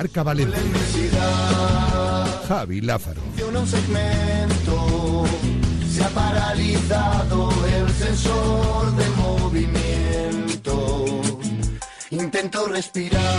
Marca Valencia. Javi Lázaro. un segmento, se ha paralizado el sensor de movimiento. Intento respirar,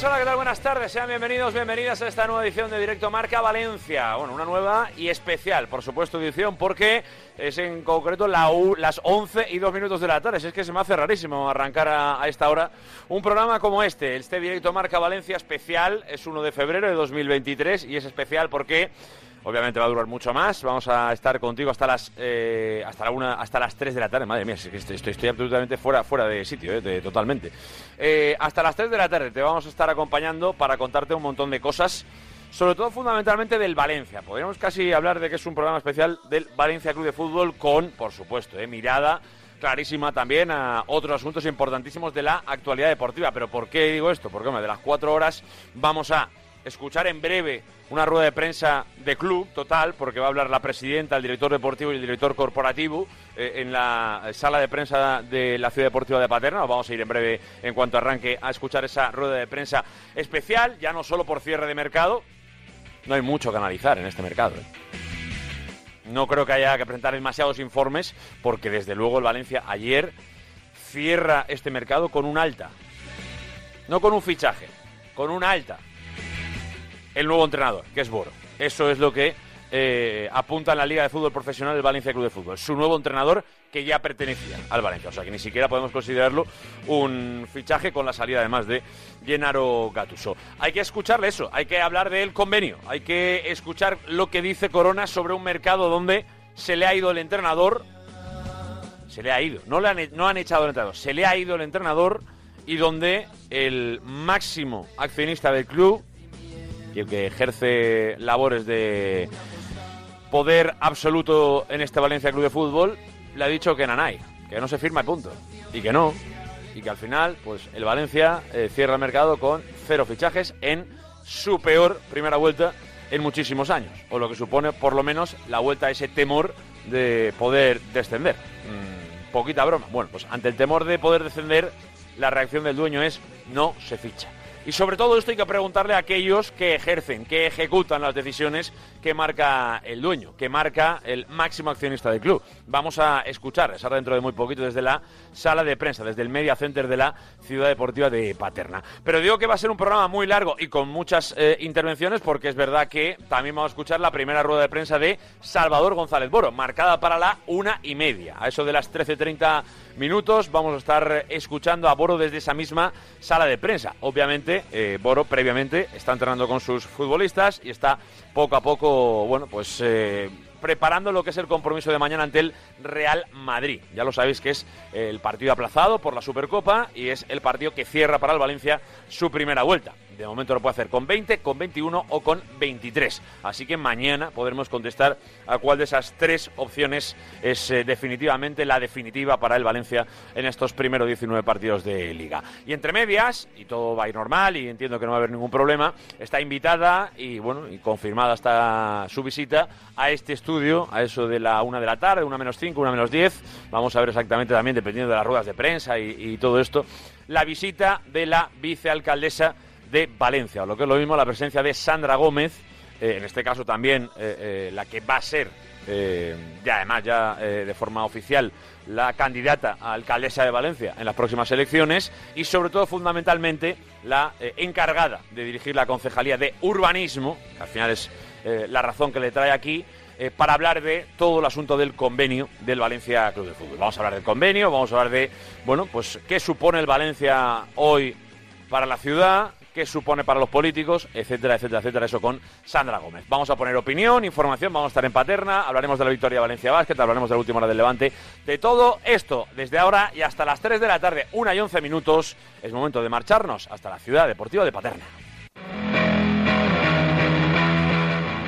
Hola, ¿qué tal? Buenas tardes, sean bienvenidos, bienvenidas a esta nueva edición de Directo Marca Valencia. Bueno, una nueva y especial, por supuesto, edición, porque es en concreto la u- las 11 y 2 minutos de la tarde. Si Es que se me hace rarísimo arrancar a, a esta hora un programa como este. Este Directo Marca Valencia especial es 1 de febrero de 2023 y es especial porque... Obviamente va a durar mucho más. Vamos a estar contigo hasta las eh, hasta la una, hasta las 3 de la tarde. Madre mía, estoy, estoy- absolutamente fuera, fuera de sitio, eh, totalmente. Eh, hasta las 3 de la tarde te vamos a estar acompañando para contarte un montón de cosas. Sobre todo fundamentalmente del Valencia. Podríamos casi hablar de que es un programa especial del Valencia Club de Fútbol con, por supuesto, eh, mirada clarísima también a otros asuntos importantísimos de la actualidad deportiva. Pero ¿por qué digo esto? Porque hombre, de las cuatro horas vamos a escuchar en breve una rueda de prensa de club total, porque va a hablar la presidenta, el director deportivo y el director corporativo eh, en la sala de prensa de la Ciudad Deportiva de Paterna. Nos vamos a ir en breve, en cuanto arranque, a escuchar esa rueda de prensa especial, ya no solo por cierre de mercado, no hay mucho que analizar en este mercado. ¿eh? No creo que haya que presentar demasiados informes, porque desde luego el Valencia ayer cierra este mercado con un alta. No con un fichaje, con un alta el nuevo entrenador, que es Boro. Eso es lo que eh, apunta en la Liga de Fútbol Profesional del Valencia Club de Fútbol. Su nuevo entrenador que ya pertenecía al Valencia. O sea que ni siquiera podemos considerarlo un fichaje con la salida además de Gennaro Gattuso. Hay que escucharle eso, hay que hablar del convenio, hay que escuchar lo que dice Corona sobre un mercado donde se le ha ido el entrenador. Se le ha ido, no, le han, e- no han echado el entrenador, se le ha ido el entrenador y donde el máximo accionista del club y el que ejerce labores de poder absoluto en este Valencia Club de Fútbol, le ha dicho que Nanay, que no se firma y punto. Y que no. Y que al final, pues el Valencia eh, cierra el mercado con cero fichajes en su peor primera vuelta en muchísimos años. O lo que supone, por lo menos, la vuelta a ese temor de poder descender. Mm, poquita broma. Bueno, pues ante el temor de poder descender, la reacción del dueño es no se ficha. Y sobre todo esto hay que preguntarle a aquellos que ejercen, que ejecutan las decisiones que marca el dueño, que marca el máximo accionista del club. Vamos a escuchar, es dentro de muy poquito, desde la sala de prensa, desde el Media Center de la Ciudad Deportiva de Paterna. Pero digo que va a ser un programa muy largo y con muchas eh, intervenciones, porque es verdad que también vamos a escuchar la primera rueda de prensa de Salvador González Boro, marcada para la una y media. A eso de las 13.30 minutos vamos a estar escuchando a Boro desde esa misma sala de prensa. Obviamente, eh, Boro previamente está entrenando con sus futbolistas y está poco a poco, bueno, pues eh, preparando lo que es el compromiso de mañana ante el Real Madrid. Ya lo sabéis que es el partido aplazado por la Supercopa y es el partido que cierra para el Valencia su primera vuelta. De momento lo puede hacer con 20, con 21 o con 23. Así que mañana podremos contestar a cuál de esas tres opciones es eh, definitivamente la definitiva para el Valencia en estos primeros 19 partidos de liga. Y entre medias, y todo va a ir normal y entiendo que no va a haber ningún problema, está invitada y bueno, y confirmada hasta su visita a este estudio, a eso de la una de la tarde, una menos 5, una menos 10. Vamos a ver exactamente también, dependiendo de las ruedas de prensa y, todo esto, la visita de la vicealcaldesa de Valencia, lo que es lo mismo, la presencia de Sandra Gómez, eh, en este caso también eh, eh, la que va a ser, ya además ya de forma oficial, la candidata a alcaldesa de Valencia en las próximas elecciones y sobre todo fundamentalmente la encargada de dirigir la concejalía de urbanismo, que al final es la razón que le trae aquí, eh, para hablar de todo el asunto del convenio del Valencia Club de Fútbol. Vamos a hablar del convenio, vamos a hablar de, bueno, pues qué supone el Valencia hoy para la ciudad, qué supone para los políticos, etcétera, etcétera, etcétera, eso con Sandra Gómez. Vamos a poner opinión, información, vamos a estar en Paterna, hablaremos de la victoria de Valencia Basket, hablaremos de la última hora del Levante, de todo esto desde ahora y hasta las 3 de la tarde, una y 11 minutos, es momento de marcharnos hasta la ciudad deportiva de Paterna.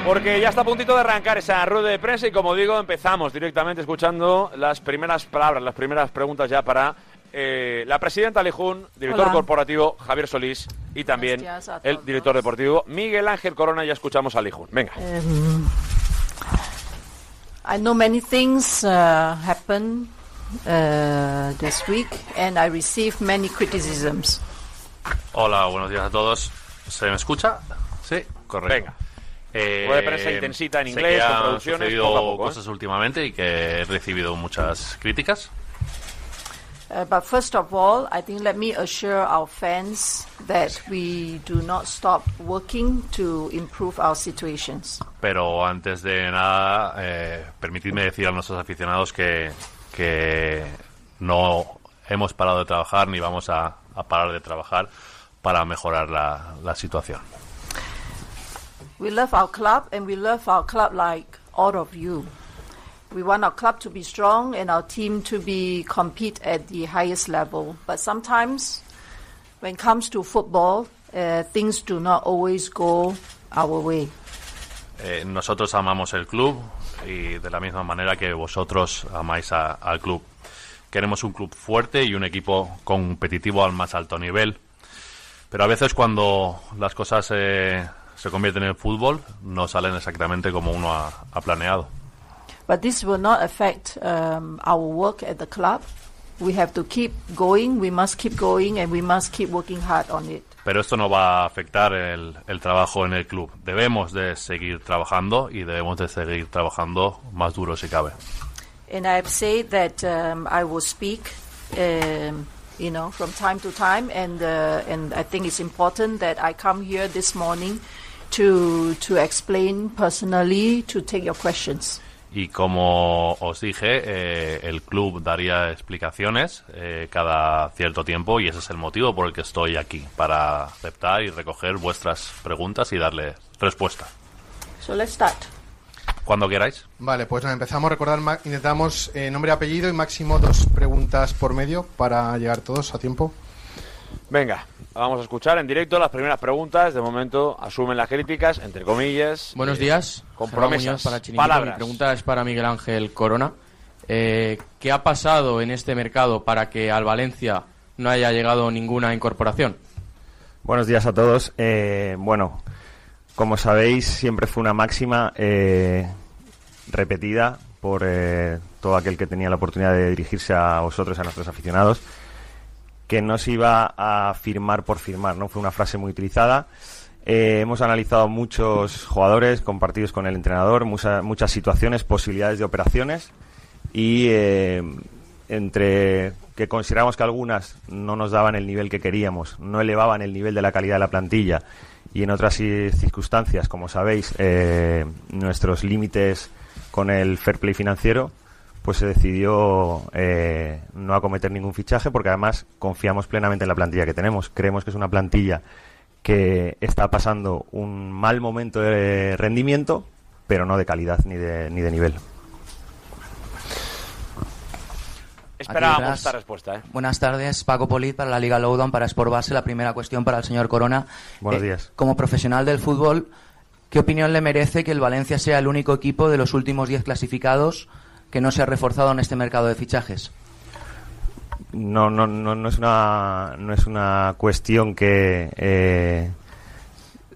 Porque ya está a puntito de arrancar esa rueda de prensa y como digo, empezamos directamente escuchando las primeras palabras, las primeras preguntas ya para eh, la presidenta Lijún, director Hola. corporativo Javier Solís y también el director deportivo Miguel Ángel Corona. Ya escuchamos a Lijún. Venga. Um, I know many things uh, happen uh, this week, and I received many criticisms. Hola, buenos días a todos. ¿Se me escucha? Sí, correcto. Venga. Eh, de prensa intensita en sé inglés, que con producciones, sucedido poco a poco, ¿eh? cosas últimamente y que he recibido muchas críticas. Uh, but first of all, I think let me assure our fans that we do not stop working to improve our situations. Pero antes de nada, eh, permitidme decir a nuestros aficionados que, que no hemos parado de trabajar ni vamos a, a parar de trabajar para mejorar la, la situación. We love our club, and we love our club like all of you. We want our club to be strong and our team to be compete at the highest level. But sometimes, when it comes to football, uh, things do not always go our way. Eh, nosotros amamos el club y de la misma manera que vosotros amáis al club. Queremos un club fuerte y un equipo competitivo al más alto nivel. Pero a veces cuando las cosas eh, se convierten en fútbol no salen exactamente como uno ha, ha planeado. But this will not affect um, our work at the club. We have to keep going. We must keep going, and we must keep working hard on it. Pero esto no va a afectar el, el trabajo en el club. Debemos de seguir trabajando y debemos de seguir trabajando más duro si cabe. And I have said that um, I will speak, um, you know, from time to time, and uh, and I think it's important that I come here this morning to to explain personally, to take your questions. Y como os dije, eh, el club daría explicaciones eh, cada cierto tiempo y ese es el motivo por el que estoy aquí, para aceptar y recoger vuestras preguntas y darle respuesta. So let's start. Cuando queráis. Vale, pues nada, empezamos. Recordar, intentamos eh, nombre y apellido y máximo dos preguntas por medio para llegar todos a tiempo. Venga, vamos a escuchar en directo las primeras preguntas. De momento asumen las críticas, entre comillas. Buenos Eh, días. Con promesas. Para Chiringuito. Palabras. Mi pregunta es para Miguel Ángel Corona. Eh, ¿Qué ha pasado en este mercado para que al Valencia no haya llegado ninguna incorporación? Buenos días a todos. Eh, bueno, como sabéis, siempre fue una máxima eh, repetida por eh, todo aquel que tenía la oportunidad de dirigirse a vosotros, a nuestros aficionados, que no se iba a firmar por firmar, ¿no? Fue una frase muy utilizada. Eh, hemos analizado muchos jugadores compartidos con el entrenador, mucha- muchas situaciones, posibilidades de operaciones y eh, entre que consideramos que algunas no nos daban el nivel que queríamos, no elevaban el nivel de la calidad de la plantilla y en otras ci- circunstancias, como sabéis, eh, nuestros límites con el fair play financiero, pues se decidió eh, no acometer ningún fichaje porque además confiamos plenamente en la plantilla que tenemos. Creemos que es una plantilla que está pasando un mal momento de rendimiento, pero no de calidad ni de, ni de nivel. Esperábamos esta respuesta, ¿eh? Buenas tardes, Paco Polit para la Liga Lowdown para Sport Base. La primera cuestión para el señor Corona. Buenos Eh, días. Como profesional del fútbol, ¿qué opinión le merece que el Valencia sea el único equipo de los últimos 10 clasificados que no se ha reforzado en este mercado de fichajes? no, no, no, no es una no es una cuestión que eh,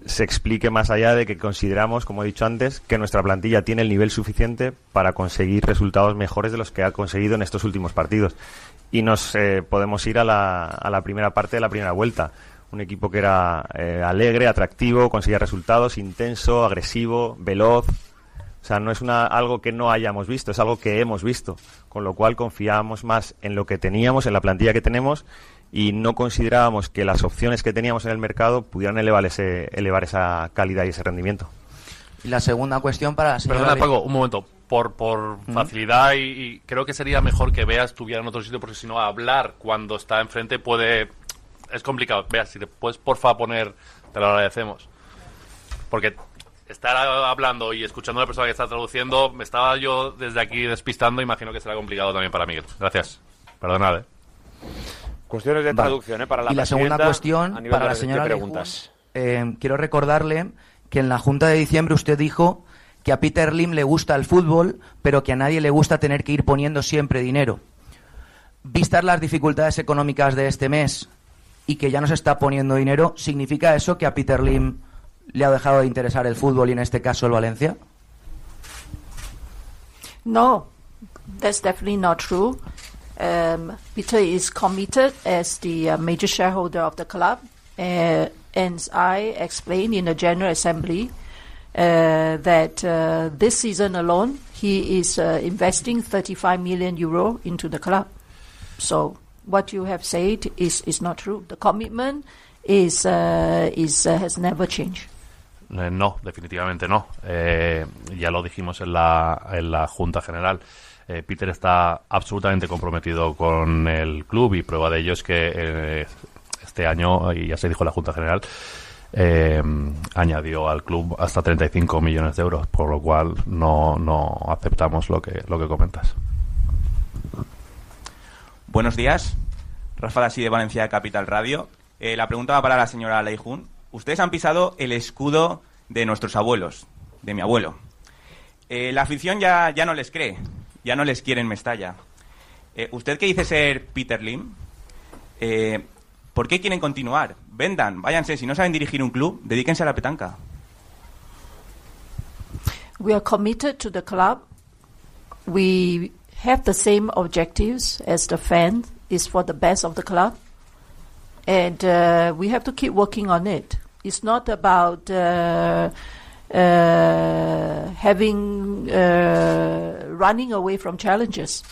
se explique más allá de que consideramos, como he dicho antes, que nuestra plantilla tiene el nivel suficiente para conseguir resultados mejores de los que ha conseguido en estos últimos partidos. Y nos eh, podemos ir a la, a la primera parte de la primera vuelta. Un equipo que era eh, alegre, atractivo, conseguía resultados, intenso, agresivo, veloz, o sea, no es una, algo que no hayamos visto, es algo que hemos visto. Con lo cual confiábamos más en lo que teníamos, en la plantilla que tenemos, y no considerábamos que las opciones que teníamos en el mercado pudieran elevar, ese, elevar esa calidad y ese rendimiento. Y la segunda cuestión para la señora... Perdona, Paco, un momento. Por, por facilidad y, y creo que sería mejor que Bea estuviera en otro sitio porque si no hablar cuando está enfrente puede... Es complicado. Bea, si te puedes porfa poner, te lo agradecemos. Porque estar hablando y escuchando a la persona que está traduciendo, me estaba yo desde aquí despistando, imagino que será complicado también para Miguel. Gracias. Perdonad, ¿eh? Cuestiones de Vale. traducción, ¿eh? Para la y la segunda cuestión para la de señora preguntas. Eh, quiero recordarle que en la Junta de diciembre usted dijo que a Peter Lim le gusta el fútbol, pero que a nadie le gusta tener que ir poniendo siempre dinero. Vistas las dificultades económicas de este mes y que ya no se está poniendo dinero, ¿significa eso que a Peter Lim le ha dejado de interesar el fútbol y en este caso el Valencia? No, that's definitely not true. Um, Peter is committed as the uh, major shareholder of the club, uh, and I explained in the General Assembly uh, that uh, this season alone he is uh, investing 35 million euro into the club. So what you have said is, is not true. The commitment is uh, is has never changed. Eh, no, definitivamente no. Eh, ya lo dijimos en la, en la Junta General. Eh, Peter está absolutamente comprometido con el club y prueba de ello es que este año, y ya se dijo en la Junta General, añadió al club hasta 35 millones de euros, por lo cual no, no aceptamos lo que, lo que comentas. Buenos días, Rafa Dasí de Valencia Capital Radio. La pregunta va para la señora Leijun. Ustedes han pisado el escudo de nuestros abuelos, de mi abuelo. Eh, la afición ya, ya no les cree, ya no les quiere en Mestalla. Eh, ¿Usted que dice ser Peter Lim? eh, ¿Por qué quieren continuar? Vendan, váyanse. Si no saben dirigir un club, dedíquense a la petanca. We are committed to the club. We have the same objectives as the fan is for the best of the club, and uh, we have to keep working on it. It's not about uh, uh, having uh, running away from challenges.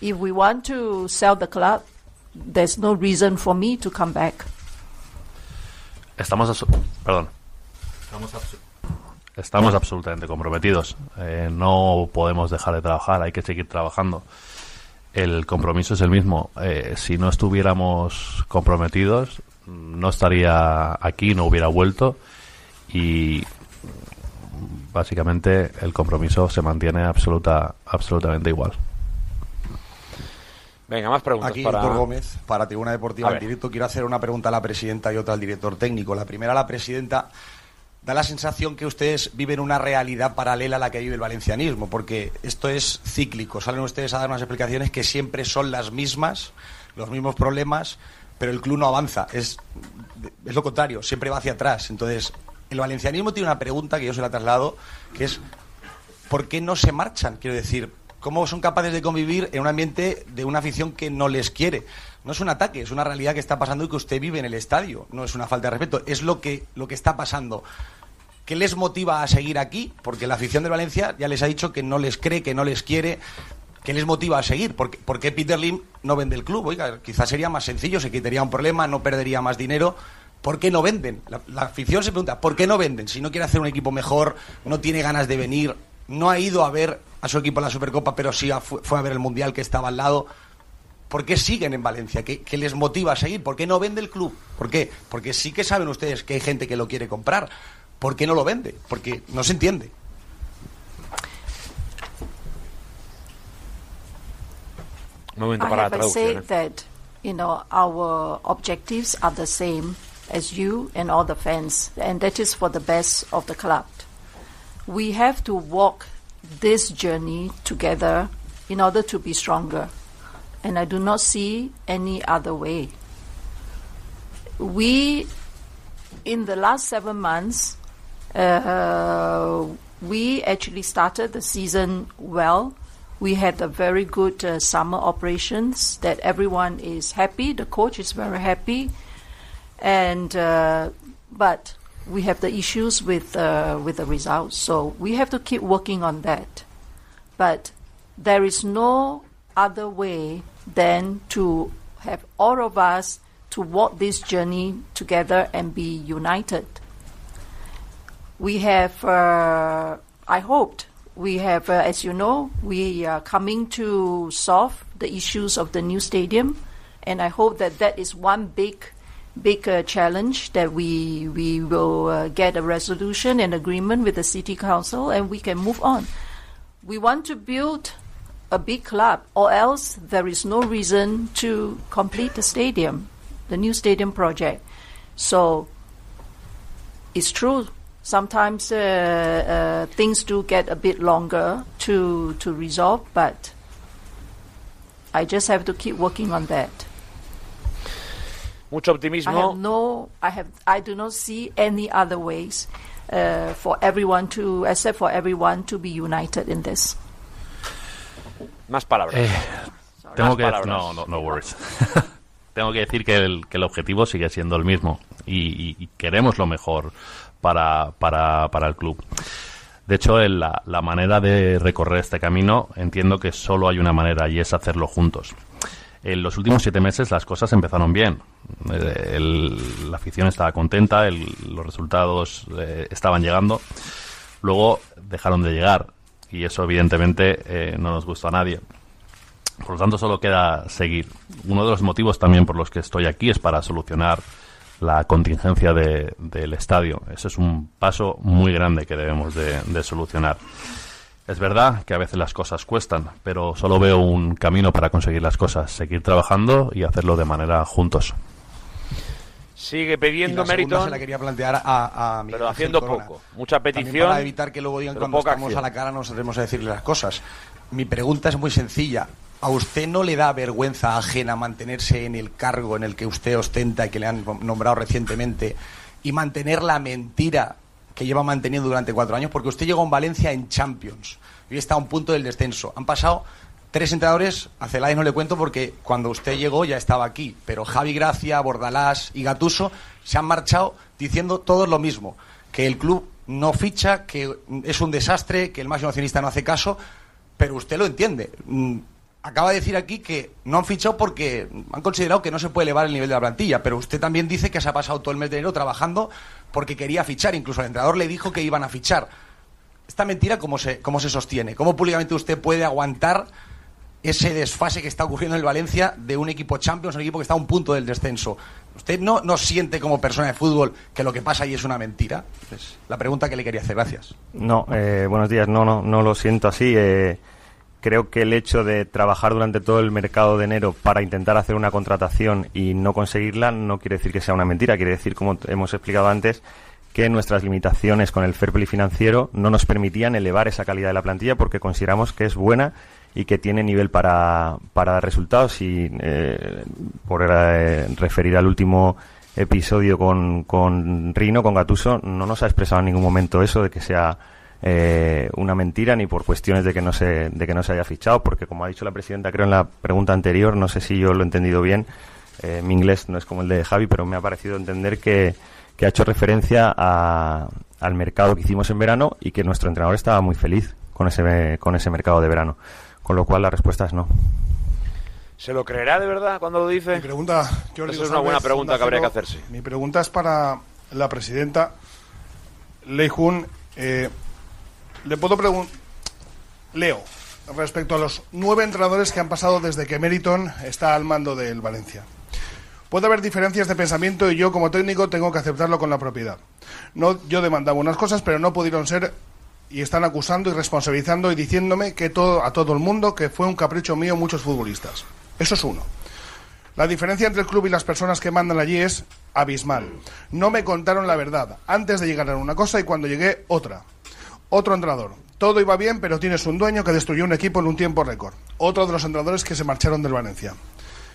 If we want to sell the club, there's no reason for me to come back. Estamos, perdón. Estamos absolutamente comprometidos. Eh, no podemos dejar de trabajar, hay que seguir trabajando. El compromiso es el mismo. Eh, si no estuviéramos comprometidos, no estaría aquí, no hubiera vuelto y básicamente el compromiso se mantiene absoluta, absolutamente igual. Venga, más preguntas Aquí, para... Héctor Gómez, para Tribuna Deportiva en directo. Quiero hacer una pregunta a la presidenta y otra al director técnico. La primera a la presidenta. Da la sensación que ustedes viven una realidad paralela a la que vive el valencianismo, porque esto es cíclico. Salen ustedes a dar unas explicaciones que siempre son las mismas, los mismos problemas, pero el club no avanza. Es, es lo contrario, siempre va hacia atrás. Entonces, el valencianismo tiene una pregunta que yo se la traslado, que es ¿por qué no se marchan? Quiero decir, ¿cómo son capaces de convivir en un ambiente de una afición que no les quiere? No es un ataque, es una realidad que está pasando y que usted vive en el estadio. No es una falta de respeto, es lo que, lo que está pasando. ¿Qué les motiva a seguir aquí? Porque la afición de Valencia ya les ha dicho que no les cree, que no les quiere. ¿Qué les motiva a seguir? ¿Por qué, Peter Lim no vende el club? Oiga, quizás sería más sencillo, se quitaría un problema, no perdería más dinero. ¿Por qué no venden? La, afición se pregunta, ¿por qué no venden? Si no quiere hacer un equipo mejor, no tiene ganas de venir, no ha ido a ver a su equipo en la Supercopa, pero sí fue, a ver el Mundial que estaba al lado. ¿Por qué siguen en Valencia? ¿Qué, qué les motiva a seguir? ¿Por qué no vende el club? ¿Por qué? Porque sí que saben ustedes que hay gente que lo quiere comprar. ¿Por qué no lo vende? Porque no se entiende. Momento I para la have said that you know our objectives are the same as you and all the fans, and that is for the best of the club. We have to walk this journey together in order to be stronger, and I do not see any other way. We, in the last seven months, uh, we actually started the season well. We had a very good uh, summer operations that everyone is happy. The coach is very happy, and uh, but we have the issues with uh, with the results. So we have to keep working on that. But there is no other way than to have all of us to walk this journey together and be united we have, uh, I hoped, we have, uh, as you know, we are coming to solve the issues of the new stadium, and I hope that that is one big, big uh, challenge that we we will uh, get a resolution and agreement with the city council, and we can move on. We want to build a big club, or else there is no reason to complete the stadium, the new stadium project. So it's true Sometimes uh, uh, things do get a bit longer to to resolve, but I just have to keep working on that. Mucho I optimismo. have no, I have, I do not see any other ways uh, for everyone to, except for everyone to be united in this. Más palabras. Eh, tengo Más que palabras. no, no, no worries. tengo que decir que el, que el objetivo sigue siendo el mismo y, y- y queremos lo mejor para, para, para el club. De hecho, la, la manera de recorrer este camino entiendo que solo hay una manera y es hacerlo juntos. En los últimos siete meses las cosas empezaron bien. Eh, la afición estaba contenta, el- los resultados eh, estaban llegando. Luego dejaron de llegar y eso evidentemente eh, no nos gustó a nadie. Por lo tanto, solo queda seguir. Uno de los motivos también por los que estoy aquí es para solucionar la contingencia de- del estadio. Ese es un paso muy grande que debemos de, de solucionar. Es verdad que a veces las cosas cuestan, pero solo veo un camino para conseguir las cosas, seguir trabajando y hacerlo de manera juntos. Sigue Y pidiendo la segunda mérito, se la quería plantear a, a Miguel pero haciendo Corona. poco. Mucha También petición. para evitar que luego digan cuando estamos acción. a la cara nos atrevemos a decirle las cosas. Mi pregunta es muy sencilla. ¿A usted no le da vergüenza ajena mantenerse en el cargo en el que usted ostenta y que le han nombrado recientemente y mantener la mentira que lleva manteniendo durante cuatro años? Porque usted llegó en Valencia en Champions y está a un punto del descenso. Han pasado tres entrenadores, a Celades no le cuento porque cuando usted llegó ya estaba aquí, pero Javi Gracia, Bordalás y Gatuso se han marchado diciendo todos lo mismo, que el club no ficha, que es un desastre, que el máximo accionista no hace caso, pero usted lo entiende. Acaba de decir aquí que no han fichado porque han considerado que no se puede elevar el nivel de la plantilla, pero usted también dice que se ha pasado todo el mes de enero trabajando porque quería fichar, incluso el entrenador le dijo que iban a fichar. Esta mentira, ¿cómo se, cómo se sostiene? ¿Cómo públicamente usted puede aguantar ese desfase que está ocurriendo en el Valencia de un equipo Champions, un equipo que está a un punto del descenso? ¿Usted no, no siente como persona de fútbol que lo que pasa ahí es una mentira? Es la pregunta que le quería hacer. Gracias. No, eh, buenos días. No, no, no lo siento así. eh, creo que el hecho de trabajar durante todo el mercado de enero para intentar hacer una contratación y no conseguirla no quiere decir que sea una mentira. Quiere decir, como hemos explicado antes, que nuestras limitaciones con el fair play financiero no nos permitían elevar esa calidad de la plantilla porque consideramos que es buena y que tiene nivel para, para dar resultados. Y eh, por eh, referir al último episodio con, con Rino, con Gatuso, no nos ha expresado en ningún momento eso de que sea eh, una mentira ni por cuestiones de que no se de que no se haya fichado porque como ha dicho la presidenta creo en la pregunta anterior no sé si yo lo he entendido bien eh, mi inglés no es como el de Javi pero me ha parecido entender que, que ha hecho referencia a- al mercado que hicimos en verano y que nuestro entrenador estaba muy feliz con ese con ese mercado de verano con lo cual la respuesta es no ¿Se lo creerá de verdad cuando lo dice? Mi pregunta, Esa es una buena pregunta que habría que hacerse. Mi pregunta es para la presidenta Lei Jun. Eh, le puedo preguntar. Leo, respecto a los nueve entrenadores que han pasado desde que Meriton está al mando del Valencia. Puede haber diferencias de pensamiento y yo como técnico tengo que aceptarlo con la propiedad. No, yo demandaba unas cosas, pero no pudieron ser y están acusando y responsabilizando y diciéndome que todo a todo el mundo que fue un capricho mío muchos futbolistas. Eso es uno. La diferencia entre el club y las personas que mandan allí es abismal. No me contaron la verdad. Antes de llegar a una cosa y cuando llegué otra. Otro entrenador. Todo iba bien, pero tienes un dueño que destruyó un equipo en un tiempo récord. Otro de los entrenadores que se marcharon del Valencia.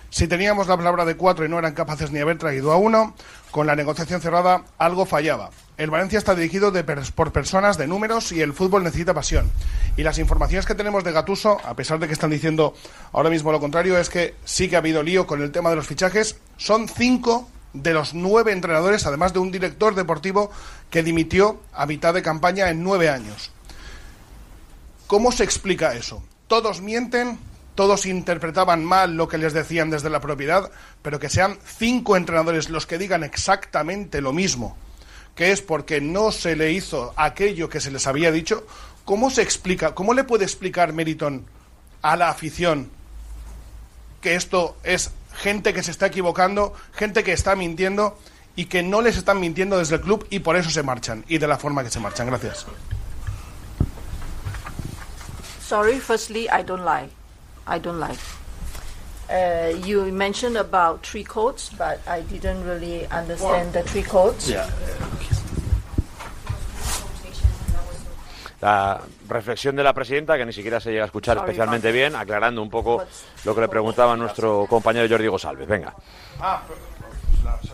Si teníamos la palabra de cuatro y no eran capaces ni haber traído a uno, con la negociación cerrada algo fallaba. El Valencia está dirigido de pers- por personas de números y el fútbol necesita pasión. Y las informaciones que tenemos de Gatuso, a pesar de que están diciendo ahora mismo lo contrario, es que sí que ha habido lío con el tema de los fichajes. Son cinco de los nueve entrenadores, además de un director deportivo que dimitió a mitad de campaña en nueve años. ¿Cómo se explica eso? Todos mienten, todos interpretaban mal lo que les decían desde la propiedad, pero que sean cinco entrenadores los que digan exactamente lo mismo, que es porque no se le hizo aquello que se les había dicho, ¿cómo se explica? ¿Cómo le puede explicar Meriton a la afición que esto es gente que se está equivocando, gente que está mintiendo y que no les están mintiendo desde el club y por eso se marchan y de la forma que se marchan? Gracias. Sorry, firstly, I don't lie. I don't lie. Uh, you mentioned about three codes, but I didn't really understand the three codes. La reflexión de la presidenta, que ni siquiera se llega a escuchar Sorry especialmente bien, aclarando un poco lo que le preguntaba nuestro compañero Jordi González. Venga, Ah, pero-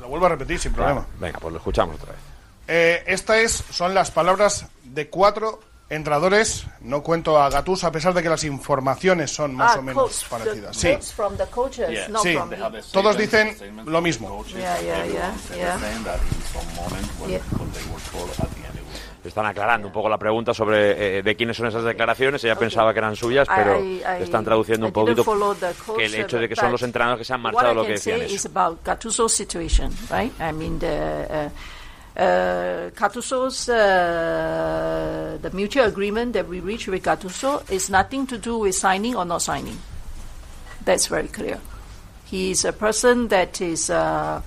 lo vuelvo a repetir sin problema. venga, pues lo escuchamos otra vez. Eh, estas son las palabras de cuatro entrenadores. No cuento a Gattuso, a pesar de que las informaciones son más Ah, o menos the parecidas. Sí, the coaches, not sí. Todos dicen lo mismo. Yeah, yeah, yeah, yeah. Yeah. Están aclarando un poco la pregunta sobre eh, de quiénes son esas declaraciones. Ella pensaba que eran suyas, pero I- I- están traduciendo I un poquito que el hecho de que son los entrenadores que se han marchado lo que decían eso. is about Gattuso's situation, right? I mean, the uh, uh, Gattuso's uh, the mutual agreement that we reached with Gattuso is nothing to do with signing or not signing. That's very clear. He's a person that is uh,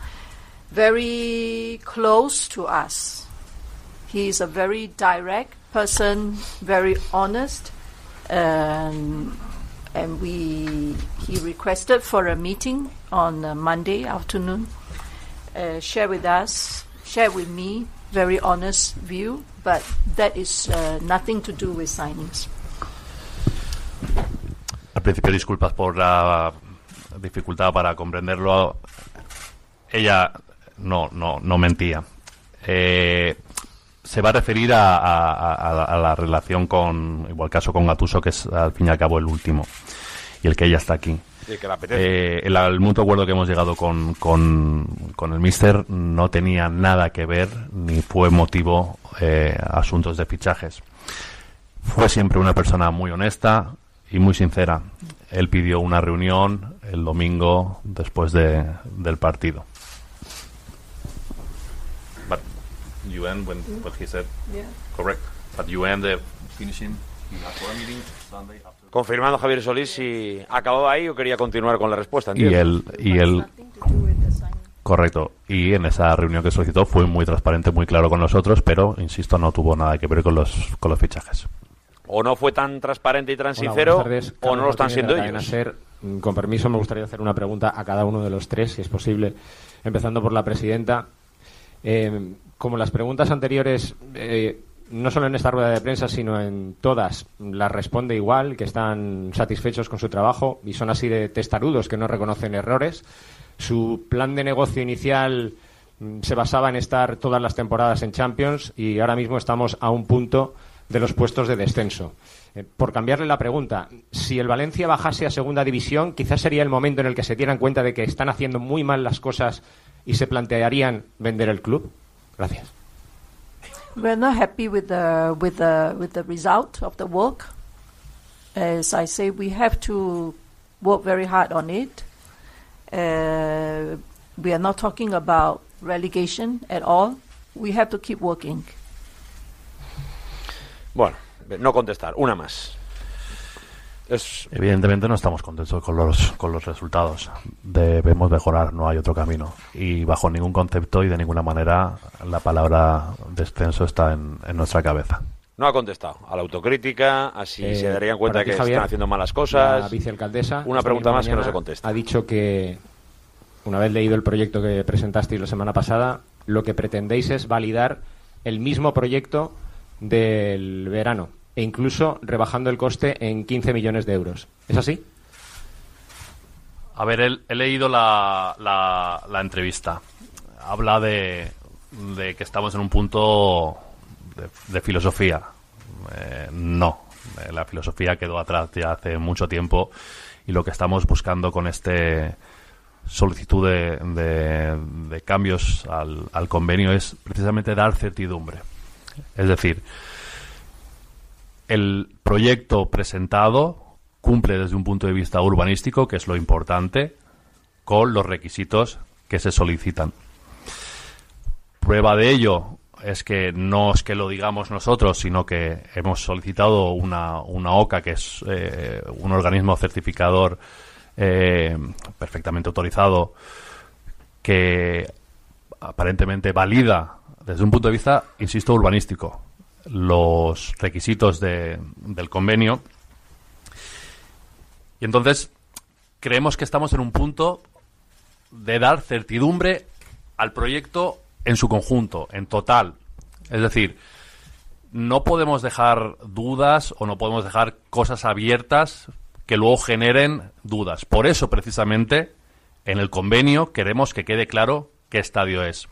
very close to us. He's a very direct person, very honest, and and we he requested for a meeting on uh, Monday afternoon. Uh, share with us, share with me, very honest view, but that is uh, nothing to do with signings. Al principio, disculpas por la dificultad para comprenderlo. Ella no, no, no mentía. Eh, se va a referir a, a- a- a la relación con, igual caso con Gatuso, que es al fin y al cabo el último, y el que ella está aquí. Sí, que. Eh, el, el mutuo acuerdo que hemos llegado con, con, con el Mister no tenía nada que ver ni fue motivo eh, asuntos de fichajes. Fue siempre una persona muy honesta y muy sincera. Él pidió una reunión el domingo después de, del partido. But end when what he said, Yeah. correct? But the finishing. After. Confirmando Javier Solís si acababa ahí o quería continuar con la respuesta. Y él, y él, correcto. Y en esa reunión que solicitó fue muy transparente, muy claro con nosotros, pero insisto, no tuvo nada que ver con los, con los fichajes. O no fue tan transparente y tan Hola, sincero, tardes. o no lo están siendo ellos. SER. Mm, Con permiso, me gustaría hacer una pregunta a cada uno de los tres, si es posible, empezando por la presidenta. Eh, como las preguntas anteriores, eh, no solo en esta rueda de prensa, sino en todas, las responde igual, que están satisfechos con su trabajo y son así de testarudos, que no reconocen errores. Su plan de negocio inicial mm, se basaba en estar todas las temporadas en Champions y ahora mismo estamos a un punto de los puestos de descenso. Eh, por cambiarle la pregunta, si el Valencia bajase a segunda división, quizás sería el momento en el que se dieran cuenta de que están haciendo muy mal las cosas y se plantearían vender el club. Gracias. We're not happy with the with the with the result of the work. As I say, we have to work very hard on it. Uh, we are not talking about relegation at all. We have to keep working. Bueno, no contestar. Una más. Es, Evidentemente no estamos contentos con los, con los resultados. Debemos mejorar, no hay otro camino. Y bajo ningún concepto y de ninguna manera la palabra descenso está en, en nuestra cabeza. no ha contestado a la autocrítica, así Eh, se darían cuenta ti, que Javier, están haciendo malas La cosas. vicealcaldesa. Una pregunta más que no se contesta. Ha dicho que, una vez leído el proyecto que presentasteis la semana pasada, lo que pretendéis es validar el mismo proyecto del verano e incluso rebajando el coste en 15 millones de euros. ¿Es así? A ver, he, leído la, la- la entrevista. Habla de, que estamos en un punto de, de filosofía. Eh, no, Eh, la filosofía quedó atrás ya hace mucho tiempo y lo que estamos buscando con este solicitud de, de- de cambios al, al convenio es precisamente dar certidumbre. Es decir, el proyecto presentado cumple desde un punto de vista urbanístico, que es lo importante, con los requisitos que se solicitan. Prueba de ello es que no es que lo digamos nosotros, sino que hemos solicitado una, una OCA, que es eh, un organismo certificador eh, perfectamente autorizado, que aparentemente valida desde un punto de vista, insisto, urbanístico, los requisitos de- del convenio. Y entonces creemos que estamos en un punto de dar certidumbre al proyecto en su conjunto, en total. Es decir, no podemos dejar dudas o no podemos dejar cosas abiertas que luego generen dudas. Por eso, precisamente, en el convenio queremos que quede claro qué estadio es.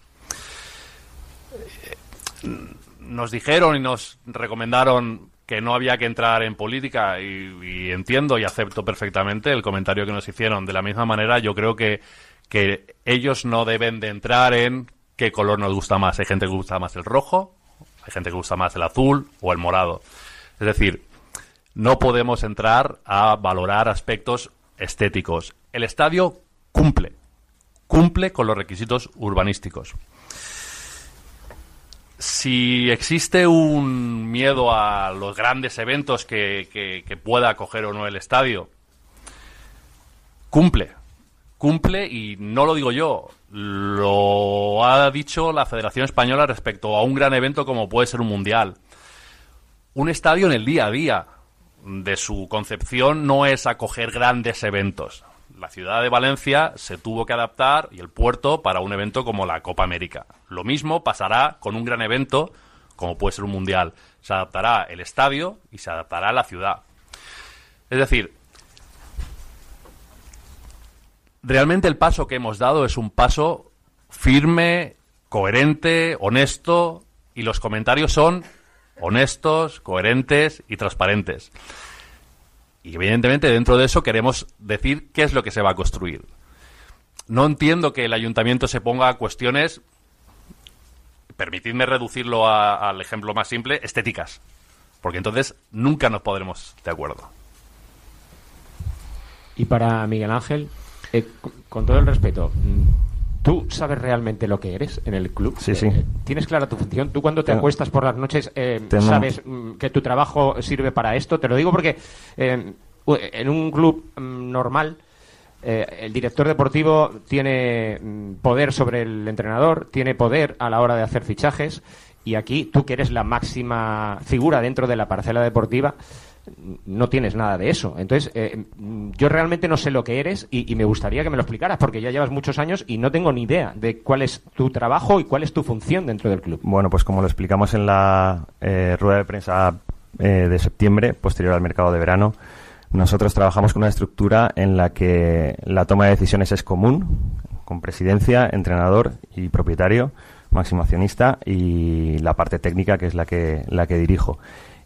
Nos dijeron y nos recomendaron que no había que entrar en política y, entiendo y acepto perfectamente el comentario que nos hicieron. De la misma manera, yo creo que, que ellos no deben de entrar en qué color nos gusta más. Hay gente que gusta más el rojo, hay gente que gusta más el azul o el morado. Es decir, no podemos entrar a valorar aspectos estéticos. El estadio cumple, cumple con los requisitos urbanísticos. Si existe un miedo a los grandes eventos que, pueda acoger o no el estadio, cumple, cumple y no lo digo yo, lo ha dicho la Federación Española respecto a un gran evento como puede ser un mundial. Un estadio en el día a día de su concepción no es acoger grandes eventos. La ciudad de Valencia se tuvo que adaptar y el puerto para un evento como la Copa América. Lo mismo pasará con un gran evento como puede ser un mundial. Se adaptará el estadio y se adaptará la ciudad. Es decir, realmente el paso que hemos dado es un paso firme, coherente, honesto y los comentarios son honestos, coherentes y transparentes. Y evidentemente dentro de eso queremos decir qué es lo que se va a construir. No entiendo que el ayuntamiento se ponga a cuestiones, permitidme reducirlo al ejemplo más simple, estéticas. Porque entonces nunca nos podremos de acuerdo. Y para Miguel Ángel, eh, con- con todo el respeto, mm, ¿tú sabes realmente lo que eres en el club? Sí, sí. Eh, ¿Tienes clara tu función? ¿Tú cuando te Tengo- acuestas por las noches eh, sabes mm, que tu trabajo sirve para esto? Te lo digo porque eh, en un club mm, normal eh, el director deportivo tiene mm, poder sobre el entrenador, tiene poder a la hora de hacer fichajes y aquí tú que eres la máxima figura dentro de la parcela deportiva no tienes nada de eso. Entonces, eh, yo realmente no sé lo que eres y, y me gustaría que me lo explicaras porque ya llevas muchos años y no tengo ni idea de cuál es tu trabajo y cuál es tu función dentro del club. Bueno, pues como lo explicamos en la eh, rueda de prensa eh, de septiembre, posterior al mercado de verano, nosotros trabajamos con una estructura en la que la toma de decisiones es común, con presidencia, entrenador y propietario, máximo accionista, y la parte técnica, que es la que, la que dirijo.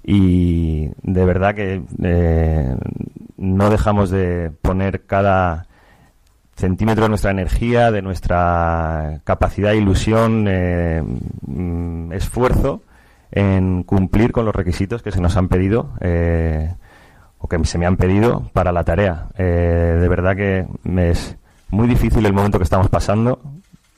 Y de verdad que eh, no dejamos de poner cada centímetro de nuestra energía, de nuestra capacidad, ilusión, eh, mm, esfuerzo en cumplir con los requisitos que se nos han pedido eh, o que se me han pedido para la tarea. De verdad que es muy difícil el momento que estamos pasando,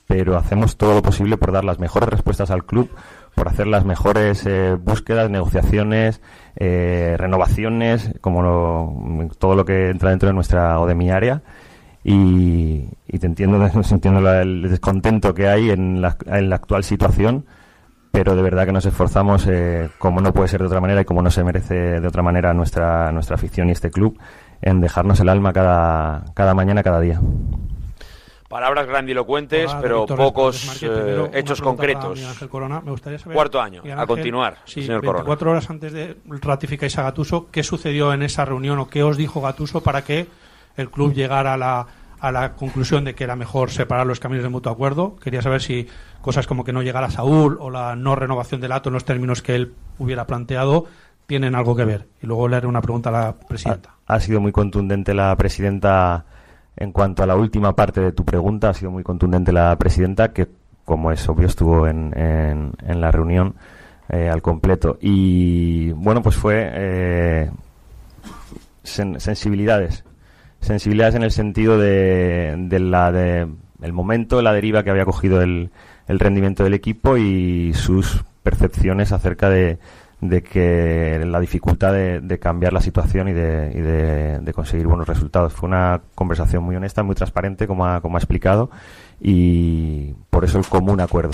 pero hacemos todo lo posible por dar las mejores respuestas al club, por hacer las mejores eh, búsquedas, negociaciones, eh, renovaciones, como lo- todo lo que entra dentro de nuestra o de mi área. Y, y te entiendo, entiendo el descontento que hay en la, en la actual situación, pero de verdad que nos esforzamos, eh, como no puede ser de otra manera y como no se merece de otra manera nuestra, nuestra afición y este club, en dejarnos el alma cada, cada mañana, cada día. Palabras grandilocuentes, Hola, pero pocos eh, hechos concretos. Miguel Ángel Corona. Me gustaría saber, Cuarto año, a continuar, sí, señor Corona. 24 horas antes de ratificáis a Gatuso, ¿qué sucedió en esa reunión o qué os dijo Gatuso para que el club llegara a la, a la conclusión de que era mejor separar los caminos de mutuo acuerdo? Quería saber si cosas como que no llegara Saúl o la no renovación del ato en los términos que él hubiera planteado tienen algo que ver. Y luego le haré una pregunta a la presidenta. Ha sido muy contundente la presidenta en cuanto a la última parte de tu pregunta. Ha sido muy contundente la presidenta que, como es obvio, estuvo en, en- en la reunión eh, al completo. Y bueno, pues fue eh, sen- sensibilidades. Sensibilidades en el sentido de, de la de el momento, la deriva que había cogido el, el rendimiento del equipo y sus percepciones acerca de, de que la dificultad de, cambiar la situación y, de, conseguir buenos resultados. Fue una conversación muy honesta, muy transparente, como ha, explicado, y por eso el común acuerdo.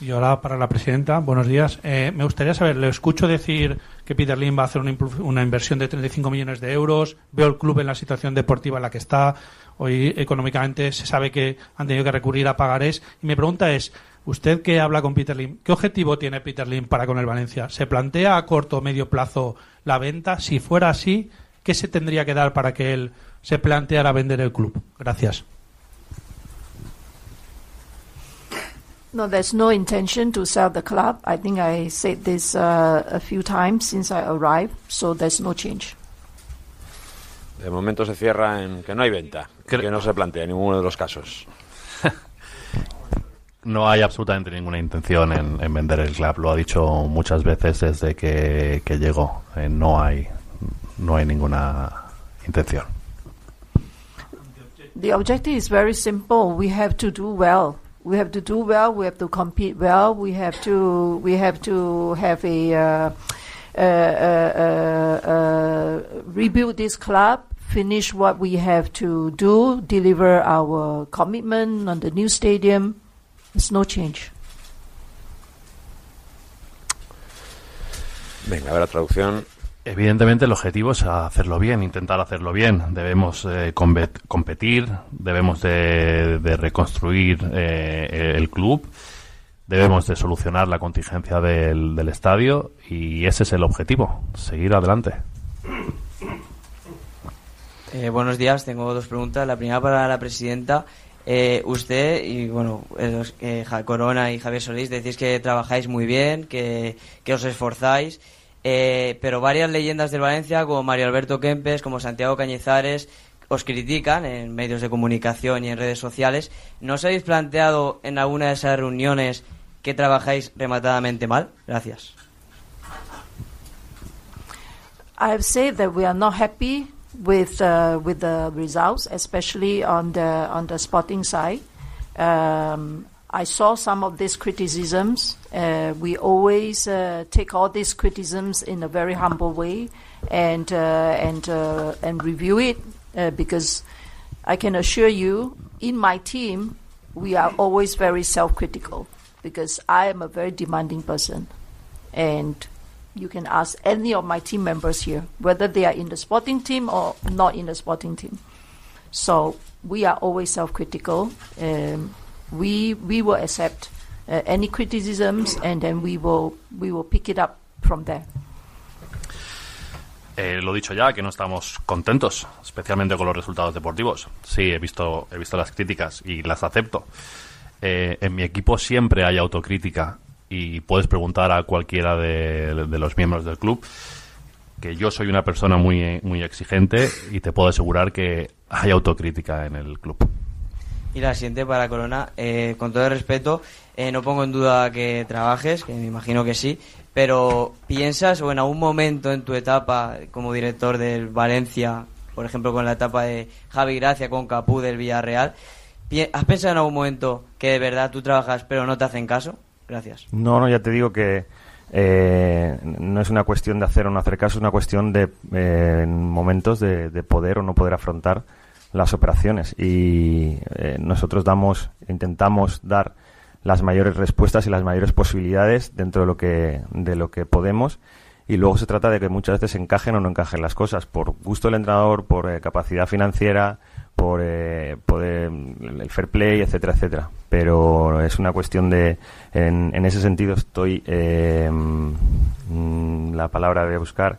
Y ahora para la presidenta, buenos días. Eh, me gustaría saber, le escucho decir que Peter Lim va a hacer una inversión de 35 millones de euros. Veo el club en la situación deportiva en la que está. Hoy económicamente se sabe que han tenido que recurrir a pagarés. Y mi pregunta es, usted que habla con Peter Lim, ¿qué objetivo tiene Peter Lim para con el Valencia? ¿Se plantea a corto o medio plazo la venta? Si fuera así, ¿qué se tendría que dar para que él se planteara vender el club? Gracias. No, there's no intention to sell the club. I think I said this uh, a few times since I arrived, so there's no change. De momento se cierra en que no hay venta, que no se plantea en ninguno de los casos. No hay absolutamente ninguna intención en, en vender el club. Lo ha dicho muchas veces desde que, que llegó. Eh, no hay no hay ninguna intención. The objective is very simple. We have to do well. We have to do well. We have to compete well. We have to. We have to have a uh, rebuild this club. Finish what we have to do. Deliver our commitment on the new stadium. There's no change. Venga, a ver la traducción. Evidentemente el objetivo es hacerlo bien, intentar hacerlo bien. Debemos eh, competir, debemos de, de reconstruir eh, el club, debemos de solucionar la contingencia del, del estadio y ese es el objetivo, seguir adelante. Eh, buenos días, tengo dos preguntas. La primera para la presidenta. Eh, usted y bueno, eh, Corona y Javier Solís decís que trabajáis muy bien, que, que os esforzáis, pero varias leyendas del Valencia, como Mario Alberto Kempes, como Santiago Cañizares, os critican en medios de comunicación y en redes sociales. ¿No os habéis planteado en alguna de esas reuniones que trabajáis rematadamente mal? Gracias. I've said that we are not happy with uh, with the results, especially on the on the sporting side. Um, I saw some of these criticisms. Uh, we always uh, take all these criticisms in a very humble way and uh, and uh, and review it uh, because I can assure you, in my team, we are always very self-critical because I am a very demanding person, and you can ask any of my team members here whether they are in the sporting team or not in the sporting team. So we are always self-critical. Um, we we will accept uh, any criticisms and then we will we will pick it up from there. Eh, lo dicho ya, que no estamos contentos, especialmente con los resultados deportivos. Sí, he visto, he visto las críticas y las acepto. Eh, en mi equipo siempre hay autocrítica y puedes preguntar a cualquiera de, los miembros del club que yo soy una persona muy, muy exigente y te puedo asegurar que hay autocrítica en el club. Y la siguiente para Corona, eh, con todo el respeto, eh, no pongo en duda que trabajes, que me imagino que sí, pero ¿piensas o en algún momento en tu etapa como director del Valencia, por ejemplo con la etapa de Javi Gracia con Capú del Villarreal, ¿has pensado en algún momento que de verdad tú trabajas pero no te hacen caso? Gracias. No, no, ya te digo que eh, no es una cuestión de hacer o no hacer caso, es una cuestión de eh, en momentos de, de poder o no poder afrontar las operaciones y eh, nosotros damos, intentamos dar las mayores respuestas y las mayores posibilidades dentro de lo que de lo que podemos y luego se trata de que muchas veces encajen o no encajen las cosas por gusto del entrenador, por eh, capacidad financiera, por, eh, por, eh, el fair play, etcétera, etcétera. Pero es una cuestión de, en, en ese sentido estoy, eh, mm, la palabra voy a buscar,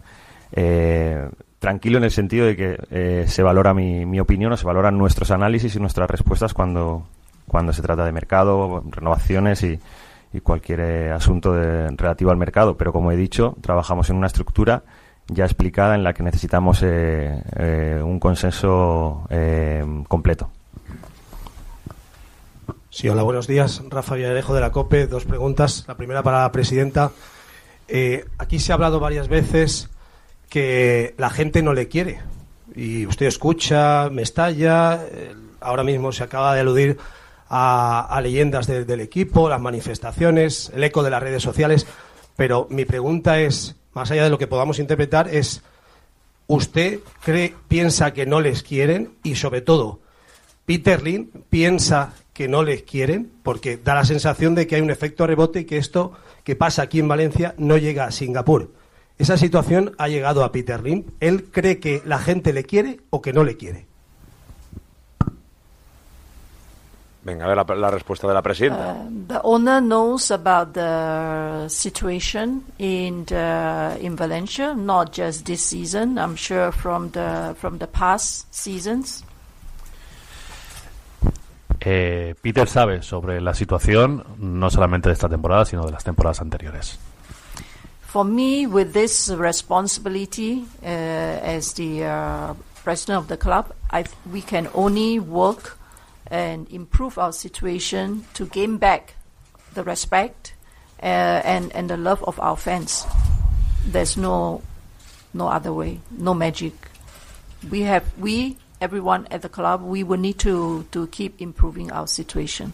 eh, tranquilo en el sentido de que se valora mi, mi opinión o se valoran nuestros análisis y nuestras respuestas cuando, cuando se trata de mercado, renovaciones y, y cualquier eh, asunto de- relativo al mercado. Pero como he dicho, trabajamos en una estructura ya explicada en la que necesitamos eh, eh, un consenso completo. Sí, hola, buenos días. Rafa Villarejo de la COPE. Dos preguntas. La primera para la presidenta. Aquí se ha hablado varias veces que la gente no le quiere. Y usted escucha, me estalla. ahora mismo se acaba de aludir a, leyendas de- del equipo, las manifestaciones, el eco de las redes sociales. Pero mi pregunta es, más allá de lo que podamos interpretar, es, ¿usted cree, piensa que no les quieren? Y sobre todo, Peter Lin piensa que no les quieren porque da la sensación de que hay un efecto rebote y que esto que pasa aquí en Valencia no llega a Singapur. Esa situación ha llegado a Peter Lim. ¿Él cree que la gente le quiere o que no le quiere? Venga, a ver la, la respuesta de la presidenta. Uh, the owner knows about the situation in the, in Valencia, not just this season. I'm sure from the from the past seasons. Eh, Peter sabe sobre la situación no solamente de esta temporada, sino de las temporadas anteriores. For me, with this responsibility uh, as the uh, president of the club, I, we can only work and improve our situation to gain back the respect uh, and and the love of our fans. There's no no other way, no magic. We have we everyone at the club we will need to to keep improving our situation.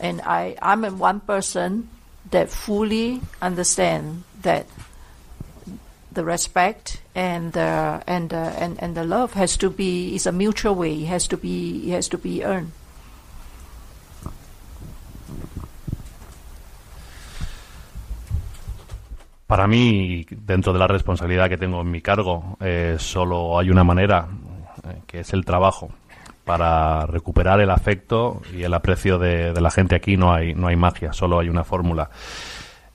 And I I'm one person that fully understand that the respect and the and the, and and the love has to be is a mutual way. It has to be has to be earned. Para mí, dentro de la responsabilidad que tengo en mi cargo, eh, solo hay una manera, eh, que es el trabajo. Para recuperar el afecto y el aprecio de, de la gente aquí no hay, no hay magia, solo hay una fórmula.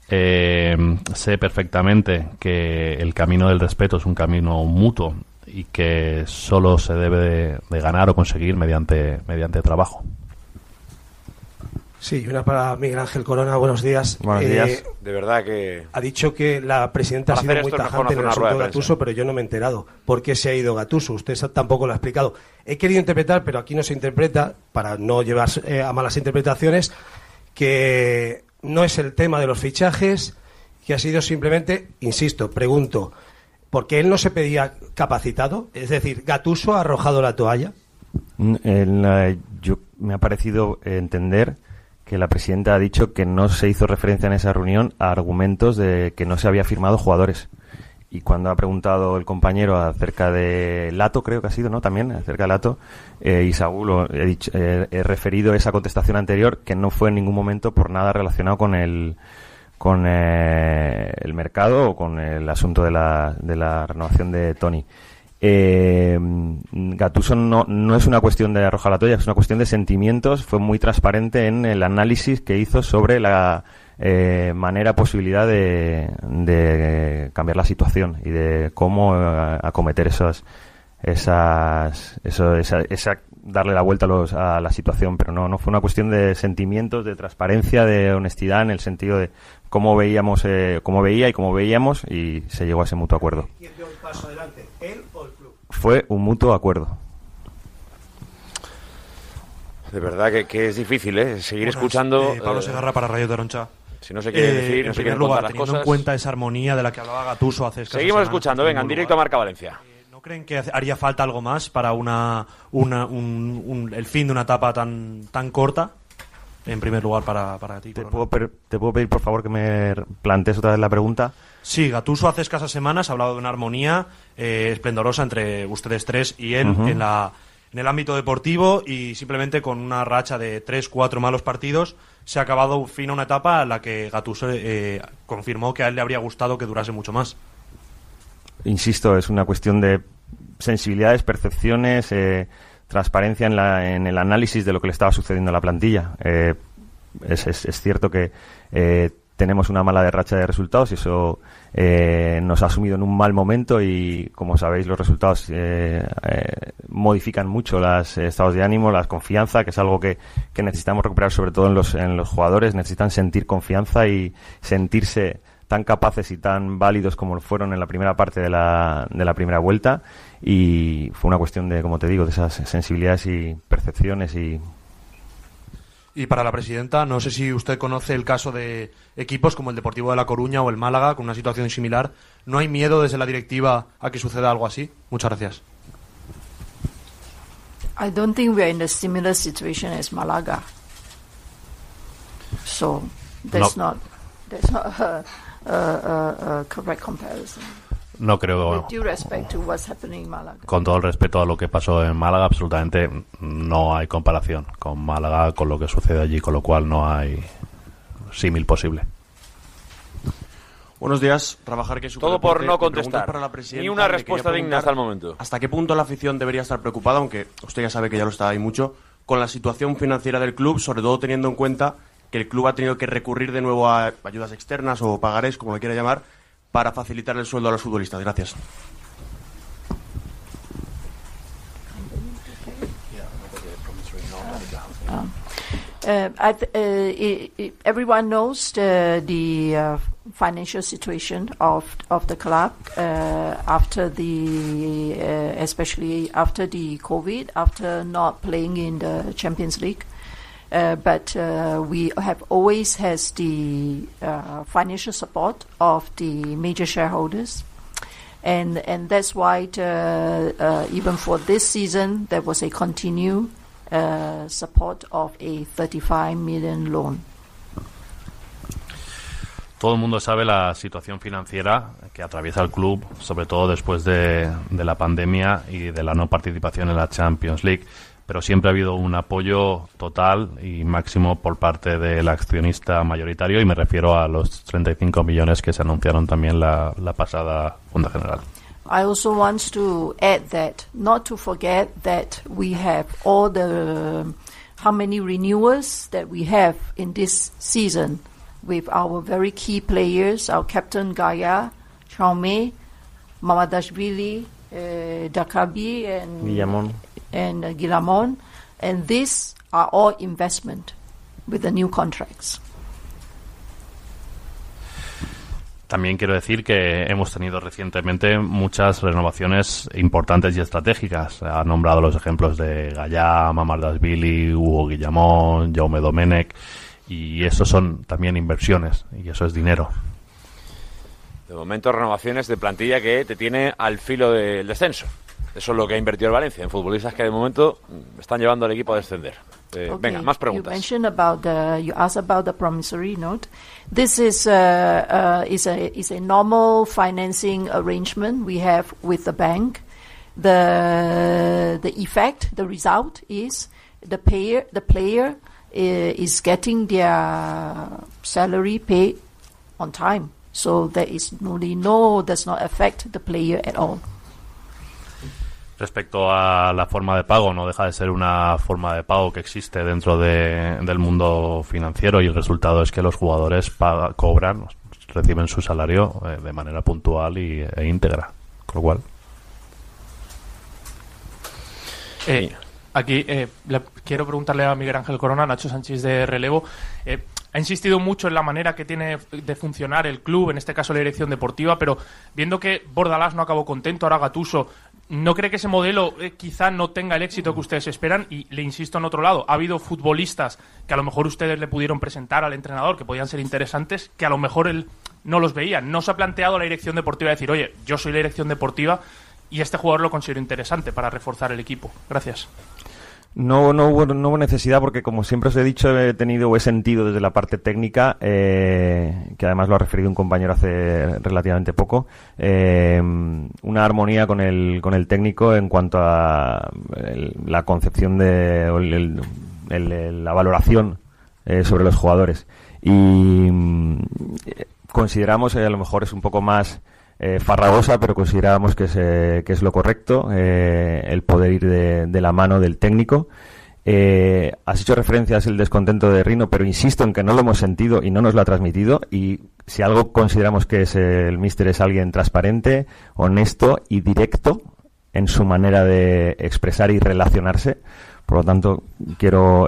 Eh, sé perfectamente que el camino del respeto es un camino mutuo y que solo se debe de, de ganar o conseguir mediante, mediante trabajo. Sí, una para Miguel Ángel Corona. Buenos días. Buenos Eh, días. De verdad que. Ha dicho que la presidenta ha sido muy tajante en el asunto de. Gatuso, pero yo no me he enterado por qué se ha ido Gatuso. Usted tampoco lo ha explicado. He querido interpretar, pero aquí no se interpreta, para no llevar eh, a malas interpretaciones, que no es el tema de los fichajes, que ha sido simplemente, insisto, pregunto, porque él no se pedía capacitado, es decir, Gatuso ha arrojado la toalla. Mm, la- yo, me ha parecido entender que la presidenta ha dicho que no se hizo referencia en esa reunión a argumentos de que no se había firmado jugadores. Y cuando ha preguntado el compañero acerca de Lato, creo que ha sido, ¿no? También, acerca de Lato, eh, y he, dicho- eh, he referido esa contestación anterior que no fue en ningún momento por nada relacionado con el con eh, el mercado o con el asunto de la, de la renovación de Tony. Eh, Gatuso no, no es una cuestión de arrojar la toalla, es una cuestión de sentimientos. Fue muy transparente en el análisis que hizo sobre la eh, manera, posibilidad de, de cambiar la situación y de cómo eh, acometer esas, esas, eso, esa, esa- darle la vuelta a, los- a la situación. Pero no, no fue una cuestión de sentimientos, de transparencia, de honestidad en el sentido de cómo veíamos, eh, cómo veía y cómo veíamos y se llegó a ese mutuo acuerdo. ¿Quién dio el paso adelante, él o el club? Fue un mutuo acuerdo. De verdad que, que es difícil, ¿eh? Seguir Buenas, escuchando. eh, Pablo eh, Segarra para Radio Toroncha. Si no se quiere Eh, decir, en no se primer lugar, las teniendo cosas. en cuenta esa armonía de la que hablaba Gatuso hace escasas Seguimos escuchando, en venga, en directo a. Marca Valencia. ¿No creen que haría falta algo más para una, una- un- un- el fin de una etapa tan, tan corta? En primer lugar, para, para ti. ¿Te puedo, per- ¿Te puedo pedir, por favor, que me plantees otra vez la pregunta? Sí, Gatuso hace escasas semanas ha hablado de una armonía eh, esplendorosa entre ustedes tres y él Ujú. en, la, en el ámbito deportivo y simplemente con una racha de tres, cuatro malos partidos se ha acabado fin a una etapa en la que Gatuso eh, confirmó que a él le habría gustado que durase mucho más. Insisto, es una cuestión de sensibilidades, percepciones, eh, transparencia en, la, en el análisis de lo que le estaba sucediendo a la plantilla. Eh, es, es- es cierto que eh, tenemos una mala racha de resultados y eso eh, nos ha sumido en un mal momento y, como sabéis, los resultados eh, eh, modifican mucho los estados de ánimo, la confianza, que es algo que, que necesitamos recuperar sobre todo en los, en los jugadores. Necesitan sentir confianza y sentirse tan capaces y tan válidos como fueron en la primera parte de la, de la primera vuelta y fue una cuestión de, como te digo, de esas sensibilidades y percepciones y Y para la presidenta, no sé si usted conoce el caso de equipos como el Deportivo de La Coruña o el Málaga con una situación similar. ¿No hay miedo desde la directiva a que suceda algo así? Muchas gracias. I don't think we're in a similar situation as Malaga. So that's No. not that's not a, a, a, a correct comparison. No creo, con todo el respeto a lo que pasó en Málaga, absolutamente no hay comparación con Málaga, con lo que sucede allí, con lo cual no hay símil posible. Buenos días, trabajar que Todo por no contestar. para la presidenta. Ni una respuesta digna hasta el momento. ¿Hasta qué punto la afición debería estar preocupada, aunque usted ya sabe que ya lo está ahí mucho, con la situación financiera del club, sobre todo teniendo en cuenta que el club ha tenido que recurrir de nuevo a ayudas externas o pagarés, como le quiera llamar, para facilitar el sueldo a los futbolistas? Gracias. Uh, th- uh, everyone knows the, the uh, financial situation of of the club uh, after the, uh, especially after the COVID, after not playing in the Champions League. Uh, but uh, we have always has the uh, financial support of the major shareholders, and and that's why even for this season there was a continued support of a 35 million loan. Todo el mundo sabe la situación financiera que atraviesa el club, sobre todo después de, de la pandemia y de la no participación en la Champions League. Pero siempre ha habido un apoyo total y máximo por parte del accionista mayoritario y me refiero a los 35 millones que se anunciaron también la, la pasada Junta General. I also want to add that not to forget that we have all the how many renewals that we have in this season with our very key players, our captain Gaia, Chaume, Mamadashvili, uh, Dakabi, and Guillamon. And uh, Guillamon, and these are all investment with the new contracts. También quiero decir que hemos tenido recientemente muchas renovaciones importantes y estratégicas. Ha nombrado los ejemplos de Gallá, Mamardasvili, Hugo Guillamón, Jaume Domenech, y eso son también inversiones, y eso es dinero. De momento, renovaciones de plantilla que te tiene al filo del descenso. Eso es lo que ha invertido el Valencia, en futbolistas que de momento están llevando al equipo a descender. Eh, Okay, Venga, más You mentioned about the. You asked about the promissory note. This is uh, uh, is a is a normal financing arrangement we have with the bank. The the effect, the result is the payer, the player uh, is getting their salary paid on time. So there is really no does not affect the player at all. Respecto a la forma de pago, no deja de ser una forma de pago que existe dentro de- del mundo financiero y el resultado es que los jugadores paga- cobran, reciben su salario eh, de manera puntual y, e íntegra. Con lo cual, Eh, aquí eh, le- quiero preguntarle a Miguel Ángel Corona, Nacho Sánchez de relevo. ha insistido mucho en la manera que tiene de funcionar el club, en este caso la dirección deportiva, pero viendo que Bordalás no acabó contento, ahora Gatuso, ¿no cree que ese modelo eh, quizá no tenga el éxito que ustedes esperan? Y le insisto en otro lado, ha habido futbolistas que a lo mejor ustedes le pudieron presentar al entrenador, que podían ser interesantes, que a lo mejor él no los veía. ¿No se ha planteado la dirección deportiva decir, oye, yo soy la dirección deportiva y este jugador lo considero interesante para reforzar el equipo? Gracias. No, no, hubo, no hubo necesidad porque, como siempre os he dicho, he tenido he sentido desde la parte técnica, eh, que además lo ha referido un compañero hace relativamente poco, eh, una armonía con el, con el técnico en cuanto a la concepción de el- la valoración eh, sobre los jugadores. Y mm, eh, consideramos, eh, a lo mejor es un poco más eh, farragosa, pero consideramos que es, eh, que es lo correcto, eh, el poder ir de, de la mano del técnico. Eh, has hecho referencias el descontento de Rino, pero insisto en que no lo hemos sentido y no nos lo ha transmitido. Y si algo consideramos que es el míster es alguien transparente, honesto y directo en su manera de expresar y relacionarse. Por lo tanto, quiero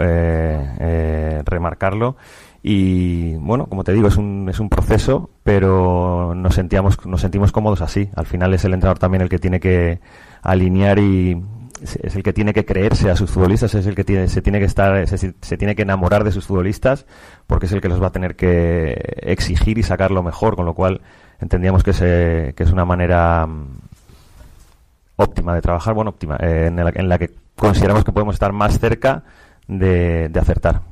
remarcarlo. Y bueno, como te digo, es un, es un proceso, pero nos sentíamos, nos sentimos cómodos así. Al final es el entrenador también el que tiene que alinear y es el que tiene que creerse a sus futbolistas, es el que tiene, se tiene que estar, se, se tiene que enamorar de sus futbolistas, porque es el que los va a tener que exigir y sacar lo mejor, con lo cual entendíamos que, se, que es una manera mm, óptima de trabajar, bueno, óptima, eh, en, la, en la que consideramos que podemos estar más cerca de, de acertar.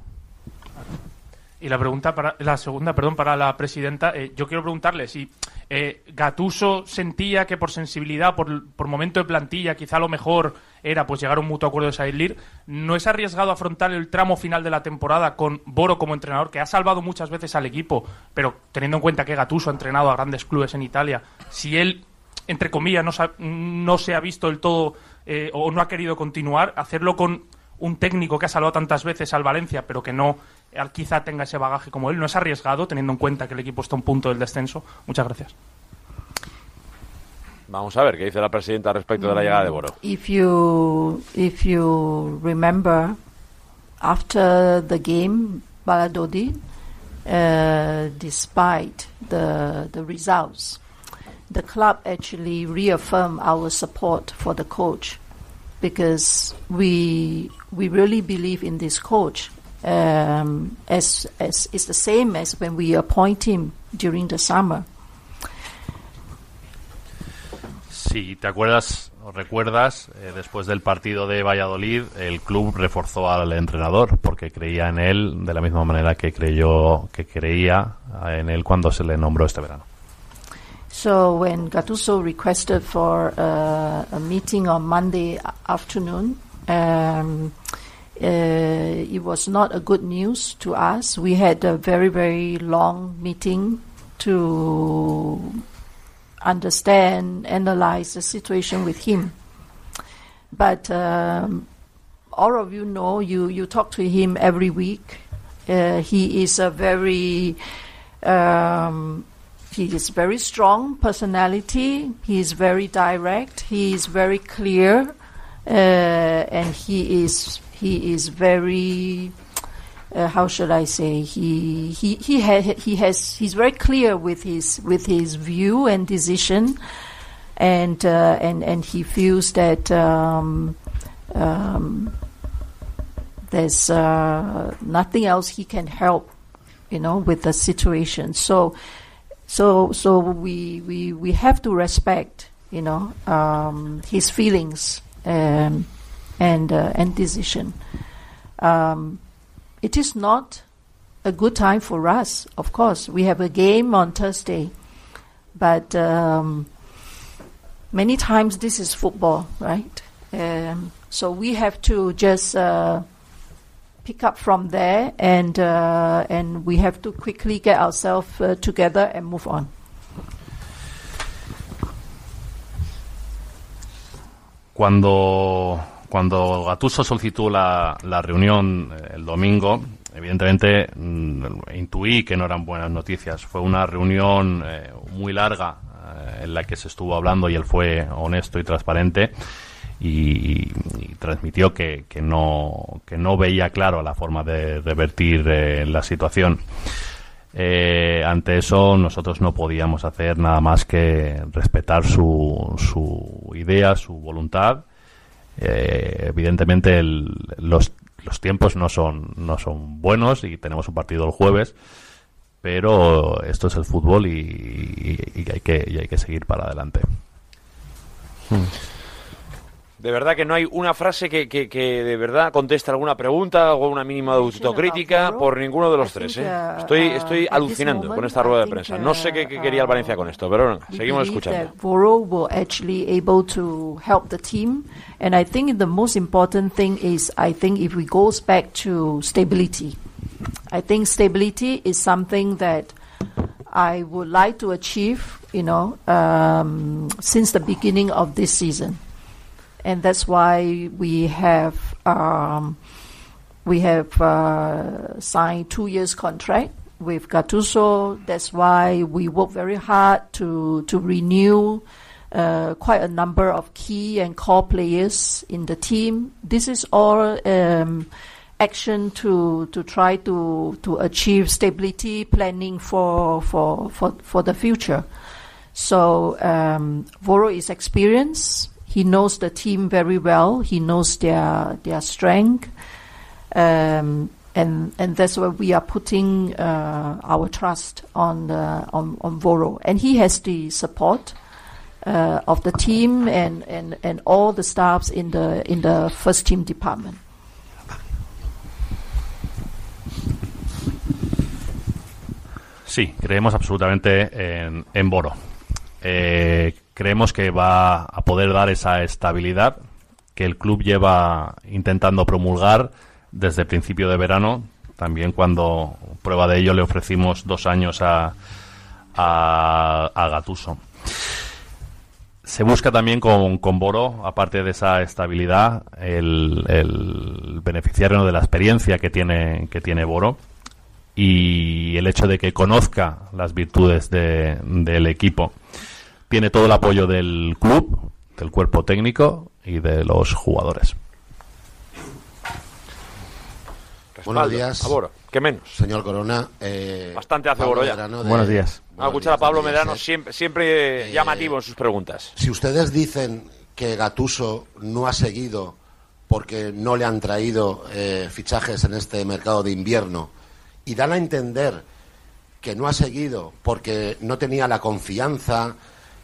Y la pregunta para la segunda, perdón, para la presidenta, eh, yo quiero preguntarle si eh, Gatuso sentía que por sensibilidad, por, momento de plantilla, quizá lo mejor era pues llegar a un mutuo acuerdo de salir, ¿no es arriesgado afrontar el tramo final de la temporada con Boro como entrenador, que ha salvado muchas veces al equipo, pero teniendo en cuenta que Gattuso ha entrenado a grandes clubes en Italia, si él, entre comillas, no, no se ha visto del todo eh, o no ha querido continuar, hacerlo con un técnico que ha salvado tantas veces al Valencia, pero que no quizá tenga ese bagaje como él, ¿no es arriesgado teniendo en cuenta que el equipo está a un punto del descenso? Muchas gracias. Vamos a ver qué dice la presidenta respecto de la llegada de Boro. If you if you remember, after the game, Valladolid, uh, despite the the results, the club actually reaffirmed our support for the coach because we we really believe in this coach. Um, as as it's the same as when we appoint him during the summer. Si te acuerdas o recuerdas, eh, después del partido de Valladolid, el club reforzó al entrenador porque creía en él de la misma manera que creyó que creía en él cuando se le nombró este verano. So when Gattuso requested for uh, a meeting on Monday afternoon, um, uh, it was not a good news to us. We had a very very long meeting to understand, analyze the situation with him. But um, all of you know, you you talk to him every week. Uh, he is a very um, he is very strong personality. He is very direct. He is very clear, uh, and he is he is very. Uh, how should I say? He he he, ha- he has he's very clear with his with his view and decision, and uh, and and he feels that um, um, there's uh, nothing else he can help, you know, with the situation. So so so we we we have to respect you know um, his feelings um, and uh, and decision. Um, it is not a good time for us. Of course, we have a game on Thursday, but um, many times this is football, right? Um, so we have to just. Uh, pick up from there, and uh, and we have to quickly get ourselves uh, together and move on. Cuando, cuando Gatuso solicitó la, la reunión eh, el domingo, evidentemente mm, intuí que no eran buenas noticias. Fue una reunión eh, muy larga eh, en la que se estuvo hablando y él fue honesto y transparente y, transmitió que, que no, que no veía claro la forma de revertir la situación. Ante eso nosotros no podíamos hacer nada más que respetar su, su idea, su voluntad. Eh, evidentemente el- los, los tiempos no son, no son buenos y tenemos un partido el jueves, pero esto es el fútbol y, hay, que, y hay que seguir para adelante. De verdad que no hay una frase que, que, que de verdad conteste alguna pregunta o una mínima autocrítica por ninguno de los tres. ¿eh? Estoy, estoy alucinando con esta rueda de prensa. No sé qué, qué quería el Valencia con esto, pero venga, seguimos escuchando. will actually able to help the team, and I think the most important thing is I think if we goes back to stability, I think stability is something that I would like to achieve. You know, um, since the beginning of this season, and that's why we have. Um, we have uh, signed two years contract with Gattuso. That's why we work very hard to to renew uh, quite a number of key and core players in the team. This is all um, action to to try to to achieve stability, planning for for for, for the future. So um, Voro is experienced. He knows the team very well. He knows their their strength um, and and that's why we are putting uh, our trust on the, on on Voro, and he has the support uh, of the team and, and, and all the staffs in the in the first team department. Sí, creemos absolutamente en, en Boro. Eh, creemos que va a poder dar esa estabilidad que el club lleva intentando promulgar desde principio de verano, también cuando prueba de ello le ofrecimos dos años a, a, a Gatuso. Se busca también con, con Boro, aparte de esa estabilidad, el, el beneficiario de la experiencia que tiene, que tiene Boro y el hecho de que conozca las virtudes de- del equipo. Tiene todo el apoyo del club, del cuerpo técnico y de los jugadores. Respaldo, Buenos días. ¿qué menos? Señor Corona. eh, Bastante hace Pablo ya. Medrano de- Buenos días. A escuchar a Pablo Medrano, eh. siempre, siempre llamativo en sus preguntas. Si ustedes dicen que Gatuso no ha seguido porque no le han traído eh, fichajes en este mercado de invierno y dan a entender que no ha seguido porque no tenía la confianza,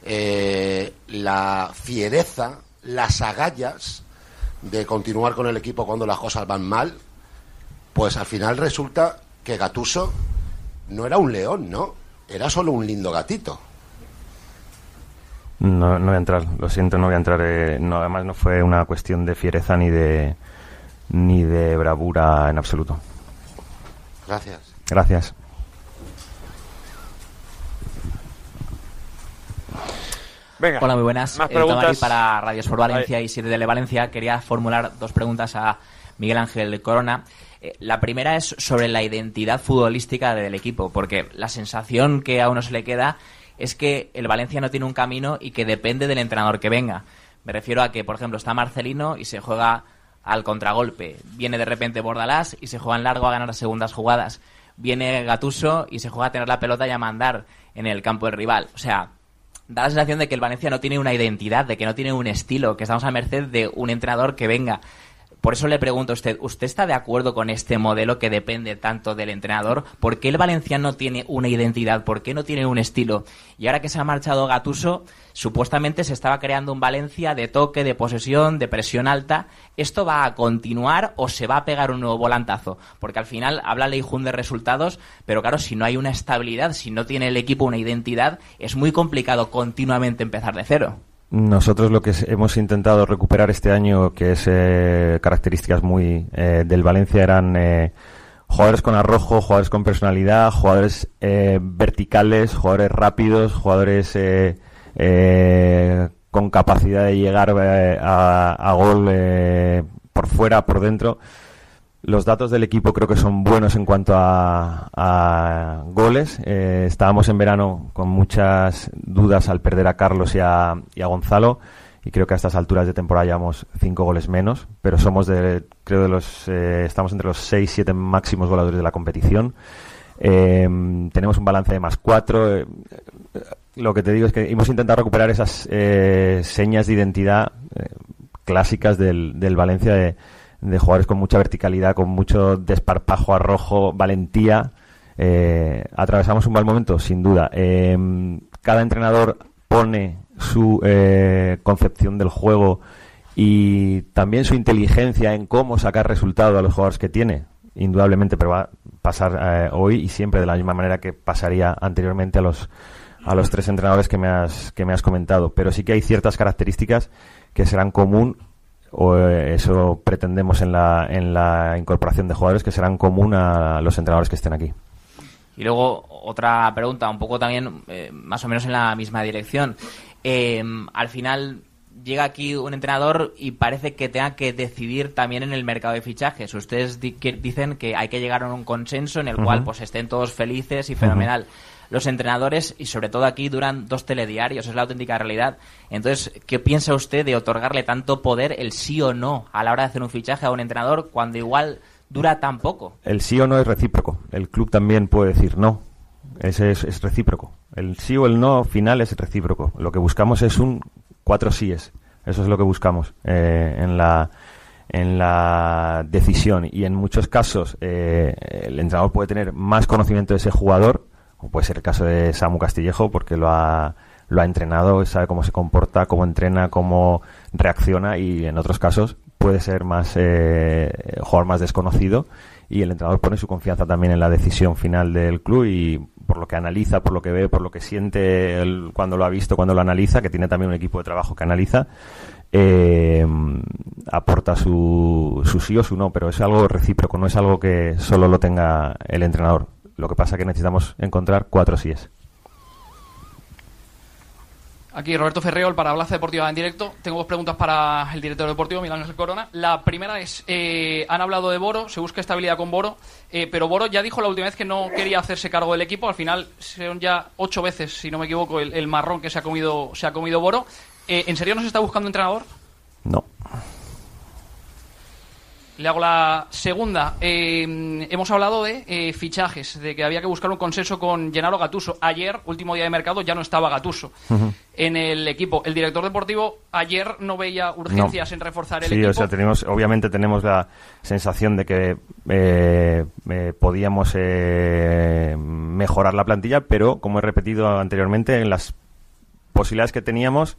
eh, la fiereza, las agallas de continuar con el equipo cuando las cosas van mal, pues al final resulta que Gatuso no era un león, ¿no? Era solo un lindo gatito. No, no voy a entrar, lo siento, no voy a entrar. eh, no, además no fue una cuestión de fiereza ni de ni de bravura en absoluto. Gracias. Gracias. Venga. Hola, muy buenas. Más Eh, preguntas. para Radio Sport Valencia y 7 de Valencia. Quería formular dos preguntas a Miguel Ángel Corona. Eh, La primera es sobre la identidad futbolística del equipo, porque la sensación que a uno se le queda es que el Valencia no tiene un camino y que depende del entrenador que venga. Me refiero a que, por ejemplo, está Marcelino y se juega al contragolpe. Viene de repente Bordalás y se juega en largo a ganar segundas jugadas. Viene Gatuso y se juega a tener la pelota y a mandar en el campo del rival. O sea, da la sensación de que el Valencia no tiene una identidad, de que no tiene un estilo, que estamos a merced de un entrenador que venga. Por eso le pregunto a usted, ¿usted está de acuerdo con este modelo que depende tanto del entrenador? ¿Por qué el Valencia no tiene una identidad? ¿Por qué no tiene un estilo? Y ahora que se ha marchado Gatuso, supuestamente se estaba creando un Valencia de toque, de posesión, de presión alta. ¿Esto va a continuar o se va a pegar un nuevo volantazo? Porque al final habla Leijun de resultados, pero claro, si no hay una estabilidad, si no tiene el equipo una identidad, es muy complicado continuamente empezar de cero. Nosotros lo que hemos intentado recuperar este año, que es eh, características muy eh, del Valencia, eran eh, jugadores con arrojo, jugadores con personalidad, jugadores eh, verticales, jugadores rápidos, jugadores eh, eh, con capacidad de llegar a, a gol por fuera, por dentro. Los datos del equipo creo que son buenos en cuanto a, goles. Eh, estábamos en verano con muchas dudas al perder a Carlos y a, Gonzalo y creo que a estas alturas de temporada llevamos cinco goles menos, pero somos de, creo de los, eh, estamos entre los seis, siete máximos goleadores de la competición. Eh, tenemos un balance de más cuatro. lo que te digo es que hemos intentado recuperar esas señas de identidad clásicas del, del Valencia de, de jugadores con mucha verticalidad, con mucho desparpajo, arrojo, valentía. Eh, atravesamos un mal momento, sin duda. Eh, cada entrenador pone su eh, concepción del juego y también su inteligencia en cómo sacar resultado a los jugadores que tiene. Indudablemente, pero va a pasar eh, hoy y siempre de la misma manera que pasaría anteriormente a los a los tres entrenadores que me has que me has comentado. Pero sí que hay ciertas características que serán común o eh, eso pretendemos en la, en la incorporación de jugadores que serán común a los entrenadores que estén aquí. Y luego otra pregunta, un poco también eh, más o menos en la misma dirección. Eh, al final llega aquí un entrenador y parece que tenga que decidir también en el mercado de fichajes. Ustedes di- que dicen que hay que llegar a un consenso en el cual pues estén todos felices y fenomenal. Los entrenadores, y sobre todo aquí, duran dos telediarios, es la auténtica realidad. Entonces, ¿qué piensa usted de otorgarle tanto poder, el sí o no, a la hora de hacer un fichaje a un entrenador, cuando igual dura tan poco? El sí o no es recíproco. El club también puede decir no. Ese es, es recíproco. El sí o el no final es recíproco. Lo que buscamos es un cuatro síes. Eso es lo que buscamos eh, en la en la decisión y en muchos casos eh, el entrenador puede tener más conocimiento de ese jugador puede ser el caso de Samu Castillejo porque lo ha lo ha entrenado sabe cómo se comporta cómo entrena cómo reacciona y en otros casos puede ser más eh, jugador más desconocido y el entrenador pone su confianza también en la decisión final del club y por lo que analiza, por lo que ve, por lo que siente cuando lo ha visto, cuando lo analiza, que tiene también un equipo de trabajo que analiza, eh, aporta su, su sí o su no, pero es algo recíproco, no es algo que solo lo tenga el entrenador. Lo que pasa es que necesitamos encontrar cuatro síes. Aquí Roberto Ferreol para Plaza Deportiva en directo. Tengo dos preguntas para el director deportivo, Miguel Ángel Corona. La primera es, eh, han hablado de Boro, se busca estabilidad con Boro, eh, pero Boro ya dijo la última vez que no quería hacerse cargo del equipo. Al final son ya ocho veces, si no me equivoco, el, el marrón que se ha comido, se ha comido Boro. Eh, ¿En serio no se está buscando entrenador? No. Le hago la segunda. Eh, hemos hablado de eh, fichajes, de que había que buscar un consenso con Gennaro Gatuso. Ayer, último día de mercado, ya no estaba Gatuso en el equipo. El director deportivo ayer no veía urgencias No. en reforzar el sí, equipo. o sea, tenemos, obviamente tenemos la sensación de que eh, eh, podíamos eh, mejorar la plantilla, pero como he repetido anteriormente, en las posibilidades que teníamos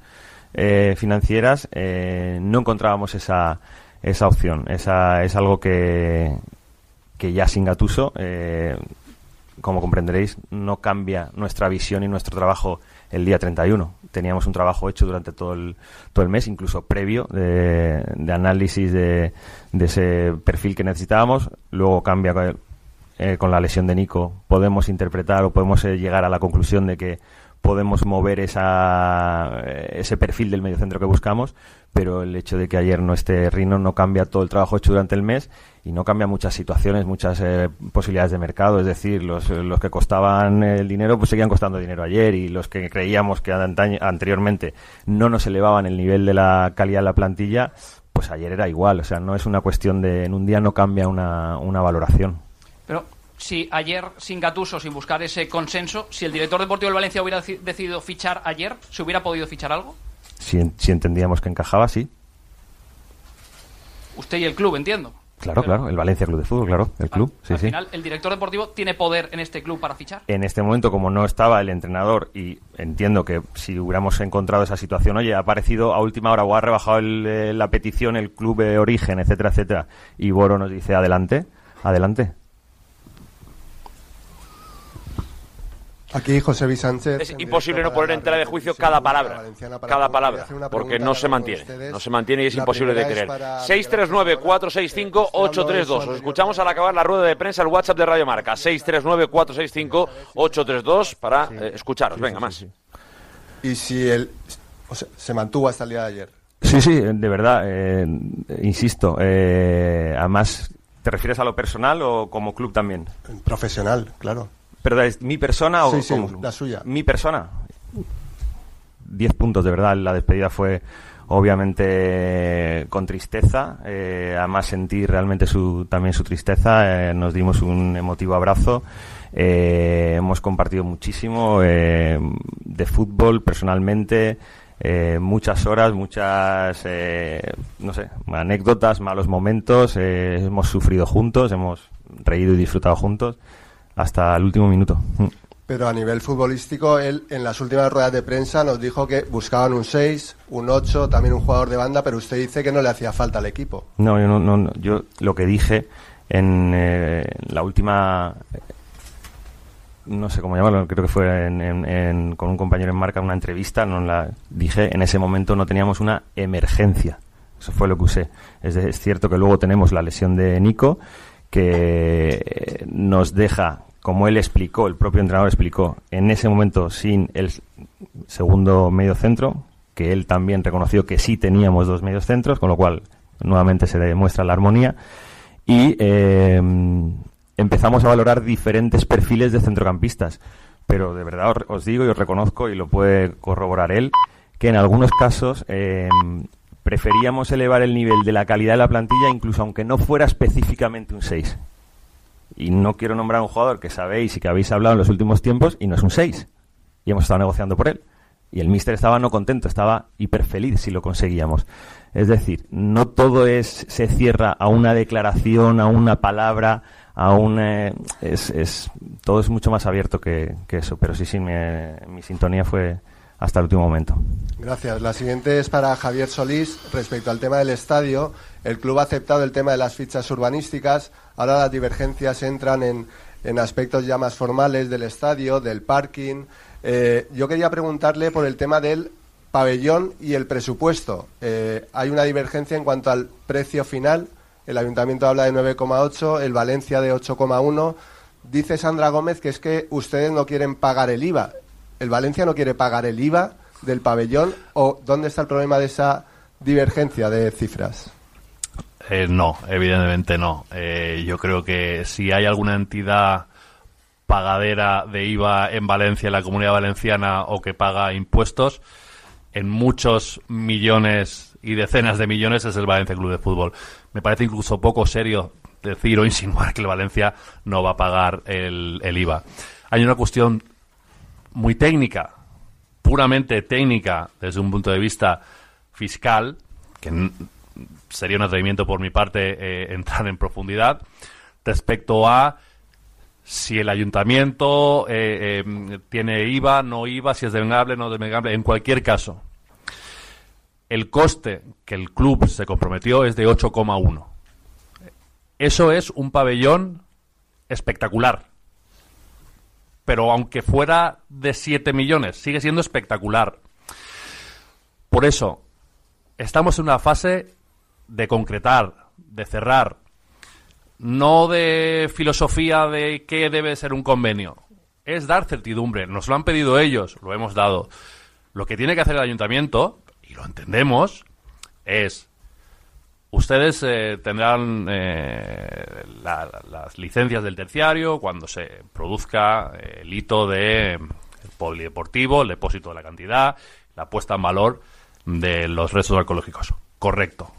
eh, financieras no encontrábamos esa, esa opción. Esa, es algo que, que ya sin Gatuso, eh, como comprenderéis, no cambia nuestra visión y nuestro trabajo el día 31. Teníamos un trabajo hecho durante todo el, todo el mes, incluso previo de, análisis de, de ese perfil que necesitábamos. Luego cambia eh, con la lesión de Nico. Podemos interpretar o podemos eh, llegar a la conclusión de que podemos mover esa, eh, ese perfil del mediocentro que buscamos, pero el hecho de que ayer no esté Rino no cambia todo el trabajo hecho durante el mes y no cambia muchas situaciones, muchas eh, posibilidades de mercado. Es decir, los, los que costaban el dinero, pues seguían costando dinero ayer y los que creíamos que antaño- anteriormente no nos elevaban el nivel de la calidad de la plantilla, pues ayer era igual. O sea, no es una cuestión de en un día no cambia una, una valoración. Pero si ayer, sin Gatuso, sin buscar ese consenso, si el director deportivo del Valencia hubiera deci- decidido fichar ayer, ¿se hubiera podido fichar algo? Si, si entendíamos que encajaba, sí. Usted y el club, entiendo. Claro, claro. El Valencia Club de Fútbol, claro. El club, sí, Al sí. final, el director deportivo tiene poder en este club para fichar. en este momento, como no estaba el entrenador, y entiendo que si hubiéramos encontrado esa situación, oye, ha aparecido a última hora o ha rebajado el, eh, la petición el club de origen, etcétera, etcétera, y Boro nos dice adelante, adelante. Aquí José Luis Sánchez. Es imposible no poner en la tela de juicio cada palabra. Cada palabra. Porque no se mantiene. ustedes. No se mantiene y es La imposible de creer. para 639-465-832. Os escuchamos al acabar la rueda de prensa, el WhatsApp de Radio Marca. 639-465-832 para eh, escucharos. Venga, más. Y si el, o sea, se mantuvo hasta el día de ayer. Sí, sí, de verdad, eh, insisto. eh, además, ¿te refieres a lo personal o como club también? Profesional, claro. ¿Pero es mi persona o Sí, sí, como club? la suya. Mi persona. Diez puntos, de verdad. La despedida fue obviamente con tristeza. eh, además sentí realmente su, también su tristeza. eh, nos dimos un emotivo abrazo. eh, hemos compartido muchísimo eh, de fútbol personalmente. muchas horas, muchas, no sé, anécdotas, malos momentos. eh, hemos sufrido juntos, hemos reído y disfrutado juntos hasta el último minuto. Mm. Pero a nivel futbolístico, él en las últimas ruedas de prensa nos dijo que buscaban un 6, un 8, también un jugador de banda, pero usted dice que no le hacía falta al equipo. No, yo no, no, no. yo lo que dije en eh, la última, no sé cómo llamarlo, creo que fue en- en- en- con un compañero en marca, una entrevista, no la dije, en ese momento no teníamos una emergencia. Eso fue lo que usé. Es cierto que luego tenemos la lesión de Nico, que eh, nos deja, como él explicó, el propio entrenador explicó, en ese momento sin el segundo medio centro, que él también reconoció que sí teníamos dos medios centros, con lo cual nuevamente se demuestra la armonía. Y eh, empezamos a valorar diferentes perfiles de centrocampistas. Pero de verdad os, os digo y os reconozco, y lo puede corroborar él, que en algunos casos eh, preferíamos elevar el nivel de la calidad de la plantilla, incluso aunque no fuera específicamente un 6. Y no quiero nombrar a un jugador que sabéis y que habéis hablado en los últimos tiempos, y no es un 6. Y hemos estado negociando por él. Y el míster estaba no contento, estaba hiper feliz si lo conseguíamos. Es decir, no todo es se cierra a una declaración, a una palabra, a un eh, es, es todo es mucho más abierto que, que eso. Pero sí, sí, mi, mi sintonía fue hasta el último momento. Gracias. La siguiente es para Javier Solís. Respecto al tema del estadio, el club ha aceptado el tema de las fichas urbanísticas. Ahora las divergencias entran en, aspectos ya más formales del estadio, del parking. Eh, yo quería preguntarle por el tema del pabellón y el presupuesto. Eh, hay una divergencia en cuanto al precio final. El ayuntamiento habla de 9,8, el Valencia de 8,1. Dice Sandra Gómez que es que ustedes no quieren pagar el IVA. ¿El Valencia no quiere pagar el IVA del pabellón? ¿O dónde está el problema de esa divergencia de cifras? Eh, no, evidentemente no. Eh, yo creo que si hay alguna entidad pagadera de IVA en Valencia, en la comunidad valenciana, o que paga impuestos, en muchos millones y decenas de millones es el Valencia Club de Fútbol. Me parece incluso poco serio decir o insinuar que el Valencia no va a pagar el, el IVA. Hay una cuestión muy técnica, puramente técnica desde un punto de vista fiscal, que sería un atrevimiento por mi parte eh, entrar en profundidad, respecto a si el ayuntamiento eh, eh, tiene IVA, no IVA, si es devengable, no devengable, en cualquier caso. El coste que el club se comprometió es de 8,1. Eso es un pabellón espectacular. Pero aunque fuera de 7 millones, sigue siendo espectacular. Por eso, estamos en una fase de concretar, de cerrar, no de filosofía de qué debe ser un convenio. Es dar certidumbre. Nos lo han pedido ellos, lo hemos dado. Lo que tiene que hacer el ayuntamiento, y lo entendemos, es ustedes eh, tendrán eh, la- las licencias del terciario cuando se produzca eh, el hito de el polideportivo, el depósito de la cantidad, la puesta en valor de los restos arqueológicos. Correcto.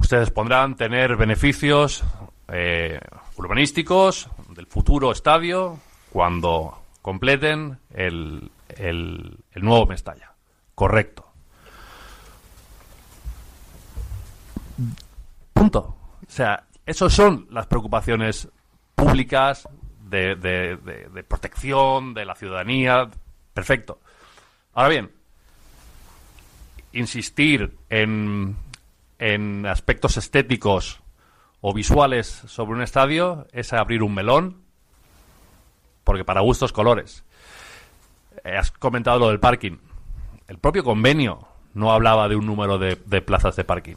Ustedes podrán tener beneficios eh, urbanísticos del futuro estadio cuando completen el, el- nuevo Mestalla. Correcto. Punto. O sea, esas son las preocupaciones públicas de, de- de- de protección de la ciudadanía. Perfecto. Ahora bien, insistir en, en aspectos estéticos o visuales sobre un estadio es abrir un melón, porque para gustos colores. Eh, has comentado lo del parking. El propio convenio no hablaba de un número de, plazas de parking.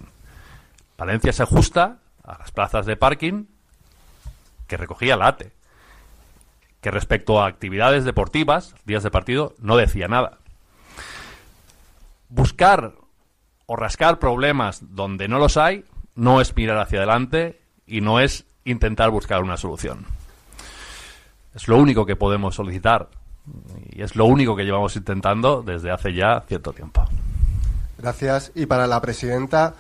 Valencia se ajusta a las plazas de parking que recogía la ATE, que respecto a actividades deportivas, días de partido, no decía nada. Buscar o rascar problemas donde no los hay no es mirar hacia adelante y no es intentar buscar una solución. Es lo único que podemos solicitar y es lo único que llevamos intentando desde hace ya cierto tiempo. Gracias. Y para la presidenta,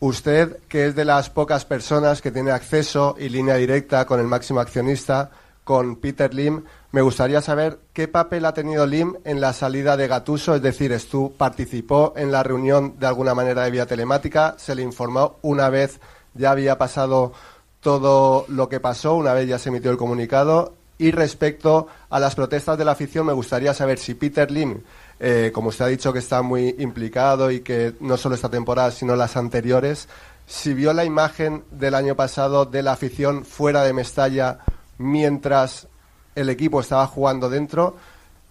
usted, que es de las pocas personas que tiene acceso y línea directa con el máximo accionista, con Peter Lim, me gustaría saber qué papel ha tenido Lim en la salida de Gatuso, es decir, ¿Stu participó en la reunión de alguna manera de vía telemática? ¿Se le informó una vez ya había pasado todo lo que pasó, una vez ya se emitió el comunicado? Y respecto a las protestas de la afición, me gustaría saber si Peter Lim, eh, como usted ha dicho que está muy implicado y que no solo esta temporada, sino las anteriores, si vio la imagen del año pasado de la afición fuera de Mestalla mientras el equipo estaba jugando dentro,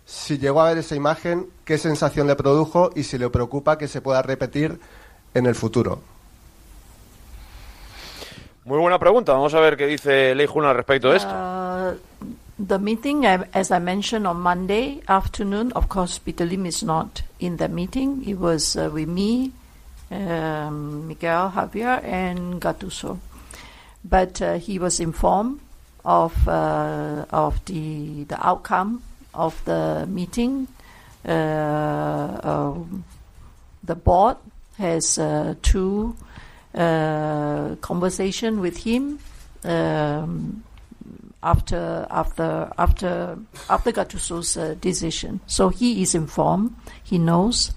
si llegó a ver esa imagen, qué sensación le produjo y si le preocupa que se pueda repetir en el futuro. Muy buena pregunta. Vamos a ver qué dice Lei Jun al respecto de esto. Uh, the meeting, as I mentioned on Monday afternoon, of course, Peter Lim is not in the meeting. It was uh, with me, um, Miguel Javier, and Gattuso. But uh, he was informed of uh, of the the outcome of the meeting. Uh, um, the board has uh, two uh, conversation with him um, after after after after Gattuso's decision. So he is informed. He knows.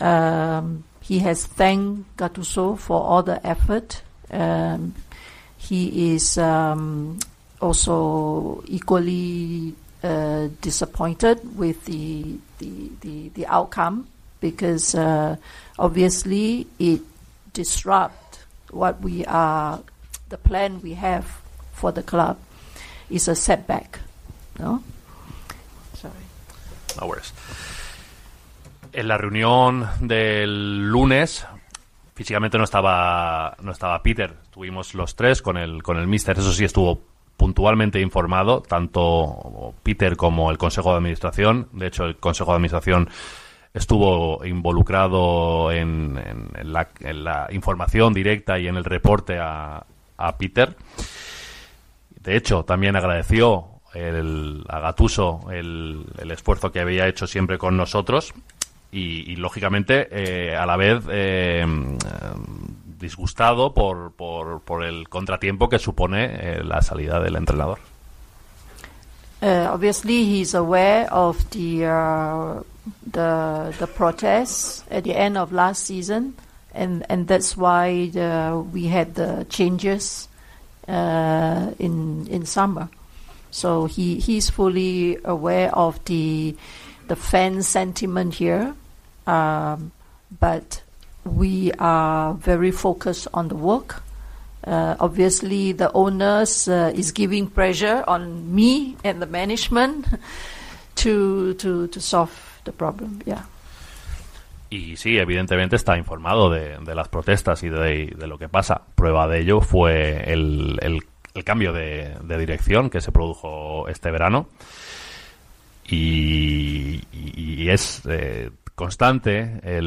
Um, he has thanked Gattuso for all the effort. Um, he is um, also equally uh, disappointed with the the, the, the outcome because uh, obviously it disrupt what we are the plan we have for the club is a setback no sorry No worries. En la reunión del lunes, físicamente no estaba, no estaba Peter. Estuvimos los tres con el, con el mister. Eso sí estuvo puntualmente informado, tanto Peter como el Consejo de Administración. De hecho, el Consejo de Administración estuvo involucrado en, en- en la, en la información directa y en el reporte a, Peter. De hecho, también agradeció el, a Gatuso el, el esfuerzo que había hecho siempre con nosotros y, y, lógicamente, eh, a la vez eh, disgustado por, por, por el contratiempo que supone eh, la salida del entrenador. Uh, obviously, he's aware of the uh, the the protests at the end of last season, and and that's why the, we had the changes uh, in in summer. So he he's fully aware of the the fan sentiment here, um, but we are very focused on the work. Uh, obviously, the owners uh, is giving pressure on me and the management to to to solve the problem. Yeah. Y sí, evidentemente está informado de, de las protestas y de, de lo que pasa. Prueba de ello fue el, el, el cambio de, de dirección que se produjo este verano. Y, y- y es eh, constante el,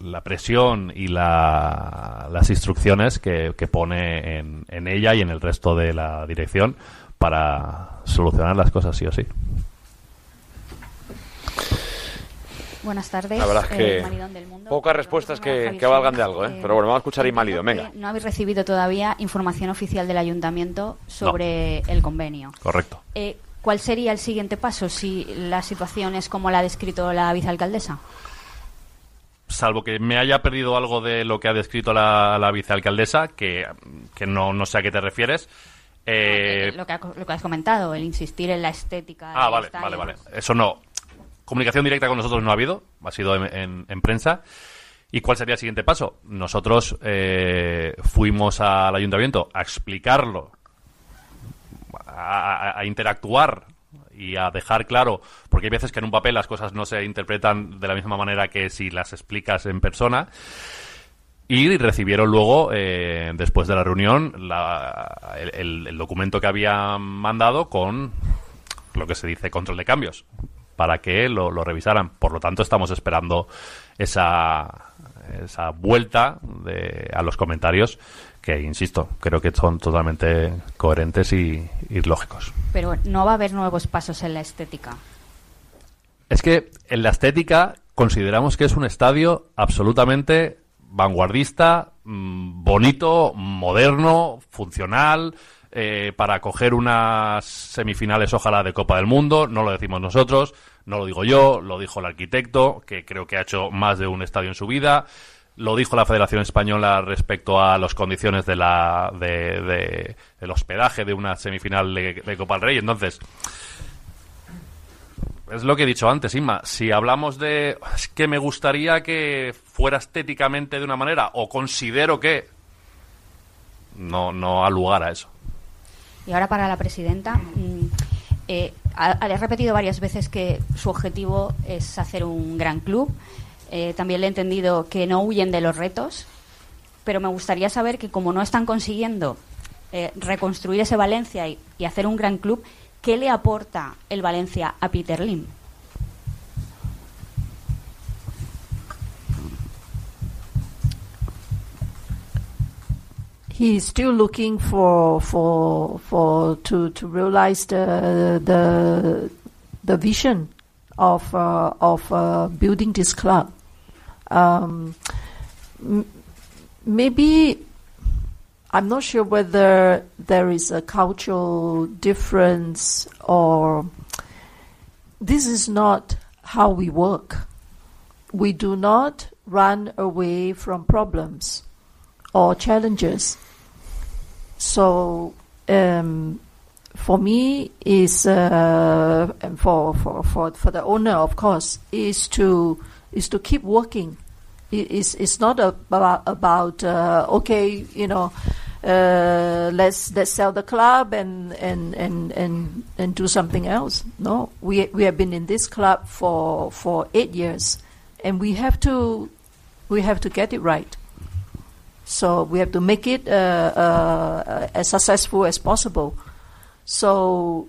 el- la presión y la- las instrucciones que, que pone en, en ella y en el resto de la dirección para solucionar las cosas sí o sí. Buenas tardes. La verdad es eh, que Maridón del Mundo. pocas respuestas que, valgan de algo, ¿eh? Eh, Pero bueno, vamos a escuchar a Inmálido, venga. No habéis recibido todavía información oficial del ayuntamiento sobre el convenio. Correcto. ¿Cuál sería el siguiente paso si la situación es como la ha descrito la vicealcaldesa? salvo que me haya perdido algo de lo que ha descrito la, la vicealcaldesa, que, que no, no sé a qué te refieres. eh, lo, que ha- lo que has comentado, el insistir en la estética. ah, vale, vale, vale. Eso no. Comunicación directa con nosotros no ha habido, ha sido en, en- en prensa. ¿Y cuál sería el siguiente paso? Nosotros eh, fuimos al ayuntamiento a explicarlo, a, a- interactuar y a dejar claro, porque hay veces que en un papel las cosas no se interpretan de la misma manera que si las explicas en persona. Y recibieron luego, eh, después de la reunión, la- el, documento que habían mandado con lo que se dice control de cambios, para que lo, lo revisaran. Por lo tanto, estamos esperando esa, esa vuelta de, a los comentarios que, insisto, creo que son totalmente coherentes y, y lógicos. Pero no va a haber nuevos pasos en la estética. Es que en la estética consideramos que es un estadio absolutamente vanguardista, mm, bonito, moderno, funcional, eh, para acoger unas semifinales, ojalá, de Copa del Mundo. No lo decimos nosotros, no lo digo yo, lo dijo el arquitecto, que creo que ha hecho más de un estadio en su vida. Lo dijo la Federación Española respecto a las condiciones de la, de, de- del hospedaje de una semifinal de, de Copa del Rey. Entonces, es lo que he dicho antes, Inma. Si hablamos de es que me gustaría que fuera estéticamente de una manera, o considero que no, no ha lugar a eso. Y ahora para la presidenta, mm, eh, ha, ha repetido varias veces que su objetivo es hacer un gran club. Eh, también le he entendido que no huyen de los retos, pero me gustaría saber que como no están consiguiendo eh, reconstruir ese Valencia y, hacer un gran club, ¿qué le aporta el Valencia a Peter Lim? he's still looking for for for to to realize the the the vision of uh, of uh, building this club. Um, m- maybe I'm not sure whether there is a cultural difference or this is not how we work. We do not run away from problems or challenges. So um, for me is uh, and for, for, for, for the owner of course is to is to keep working. It is it's not about about uh, okay you know uh, let's let's sell the club and and and and and do something else. No, we we have been in this club for for eight years, and we have to we have to get it right. So we have to make it uh, uh, as successful as possible. So,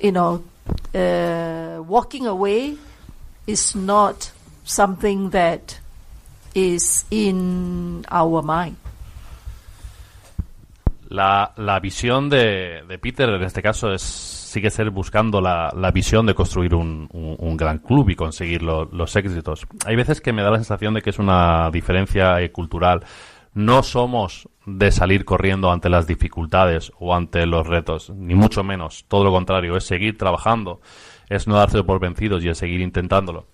you know, uh, walking away is not something that is in our mind. La, la visión de, de Peter en este caso es sigue ser buscando la, la visión de construir un, un- gran club y conseguir lo- los éxitos. Hay veces que me da la sensación de que es una diferencia eh, cultural. No somos de salir corriendo ante las dificultades o ante los retos, ni mucho menos. Todo lo contrario, es seguir trabajando, es no darse por vencidos y es seguir intentándolo.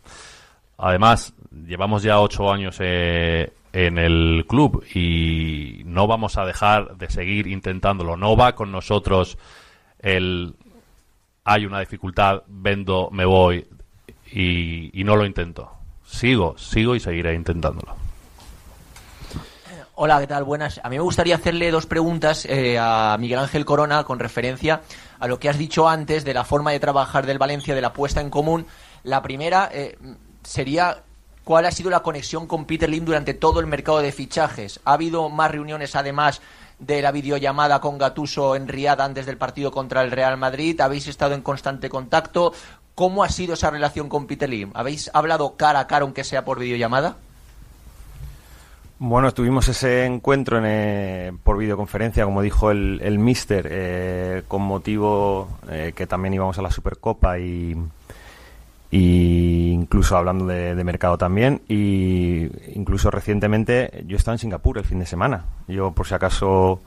Además, llevamos ya ocho años eh, en el club y no vamos a dejar de seguir intentándolo. No va con nosotros el hay una dificultad, vendo, me voy y no lo intento. Sigo, sigo y seguiré intentándolo. Hola, ¿qué tal? Buenas. A mí me gustaría hacerle dos preguntas eh, a Miguel Ángel Corona con referencia a lo que has dicho antes de la forma de trabajar del Valencia, de la puesta en común. La primera eh, sería cuál ha sido la conexión con Peter Lim durante todo el mercado de fichajes. ¿Ha habido más reuniones además de la videollamada con Gatuso en Riad antes del partido contra el Real Madrid? ¿Habéis estado en constante contacto? ¿Cómo ha sido esa relación con Peter Lim? ¿Habéis hablado cara a cara aunque sea por videollamada? Bueno, tuvimos ese encuentro en, eh, por videoconferencia, como dijo el, el Mister, eh, con motivo eh, que también íbamos a la Supercopa y, incluso hablando de, de mercado también. Y incluso recientemente yo estaba en Singapur el fin de semana. Yo, por si acaso,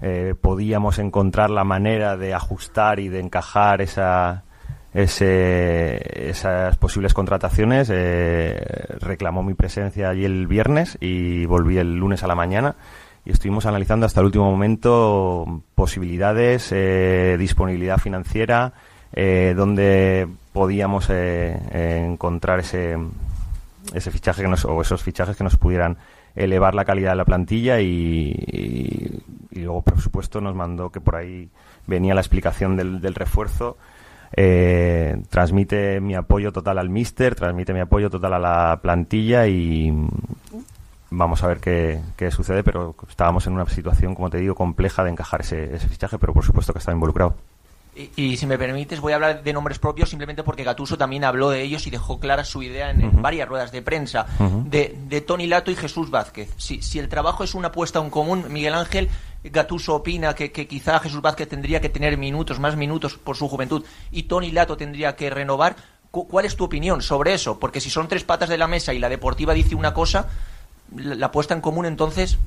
eh, podíamos encontrar la manera de ajustar y de encajar esa, ese, esas posibles contrataciones. eh, reclamó mi presencia allí el viernes y volví el lunes a la mañana y estuvimos analizando hasta el último momento posibilidades, eh, disponibilidad financiera, eh, donde podíamos eh, encontrar ese, ese fichaje que nos, o esos fichajes que nos pudieran elevar la calidad de la plantilla y- y luego por supuesto nos mandó que por ahí venía la explicación del, del refuerzo eh, transmite mi apoyo total al míster, transmite mi apoyo total a la plantilla y vamos a ver qué, qué sucede, pero estábamos en una situación, como te digo, compleja de encajar ese, ese fichaje, pero por supuesto que estaba involucrado. Y, y si me permites, voy a hablar de nombres propios simplemente porque Gatuso también habló de ellos y dejó clara su idea en, varias ruedas de prensa de, de Tony Lato y Jesús Vázquez. Si, si el trabajo es una apuesta en común, Miguel Ángel, Gatuso opina que, quizá Jesús Vázquez tendría que tener minutos, más minutos por su juventud y Tony Lato tendría que renovar. Cu- ¿Cuál es tu opinión sobre eso? Porque si son tres patas de la mesa y la deportiva dice una cosa, la, apuesta en común entonces...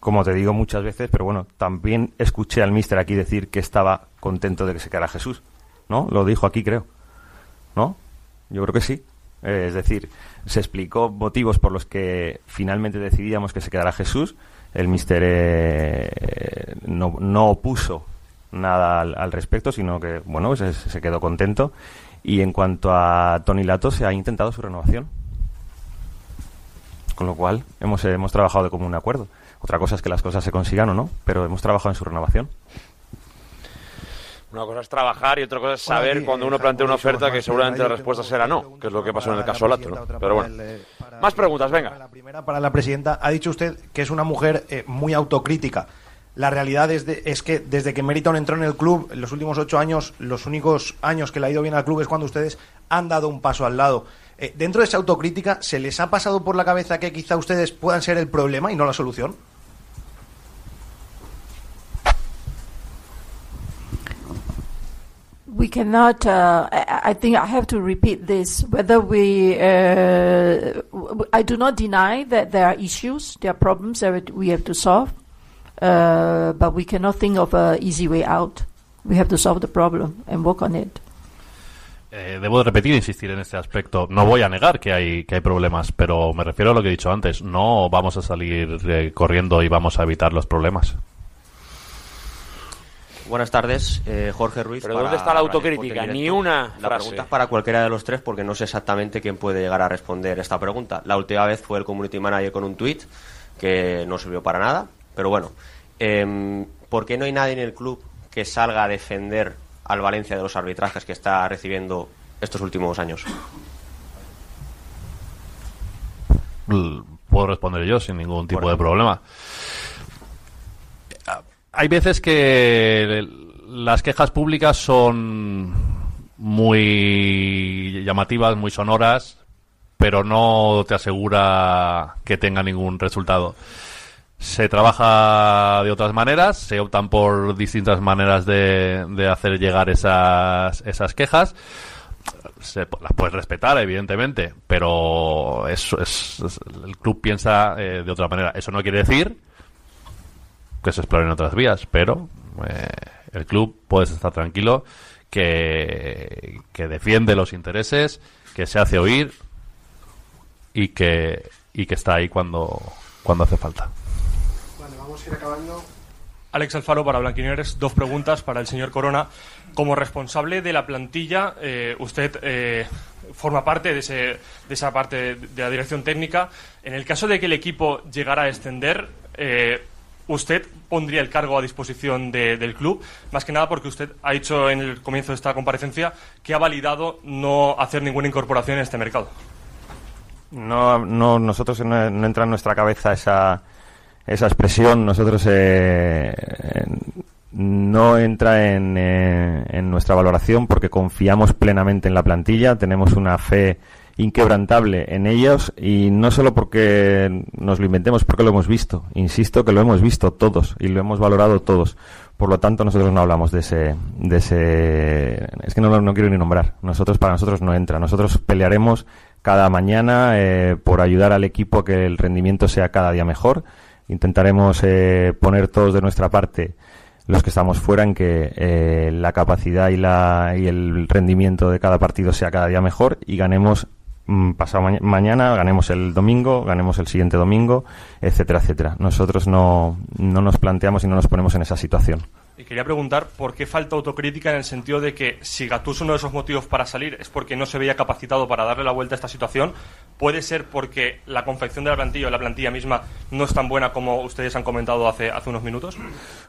Como te digo muchas veces, pero bueno, también escuché al míster aquí decir que estaba contento de que se quedara Jesús, ¿no? Lo dijo aquí, creo, ¿no? Yo creo que sí. Eh, es decir, se explicó motivos por los que finalmente decidíamos que se quedara Jesús. El míster eh, no, no opuso nada al, al respecto, sino que, bueno, se, se quedó contento. Y en cuanto a Tony Lato, se ha intentado su renovación. Con lo cual, hemos, hemos trabajado de común acuerdo. Otra cosa es que las cosas se consigan o no, pero hemos trabajado en su renovación. Una cosa es trabajar y otra cosa es saber cuando eh, uno plantea una oferta que seguramente la respuesta será no, que es lo que pasó en el caso la Lato. ¿no? Pero bueno. Más preguntas, venga. Primera para la presidenta. Ha dicho usted que es una mujer eh, muy autocrítica. La realidad es, de- es que desde que Meriton entró en el club, en los últimos ocho años, los únicos años que le ha ido bien al club es cuando ustedes han dado un paso al lado. Eh, dentro de esa autocrítica, ¿se les ha pasado por la cabeza que quizá ustedes puedan ser el problema y no la solución? We cannot. Uh, I, think I have to repeat this. Whether we, uh, I do not deny that there are issues, there are problems that we have to solve, uh, but we cannot think of an easy way out. We have to solve the problem and work on it. Eh, debo de repetir e insistir en este aspecto. No voy a negar que hay, que hay problemas, pero me refiero a lo que he dicho antes. No vamos a salir eh, corriendo y vamos a evitar los problemas. Buenas tardes, eh, Jorge Ruiz. Pero para ¿dónde está la autocrítica? Ni una La frase. pregunta es para cualquiera de los tres porque no sé exactamente quién puede llegar a responder esta pregunta. La última vez fue el community manager con un tweet que no sirvió para nada, pero bueno. Em, ¿Por qué no hay nadie en el club que salga a defender al Valencia de los arbitrajes que está recibiendo estos últimos años? Puedo responder yo sin ningún tipo de problema. Hay veces que las quejas públicas son muy llamativas, muy sonoras, pero no te asegura que tenga ningún resultado. Se trabaja de otras maneras, se optan por distintas maneras de, de hacer llegar esas, esas quejas. Se, las puedes respetar, evidentemente, pero es, es- el club piensa eh, de otra manera. Eso no quiere decir que se exploren otras vías, pero eh, el club puedes estar tranquilo que, que defiende los intereses, que se hace oír y que, y que está ahí cuando, cuando hace falta. Vale, vamos a ir acabando. Alex Alfaro para Blanquinieres. Dos preguntas para el señor Corona. Como responsable de la plantilla, eh, usted eh, forma parte de, ese, de esa parte de la dirección técnica. En el caso de que el equipo llegara a extender, eh, ¿usted pondría el cargo a disposición de- del club? Más que nada porque usted ha dicho en el comienzo de esta comparecencia que ha validado no hacer ninguna incorporación en este mercado. No, no, nosotros no, entra en nuestra cabeza esa, esa expresión. Nosotros eh, no entra en, eh, en nuestra valoración porque confiamos plenamente en la plantilla, tenemos una fe inquebrantable en ellos y no solo porque nos lo inventemos, porque lo hemos visto. Insisto que lo hemos visto todos y lo hemos valorado todos. Por lo tanto, nosotros no hablamos de ese, de ese, es que no, no quiero ni nombrar. Nosotros, para nosotros no entra. Nosotros pelearemos cada mañana eh, por ayudar al equipo a que el rendimiento sea cada día mejor. Intentaremos eh, poner todos de nuestra parte los que estamos fuera en que eh, la capacidad y, la, y el rendimiento de cada partido sea cada día mejor y ganemos pasado maña- mañana, ganemos el domingo, ganemos el siguiente domingo, etcétera, etcétera. Nosotros no, no nos planteamos y no nos ponemos en esa situación. Y quería preguntar por qué falta autocrítica en el sentido de que si Gattuso uno de esos motivos para salir es porque no se veía capacitado para darle la vuelta a esta situación, puede ser porque la confección de la plantilla o la plantilla misma no es tan buena como ustedes han comentado hace, hace unos minutos.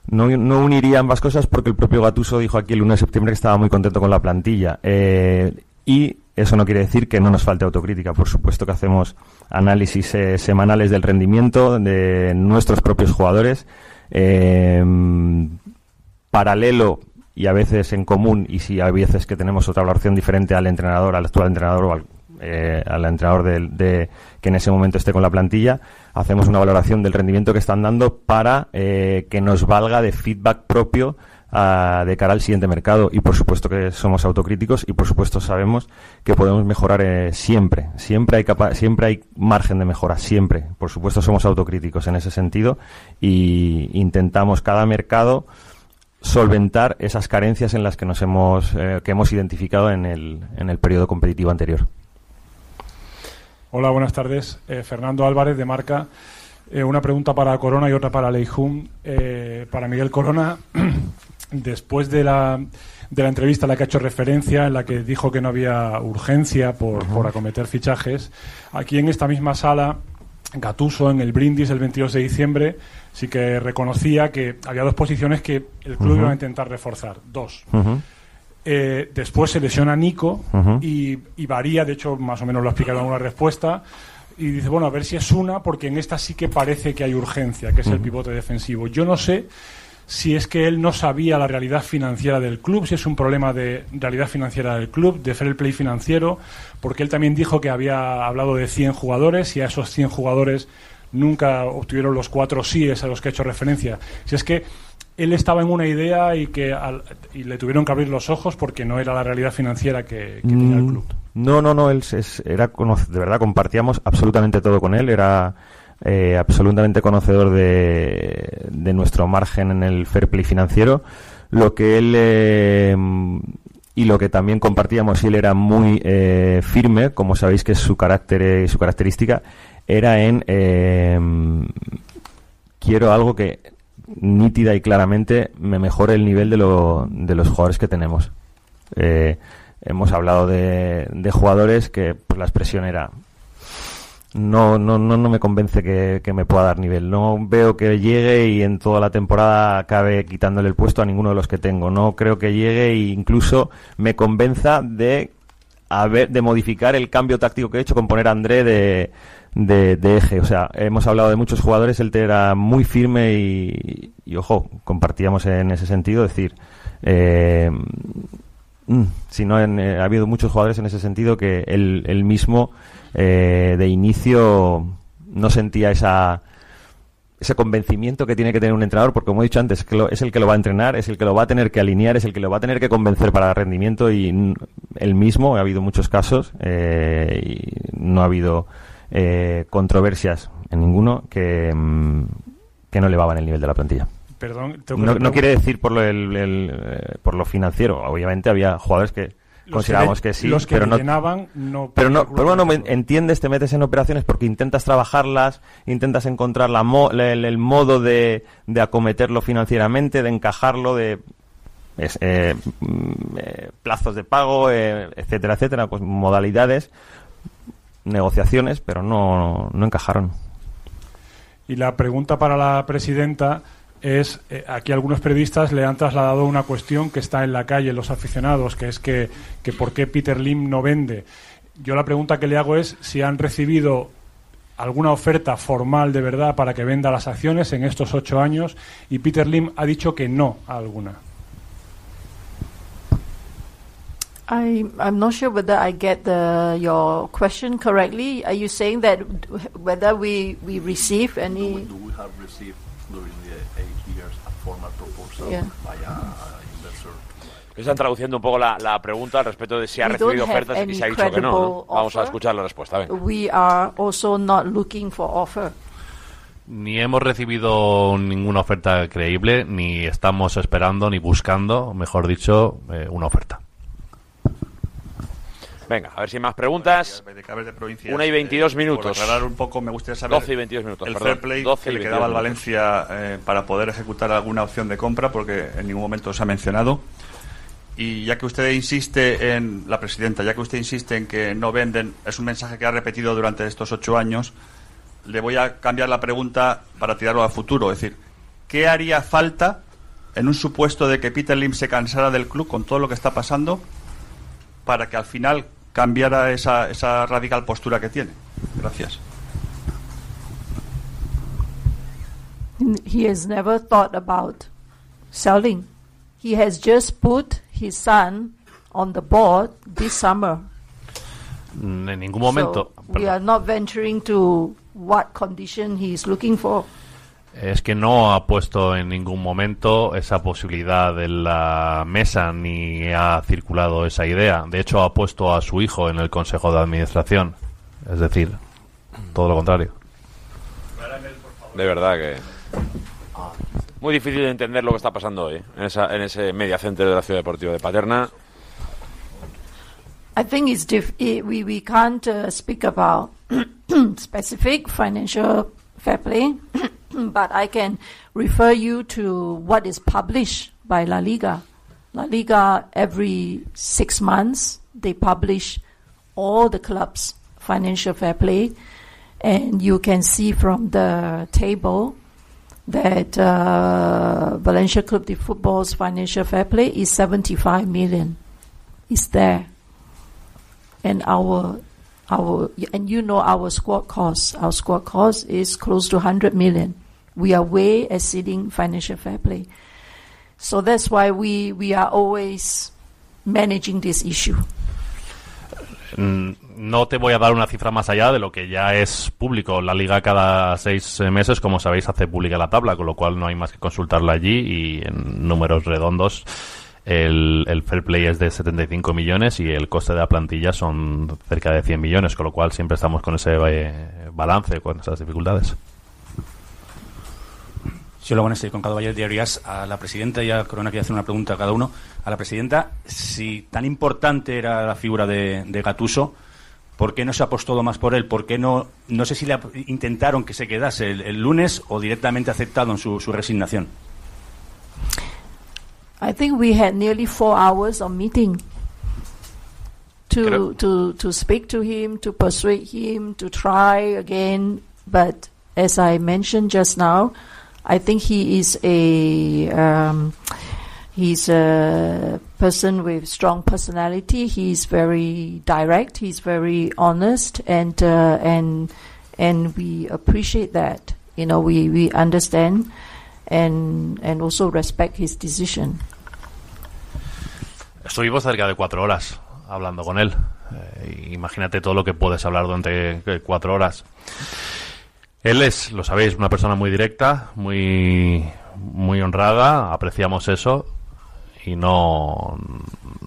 No, no uniría ambas cosas porque el propio Gatuso dijo aquí el 1 de septiembre que estaba muy contento con la plantilla. Eh, y eso no quiere decir que no nos falte autocrítica. Por supuesto que hacemos análisis eh, semanales del rendimiento de nuestros propios jugadores. Eh, paralelo y a veces en común, y si hay veces que tenemos otra valoración diferente al entrenador, al actual entrenador o al, eh, entrenador de, que en ese momento esté con la plantilla, hacemos una valoración del rendimiento que están dando para que nos valga de feedback propio de cara al siguiente mercado. Y por supuesto que somos autocríticos y por supuesto sabemos que podemos mejorar eh, siempre. Siempre hay, capa- siempre hay margen de mejora, siempre. Por supuesto somos autocríticos en ese sentido y intentamos cada mercado solventar esas carencias en las que nos hemos eh, que hemos identificado en el, en el periodo competitivo anterior. Hola, buenas tardes. Eh, Fernando Álvarez de Marca. Una pregunta para Corona y otra para Leijun. Para Miguel Corona, después de la, de la entrevista a la que ha hecho referencia, en la que dijo que no había urgencia por, por acometer fichajes, aquí en esta misma sala, Gatuso, en el brindis el 22 de diciembre, sí que reconocía que había dos posiciones que el club iba a intentar reforzar. Dos. Eh, después se lesiona Nico y, y varía, de hecho, más o menos lo ha explicado en una respuesta. Y dice, bueno, a ver si es una, porque en esta sí que parece que hay urgencia, que es el pivote defensivo. Yo no sé si es que él no sabía la realidad financiera del club, si es un problema de realidad financiera del club, de fair play financiero, porque él también dijo que había hablado de 100 jugadores y a esos 100 jugadores nunca obtuvieron los cuatro síes a los que he hecho referencia. Si es que él estaba en una idea y que al- y le tuvieron que abrir los ojos porque no era la realidad financiera que, que tenía el Mm, club. No, no, no, él es- era de verdad compartíamos absolutamente todo con él, era eh, absolutamente conocedor de, nuestro margen en el fair play financiero, lo que él eh, y lo que también compartíamos y él era muy eh, firme, como sabéis que es su carácter eh, su característica, era en quiero algo que nítida y claramente me mejore el nivel de, lo- de los jugadores que tenemos. Hemos hablado de, de jugadores que pues, la expresión era no, no, no, no me convence que, que me pueda dar nivel. No veo que llegue y en toda la temporada acabe quitándole el puesto a ninguno de los que tengo. No creo que llegue e incluso me convenza de haber, de modificar el cambio táctico que he hecho con poner a André de, de, de eje. O sea, hemos hablado de muchos jugadores, él era muy firme y, ojo, compartíamos en ese sentido, decir, eh, mm, si no, eh, ha habido muchos jugadores en ese sentido que él, él mismo eh, de inicio no sentía esa ese convencimiento que tiene que tener un entrenador, porque como he dicho antes, es, el que lo va a entrenar, es el que lo va a tener que alinear, es el que lo va a tener que convencer para rendimiento y él mismo, ha habido muchos casos eh, y no ha habido eh, controversias en ninguno que, mm, que no elevaban el nivel de la plantilla. Perdón, No, quiere decir por lo, el- el, eh, por lo financiero, obviamente había jugadores que Los considerábamos que que, sí, los que pero no no pero no, pero bueno, entiendes, te metes en operaciones porque intentas trabajarlas, intentas encontrar la mo- el, el modo de, de acometerlo financieramente, de encajarlo, de es, eh, mm, eh, plazos de pago, eh, etcétera, etcétera, pues modalidades, negociaciones, pero no, no encajaron. Y la pregunta para la presidenta es, eh, aquí algunos periodistas le han trasladado una cuestión que está en la calle, los aficionados, que es que, que por qué Peter Lim no vende. Yo la pregunta que le hago es si han recibido alguna oferta formal de verdad para que venda las acciones en estos ocho años y Peter Lim ha dicho que no a alguna. I, I'm not sure whether I get the, your question correctly. Are you saying that whether we, we receive any... Do we have received during formal proposal Yeah. by a investor? Están traduciendo un poco la, la pregunta al respecto de si ha recibido have ofertas y any se ha dicho que no, ¿no? credible Vamos a offer. escuchar la respuesta. venga. We are also not looking for offer. Ni hemos recibido ninguna oferta creíble, ni estamos esperando, ni buscando, mejor dicho, eh, una oferta. Venga, a ver si hay más preguntas. Una y 22 Eh, minutos. Por aclarar un poco, me gustaría saber 12 y 22 minutos, el perdón. fair play 12 que le 22 quedaba al. Valencia eh, para poder ejecutar alguna opción de compra, porque en ningún momento se ha mencionado. Y ya que usted insiste en, la presidenta, ya que usted insiste en que no venden, es un mensaje que ha repetido durante estos ocho años, le voy a cambiar la pregunta para tirarlo al futuro. Es decir, ¿qué haría falta en un supuesto de que Peter Lim se cansara del club con todo lo que está pasando para que al final cambiara esa, esa radical postura que tiene? Gracias. He has never thought about selling. He has just put his son on the board this summer. Mm, En ningún momento. So we are not venturing to what condition he is looking for. Es que no ha puesto en ningún momento esa posibilidad en la mesa ni ha circulado esa idea. De hecho, ha puesto a su hijo en el Consejo de Administración. Es decir, todo lo contrario. De verdad que. Muy difícil de entender lo que está pasando hoy en, esa, en ese media center de la Ciudad Deportiva de Paterna. I think it's we, we can't uh, speak about specific financial fair play, but I can refer you to what is published by La Liga. La Liga, every six months, they publish all the clubs' financial fair play, and you can see from the table that uh, Valencia Club de Football's financial fair play is 75 million. It's there and our our and you know our squad cost. Our squad cost is close to 100 million. We are way exceeding financial fair play. So that's why we we are always managing this issue. Mm, No te voy a dar una cifra más allá de lo que ya es público. La liga cada seis meses, como sabéis, hace pública la tabla, con lo cual no hay más que consultarla allí y en números redondos el, el fair play es de 75 millones y el coste de la plantilla son cerca de 100 millones, con lo cual siempre estamos con ese eh, balance, con esas dificultades. Sí, hola, buenas, estoy con Caballo Diarias. A la presidenta y a Corona quiero hacer una pregunta a cada uno. A la presidenta, si tan importante era la figura de, de Gatuso, ¿por qué no se ha apostado más por él? ¿Por qué no, no sé si le intentaron que se quedase el, el lunes o directamente aceptado en su, su resignación? I think we had nearly four hours of meeting to to to speak to him, to persuade him to try again. But as I mentioned just now, I think he is a um, he's a person with strong personality. He's very direct. He's very honest, and uh, and and we appreciate that. You know, we we understand and and also respect his decision. Estuvimos cerca de cuatro horas hablando con él. Eh, imagínate todo lo que puedes hablar durante eh, cuatro horas. Él es, lo sabéis, una persona muy directa, muy, muy honrada. Apreciamos eso y no,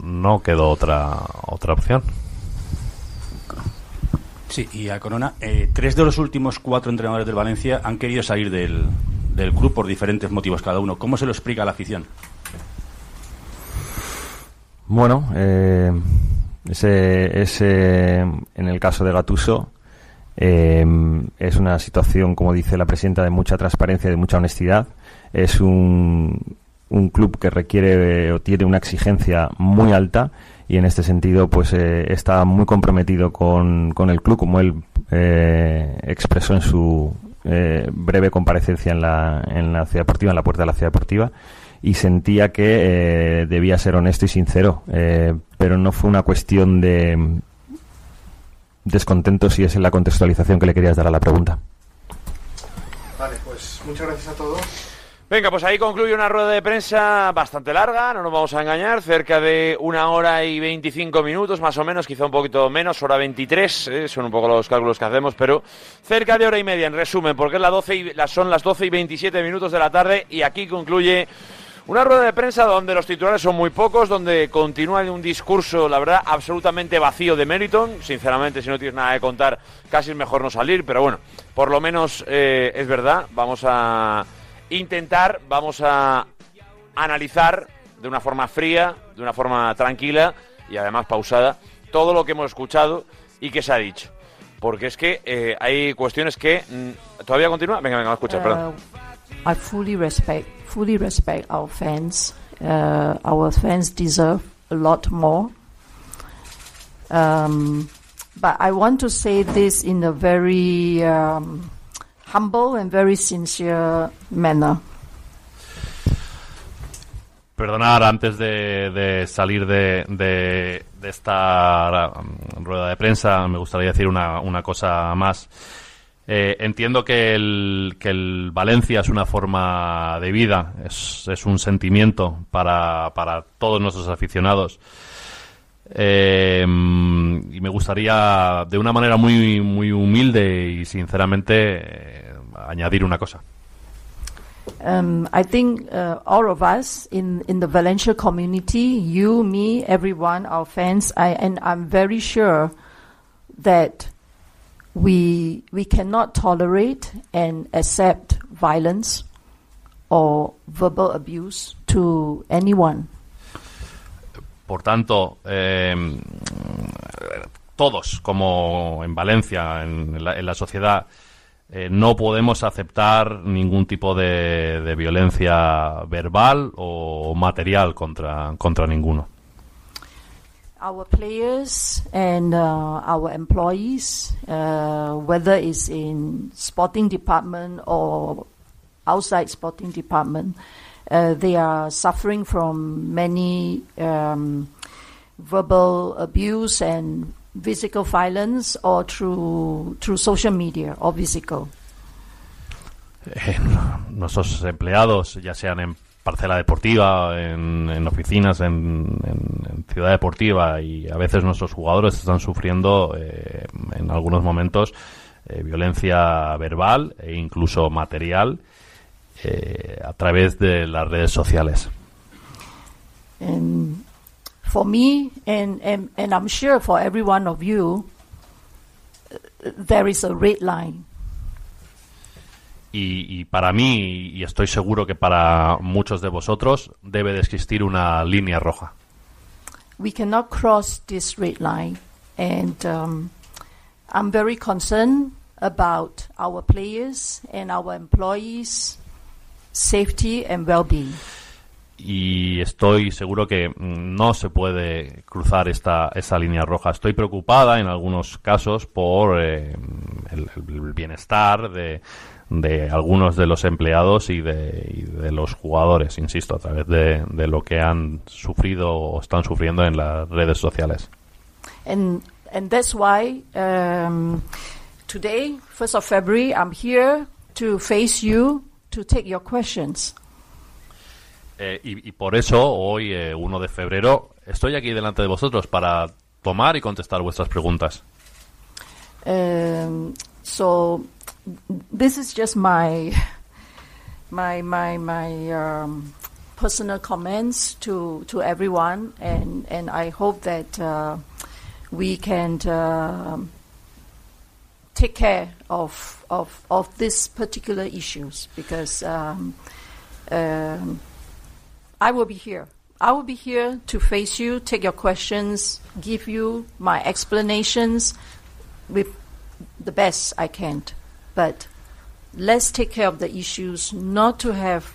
no quedó otra, otra opción. Sí, y a Corona, eh, tres de los últimos cuatro entrenadores del Valencia han querido salir del, del club por diferentes motivos cada uno. ¿Cómo se lo explica a la afición? Bueno, eh, ese, ese, en el caso de Gatuso, eh, es una situación, como dice la presidenta, de mucha transparencia y de mucha honestidad. Es un, un club que requiere o tiene una exigencia muy alta y en este sentido pues eh, está muy comprometido con, con el club, como él eh, expresó en su eh, breve comparecencia en la, en la ciudad deportiva, en la puerta de la ciudad deportiva y sentía que eh, debía ser honesto y sincero, eh, pero no fue una cuestión de mm, descontento si es en la contextualización que le querías dar a la pregunta. Vale, pues muchas gracias a todos. Venga, pues ahí concluye una rueda de prensa bastante larga, no nos vamos a engañar, cerca de una hora y 25 minutos, más o menos, quizá un poquito menos, hora 23, eh, son un poco los cálculos que hacemos, pero cerca de hora y media, en resumen, porque es la 12 y, las- son las 12 y 27 minutos de la tarde y aquí concluye una rueda de prensa donde los titulares son muy pocos, donde continúa un discurso, la verdad, absolutamente vacío de Meriton. Sinceramente, si no tienes nada que contar, casi es mejor no salir, pero bueno, por lo menos eh, es verdad. Vamos a intentar, vamos a analizar de una forma fría, de una forma tranquila y además pausada todo lo que hemos escuchado y que se ha dicho. Porque es que eh, hay cuestiones que... mm, ¿Todavía continúa? Venga, venga, escucha, perdón. Uh, I fully respect, fully respect our fans. Uh, our fans deserve a lot more. Um, but I want to say this in a very um, humble and very sincere manner. Perdonar, antes de, de salir de, de- de esta rueda de prensa, me gustaría decir una, una cosa más. Eh, entiendo que el, que el Valencia es una forma de vida, es, es un sentimiento para, para todos nuestros aficionados. Eh, y me gustaría, de una manera muy, muy humilde y sinceramente, eh, añadir una cosa. Um, I think uh, all of us in, in the Valencia community, you, me, everyone, our fans, I, and I'm very sure that we we cannot tolerate and accept violence or verbal abuse to anyone. Por tanto, eh, todos, como en Valencia, en la, en la sociedad, eh, no podemos aceptar ningún tipo de, de violencia verbal o material contra, contra ninguno. Our players and uh, our employees, uh, whether it's in sporting department or outside sporting department, uh, they are suffering from many um, verbal abuse and physical violence, or through through social media or physical. Eh, nuestros empleados, ya sean parcela deportiva, en, oficinas, en, en- ciudad deportiva y a veces nuestros jugadores están sufriendo eh, en algunos momentos eh, violencia verbal e incluso material eh, a través de las redes sociales. And for me, and, and, and I'm sure for every one uh, red. Y, y para mí, y estoy seguro que para muchos de vosotros, debe de existir una línea roja. We cannot cross this red line. And um, I'm very concerned about our players and our employees' safety and well being. y estoy seguro que no se puede cruzar esta esa línea roja. Estoy preocupada en algunos casos por eh, el, el bienestar de, de algunos de los empleados y de, y de los jugadores, insisto, a través de, de lo que han sufrido o están sufriendo en las redes sociales. And and that's why um, today, first of February, I'm here to face you to take your questions. Eh, y, y por eso hoy, eh, 1 de febrero, estoy aquí delante de vosotros para tomar y contestar vuestras preguntas. Um, so this is just my my my my um, personal comments to to everyone, and and I hope that uh, we can um take care of of of these particular issues because um, um, I will be here. I will be here to face you, take your questions, give you my explanations with the best I can. But let's take care of the issues, not to have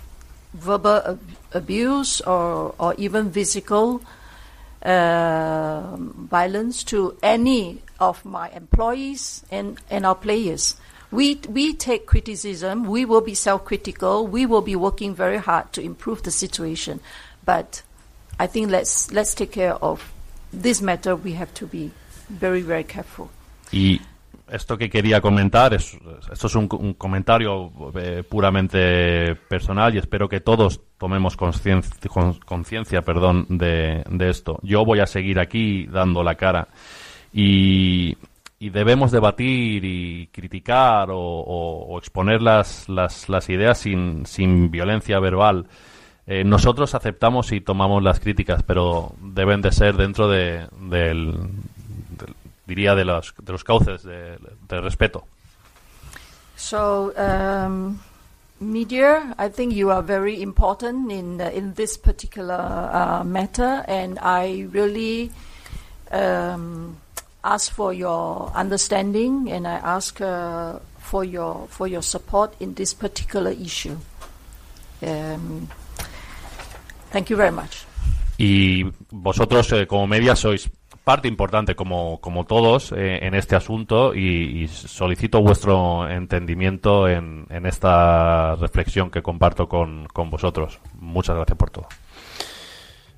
verbal ab- abuse or, or even physical uh, violence to any of my employees and, and our players. We, we take criticism, we will be self critical, we will be working very hard to improve the situation. But I think let's, let's take care of this matter. We have to be very, very careful. Esto que quería comentar, es, esto es un, un comentario eh, puramente personal y espero que todos tomemos conciencia con- conciencia perdón, de, de esto. Yo voy a seguir aquí dando la cara y, y debemos debatir y criticar o, exponer las, las, las ideas sin, violencia verbal. Eh, nosotros aceptamos y tomamos las críticas, pero deben de ser dentro de, del, del- diría, de los, de los cauces de, de respeto. So, um, media, I think you are very important in uh, in this particular uh, matter, and I really um, ask for your understanding, and I ask uh, for your for your support in this particular issue. Um, thank you very much. Y vosotros, eh, como media, sois parte importante, como, como todos, eh, en este asunto y, y solicito vuestro entendimiento en, en esta reflexión que comparto con, con vosotros. Muchas gracias por todo.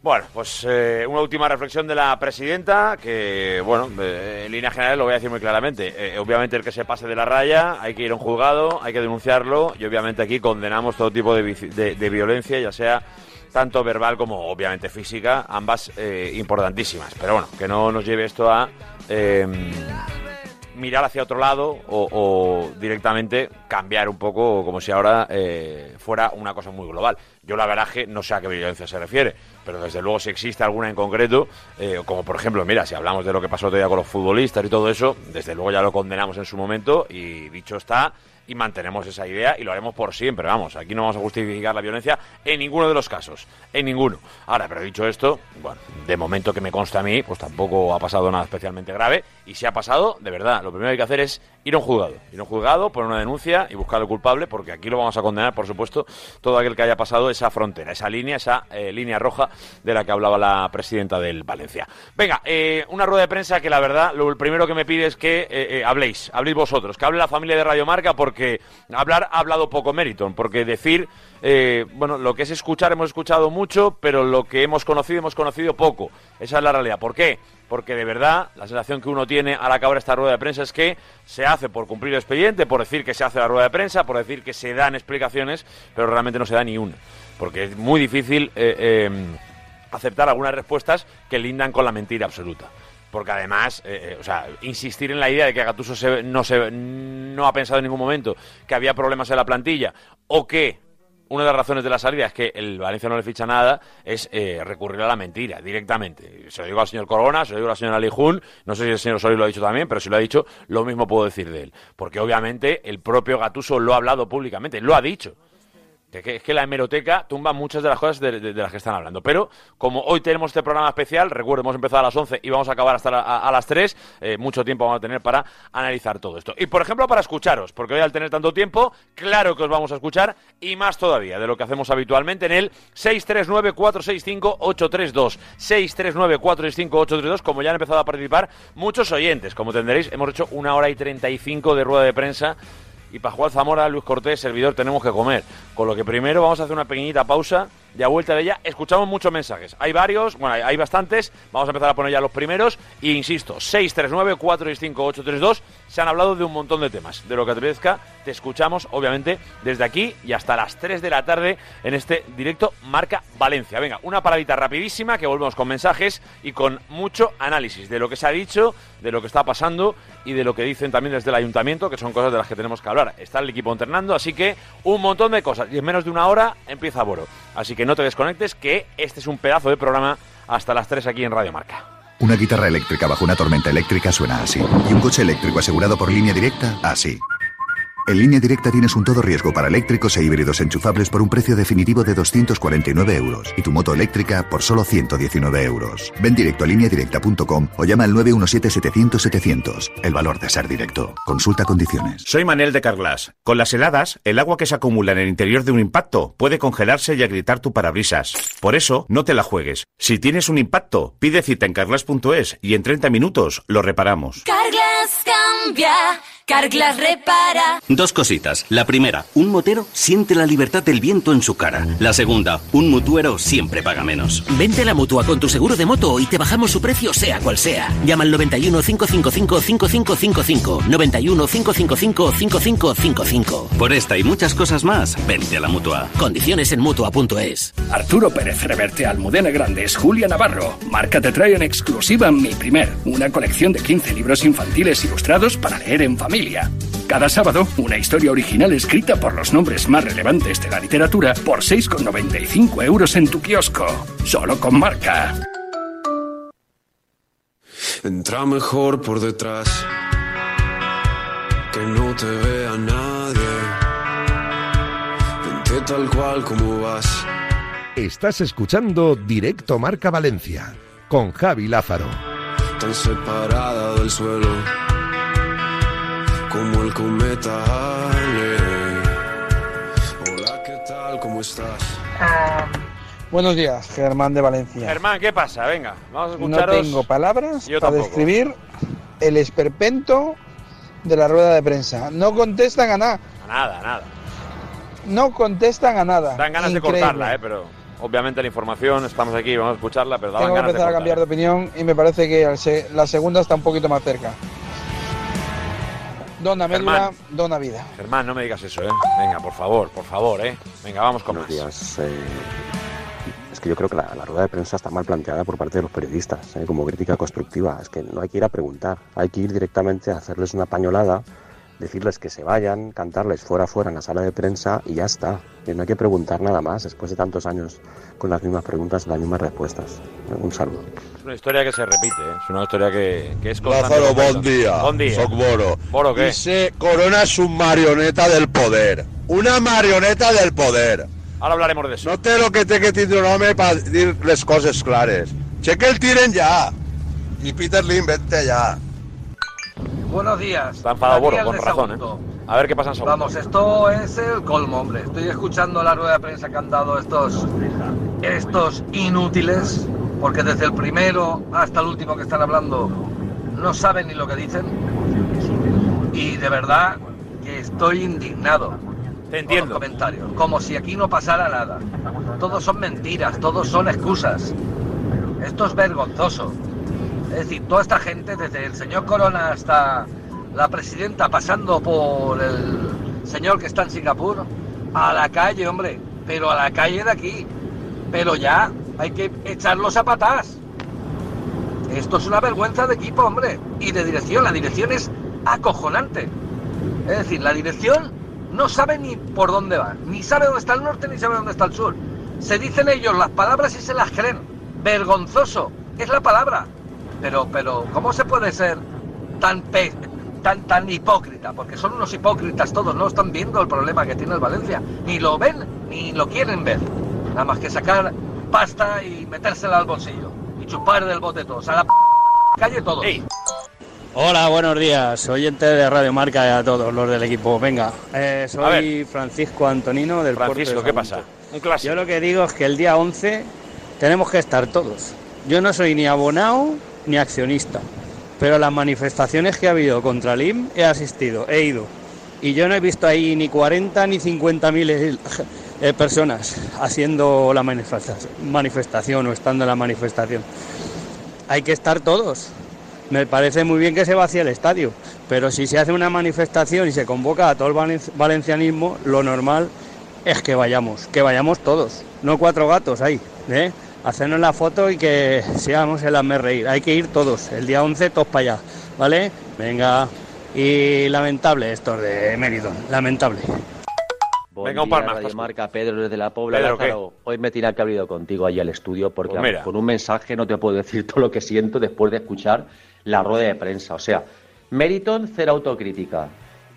Bueno, pues eh, una última reflexión de la presidenta, que, bueno, eh, en líneas generales lo voy a decir muy claramente. Eh, obviamente el que se pase de la raya, hay que ir a un juzgado, hay que denunciarlo, y obviamente aquí condenamos todo tipo de, de- de violencia, ya sea tanto verbal como obviamente física, ambas eh, importantísimas. Pero bueno, que no nos lleve esto a eh, mirar hacia otro lado o, directamente cambiar un poco, como si ahora eh, fuera una cosa muy global. Yo la verdad no sé a qué violencia se refiere, pero desde luego si existe alguna en concreto, eh, como por ejemplo, mira, si hablamos de lo que pasó día con los futbolistas y todo eso, desde luego ya lo condenamos en su momento y dicho está, y mantenemos esa idea y lo haremos por siempre, vamos, aquí no vamos a justificar la violencia en ninguno de los casos, en ninguno. Ahora, pero dicho esto, bueno, de momento que me consta a mí, pues tampoco ha pasado nada especialmente grave y si ha pasado, de verdad, lo primero que hay que hacer es ir a un juzgado, ir a un juzgado, poner una denuncia y buscar al culpable, porque aquí lo vamos a condenar, por supuesto, todo aquel que haya pasado esa frontera, esa línea, esa eh, línea roja de la que hablaba la presidenta del Valencia. Venga, eh, una rueda de prensa que la verdad, lo primero que me pide es que eh, eh, habléis, habléis vosotros, que hable la familia de Radio Marca, porque hablar ha hablado poco Meriton, porque decir, eh, bueno, lo que es escuchar hemos escuchado mucho, pero lo que hemos conocido hemos conocido poco. Esa es la realidad. ¿Por qué? Porque de verdad la sensación que uno tiene al acabar esta rueda de prensa es que se hace por cumplir el expediente, por decir que se hace la rueda de prensa, por decir que se dan explicaciones, pero realmente no se da ni una. Porque es muy difícil eh, eh, aceptar algunas respuestas que lindan con la mentira absoluta. Porque además, eh, eh, o sea, insistir en la idea de que Gattuso se- no, se, no ha pensado en ningún momento que había problemas en la plantilla o que una de las razones de la salida es que el Valencia no le ficha nada, es eh, recurrir a la mentira directamente. Se lo digo al señor Corona, se lo digo a la señora Lijun, no sé si el señor Solís lo ha dicho también, pero si lo ha dicho, lo mismo puedo decir de él. Porque obviamente el propio Gatuso lo ha hablado públicamente, lo ha dicho. Que, es que la hemeroteca tumba muchas de las cosas de, las que están hablando. Pero como hoy tenemos este programa especial, recuerdo, hemos empezado a las 11 y vamos a acabar hasta a las 3, eh, mucho tiempo vamos a tener para analizar todo esto. Y por ejemplo, para escucharos, porque hoy al tener tanto tiempo, claro que os vamos a escuchar y más todavía de lo que hacemos habitualmente en el 639-465-832. 639-465-832, como ya han empezado a participar muchos oyentes. Como tendréis, hemos hecho una hora y 35 de rueda de prensa y para Juan Zamora, Luis Cortés, servidor, tenemos que comer. Con lo que primero vamos a hacer una pequeñita pausa y a vuelta de ella escuchamos muchos mensajes. Hay varios, bueno, hay, bastantes. Vamos a empezar a poner ya los primeros. Y insisto, 639-465-832. Se han hablado de un montón de temas. De lo que te apetezca, te escuchamos, obviamente, desde aquí y hasta las 3 de la tarde en este directo Marca Valencia. Venga, una paradita rapidísima que volvemos con mensajes y con mucho análisis de lo que se ha dicho, de lo que está pasando y de lo que dicen también desde el ayuntamiento, que son cosas de las que tenemos que hablar. Está el equipo entrenando, así que un montón de cosas. Y en menos de una hora empieza Boro. Así que no te desconectes, que este es un pedazo de programa hasta las 3 aquí en Radio Marca. Una guitarra eléctrica bajo una tormenta eléctrica suena así. Y un coche eléctrico asegurado por línea directa, así. En línea directa tienes un todo riesgo para eléctricos e híbridos enchufables por un precio definitivo de 249 euros y tu moto eléctrica por solo 119 euros. Ven directo a lineadirecta.com o llama al 917-700-700. El valor de ser directo. Consulta condiciones. Soy Manel de Carglass. Con las heladas, el agua que se acumula en el interior de un impacto puede congelarse y agrietar tu parabrisas. Por eso, no te la juegues. Si tienes un impacto, pide cita en carglass.es y en 30 minutos lo reparamos. Carglass cambia, Carglass repara. Dos cositas. La primera, un motero siente la libertad del viento en su cara. La segunda, un mutuero siempre paga menos. Vente a la mutua con tu seguro de moto y te bajamos su precio sea cual sea. Llama al 91 555 5555. 91 555 5555. Por esta y muchas cosas más, vente a la mutua. Condiciones en mutua.es. Arturo Pérez Reverte, Almudena Grandes, Julia Navarro. Marca te trae en exclusiva Mi Primer, una colección de 15 libros infantiles ilustrados para leer en familia. Cada sábado, una historia original escrita por los nombres más relevantes de la literatura por 6,95 euros en tu kiosco. Solo con marca. Entra mejor por detrás, que no te vea nadie. Vente tal cual como vas. Estás escuchando Directo Marca Valencia con Javi Lázaro. Tan separada del suelo, como el cometa Halley. Hola, ¿qué tal? ¿Cómo estás? Buenos días, Germán de Valencia. Germán, ¿qué pasa? Venga, vamos a No escucharos. tengo palabras Yo para tampoco. describir el esperpento de la rueda de prensa. No contestan a nada. Nada, nada. No contestan a nada. Dan ganas Increíble. de cortarla, ¿eh? Pero obviamente la información, estamos aquí, vamos a escucharla, pero daban Tengo que de empezar a cambiar de opinión y me parece que la segunda está un poquito más cerca. Dona médula, dona vida. Germán, no me digas eso, ¿eh? Venga, por favor, por favor, ¿eh? Venga, vamos con más. días. eh, es que yo creo que la, la rueda de prensa está mal planteada por parte de los periodistas, eh, como crítica constructiva. Es que no hay que ir a preguntar, hay que ir directamente a hacerles una pañolada, decirles que se vayan, cantarles fuera fuera en la sala de prensa y ya está. Y no hay que preguntar nada más después de tantos años con las mismas preguntas y las mismas respuestas. Un saludo. Es una historia que se repite, ¿eh? Es una historia que, que es. Lázaro, bon dia. Bon dia. Soc Boro. Boro, què? Dice, Corona es un marioneta del poder. Una marioneta del poder. Ahora hablaremos de eso. No té lo que té que tindre un home para dir les coses clares. Che que el tiren ya. Y Peter Lim, vete ya. Buenos días. Está enfadado Boro, con razón, ¿eh? A ver qué pasa en. Vamos, esto es el colmo, hombre. Estoy escuchando la rueda de prensa que han dado estos, estos inútiles, porque desde el primero hasta el último que están hablando no saben ni lo que dicen. Y de verdad que estoy indignado. Te entiendo. Con los comentarios, como si aquí no pasara nada. Todos son mentiras, todos son excusas. Esto es vergonzoso. Es decir, toda esta gente, desde el señor Corona hasta la presidenta, pasando por el señor que está en Singapur, a la calle, hombre, pero a la calle de aquí. Pero ya, hay que echarlos a patas. Esto es una vergüenza de equipo, hombre, y de dirección. La dirección es acojonante. Es decir, la dirección no sabe ni por dónde va, ni sabe dónde está el norte, ni sabe dónde está el sur. Se dicen ellos las palabras y se las creen. Vergonzoso, es la palabra. Pero, pero, ¿cómo se puede ser tan pe- tan, tan hipócrita, porque son unos hipócritas todos, no están viendo el problema que tiene el Valencia, ni lo ven ni lo quieren ver, nada más que sacar pasta y metérsela al bolsillo y chupar del bote todos, a la p calle todos. Hola, buenos días, oyente de Radio Marca y a todos los del equipo. Venga, eh, soy Francisco Antonino del Puerto de Francisco, ¿qué pasa? Un clásico. Yo lo que digo es que el día 11 tenemos que estar todos. Yo no soy ni abonado ni accionista, pero las manifestaciones que ha habido contra el IM he asistido, he ido. Y yo no he visto ahí ni 40 ni 50 mil eh, personas haciendo la manifesta- manifestación o estando en la manifestación. Hay que estar todos. Me parece muy bien que se vacíe el estadio, pero si se hace una manifestación y se convoca a todo el valen- valencianismo, lo normal es que vayamos, que vayamos todos, no cuatro gatos ahí, ¿eh? Hacernos la foto y que seamos el hazme reír. Hay que ir todos, el día 11 todos para allá, ¿vale? Venga. Y lamentable esto de Mérida, lamentable. Buen Venga, un par más, Radio Pascu. Marca, Pedro desde la Pobla. Pedro, Lázaro. Hoy me tenía que haber ido contigo allí al estudio porque Pues con un mensaje no te puedo decir todo lo que siento después de escuchar la rueda de prensa. O sea, Meriton, cero autocrítica.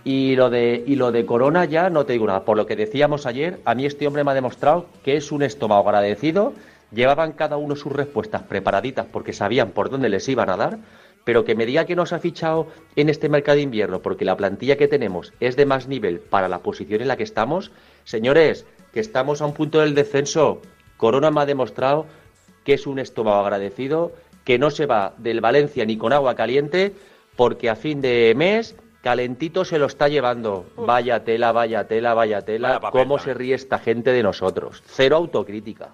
Y lo, de, y lo de Corona ya no te digo nada. Por lo que decíamos ayer, a mí este hombre me ha demostrado que es un estómago agradecido. Llevaban cada uno sus respuestas preparaditas porque sabían por dónde les iban a dar. Pero que me diga que nos ha fichado en este mercado de invierno porque la plantilla que tenemos es de más nivel para la posición en la que estamos. Señores, que estamos a un punto del descenso. Corona me ha demostrado que es un estómago agradecido, que no se va del Valencia ni con agua caliente, porque a fin de mes calentito se lo está llevando. Vaya tela, vaya tela, vaya tela. Vaya papel ¿Cómo se ríe esta gente de nosotros? Cero autocrítica.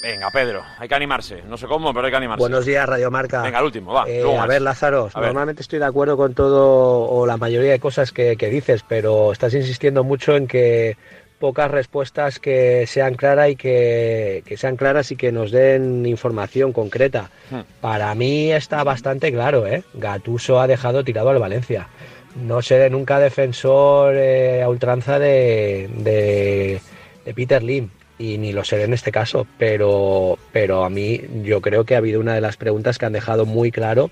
Venga, Pedro, hay que animarse. No sé cómo, pero hay que animarse. Buenos días, Radio Marca. Venga, el último, va. Eh, a ver, Lázaro, A ver. normalmente estoy de acuerdo con todo o la mayoría de cosas que, que dices, pero estás insistiendo mucho en que pocas respuestas que sean claras y que, que sean claras y que nos den información concreta. Hmm. Para mí está bastante claro, ¿eh? Gatuso ha dejado tirado al Valencia. No seré nunca defensor eh, a ultranza de, de, de Peter Lim y ni lo seré en este caso, pero, pero a mí yo creo que ha habido una de las preguntas que han dejado muy claro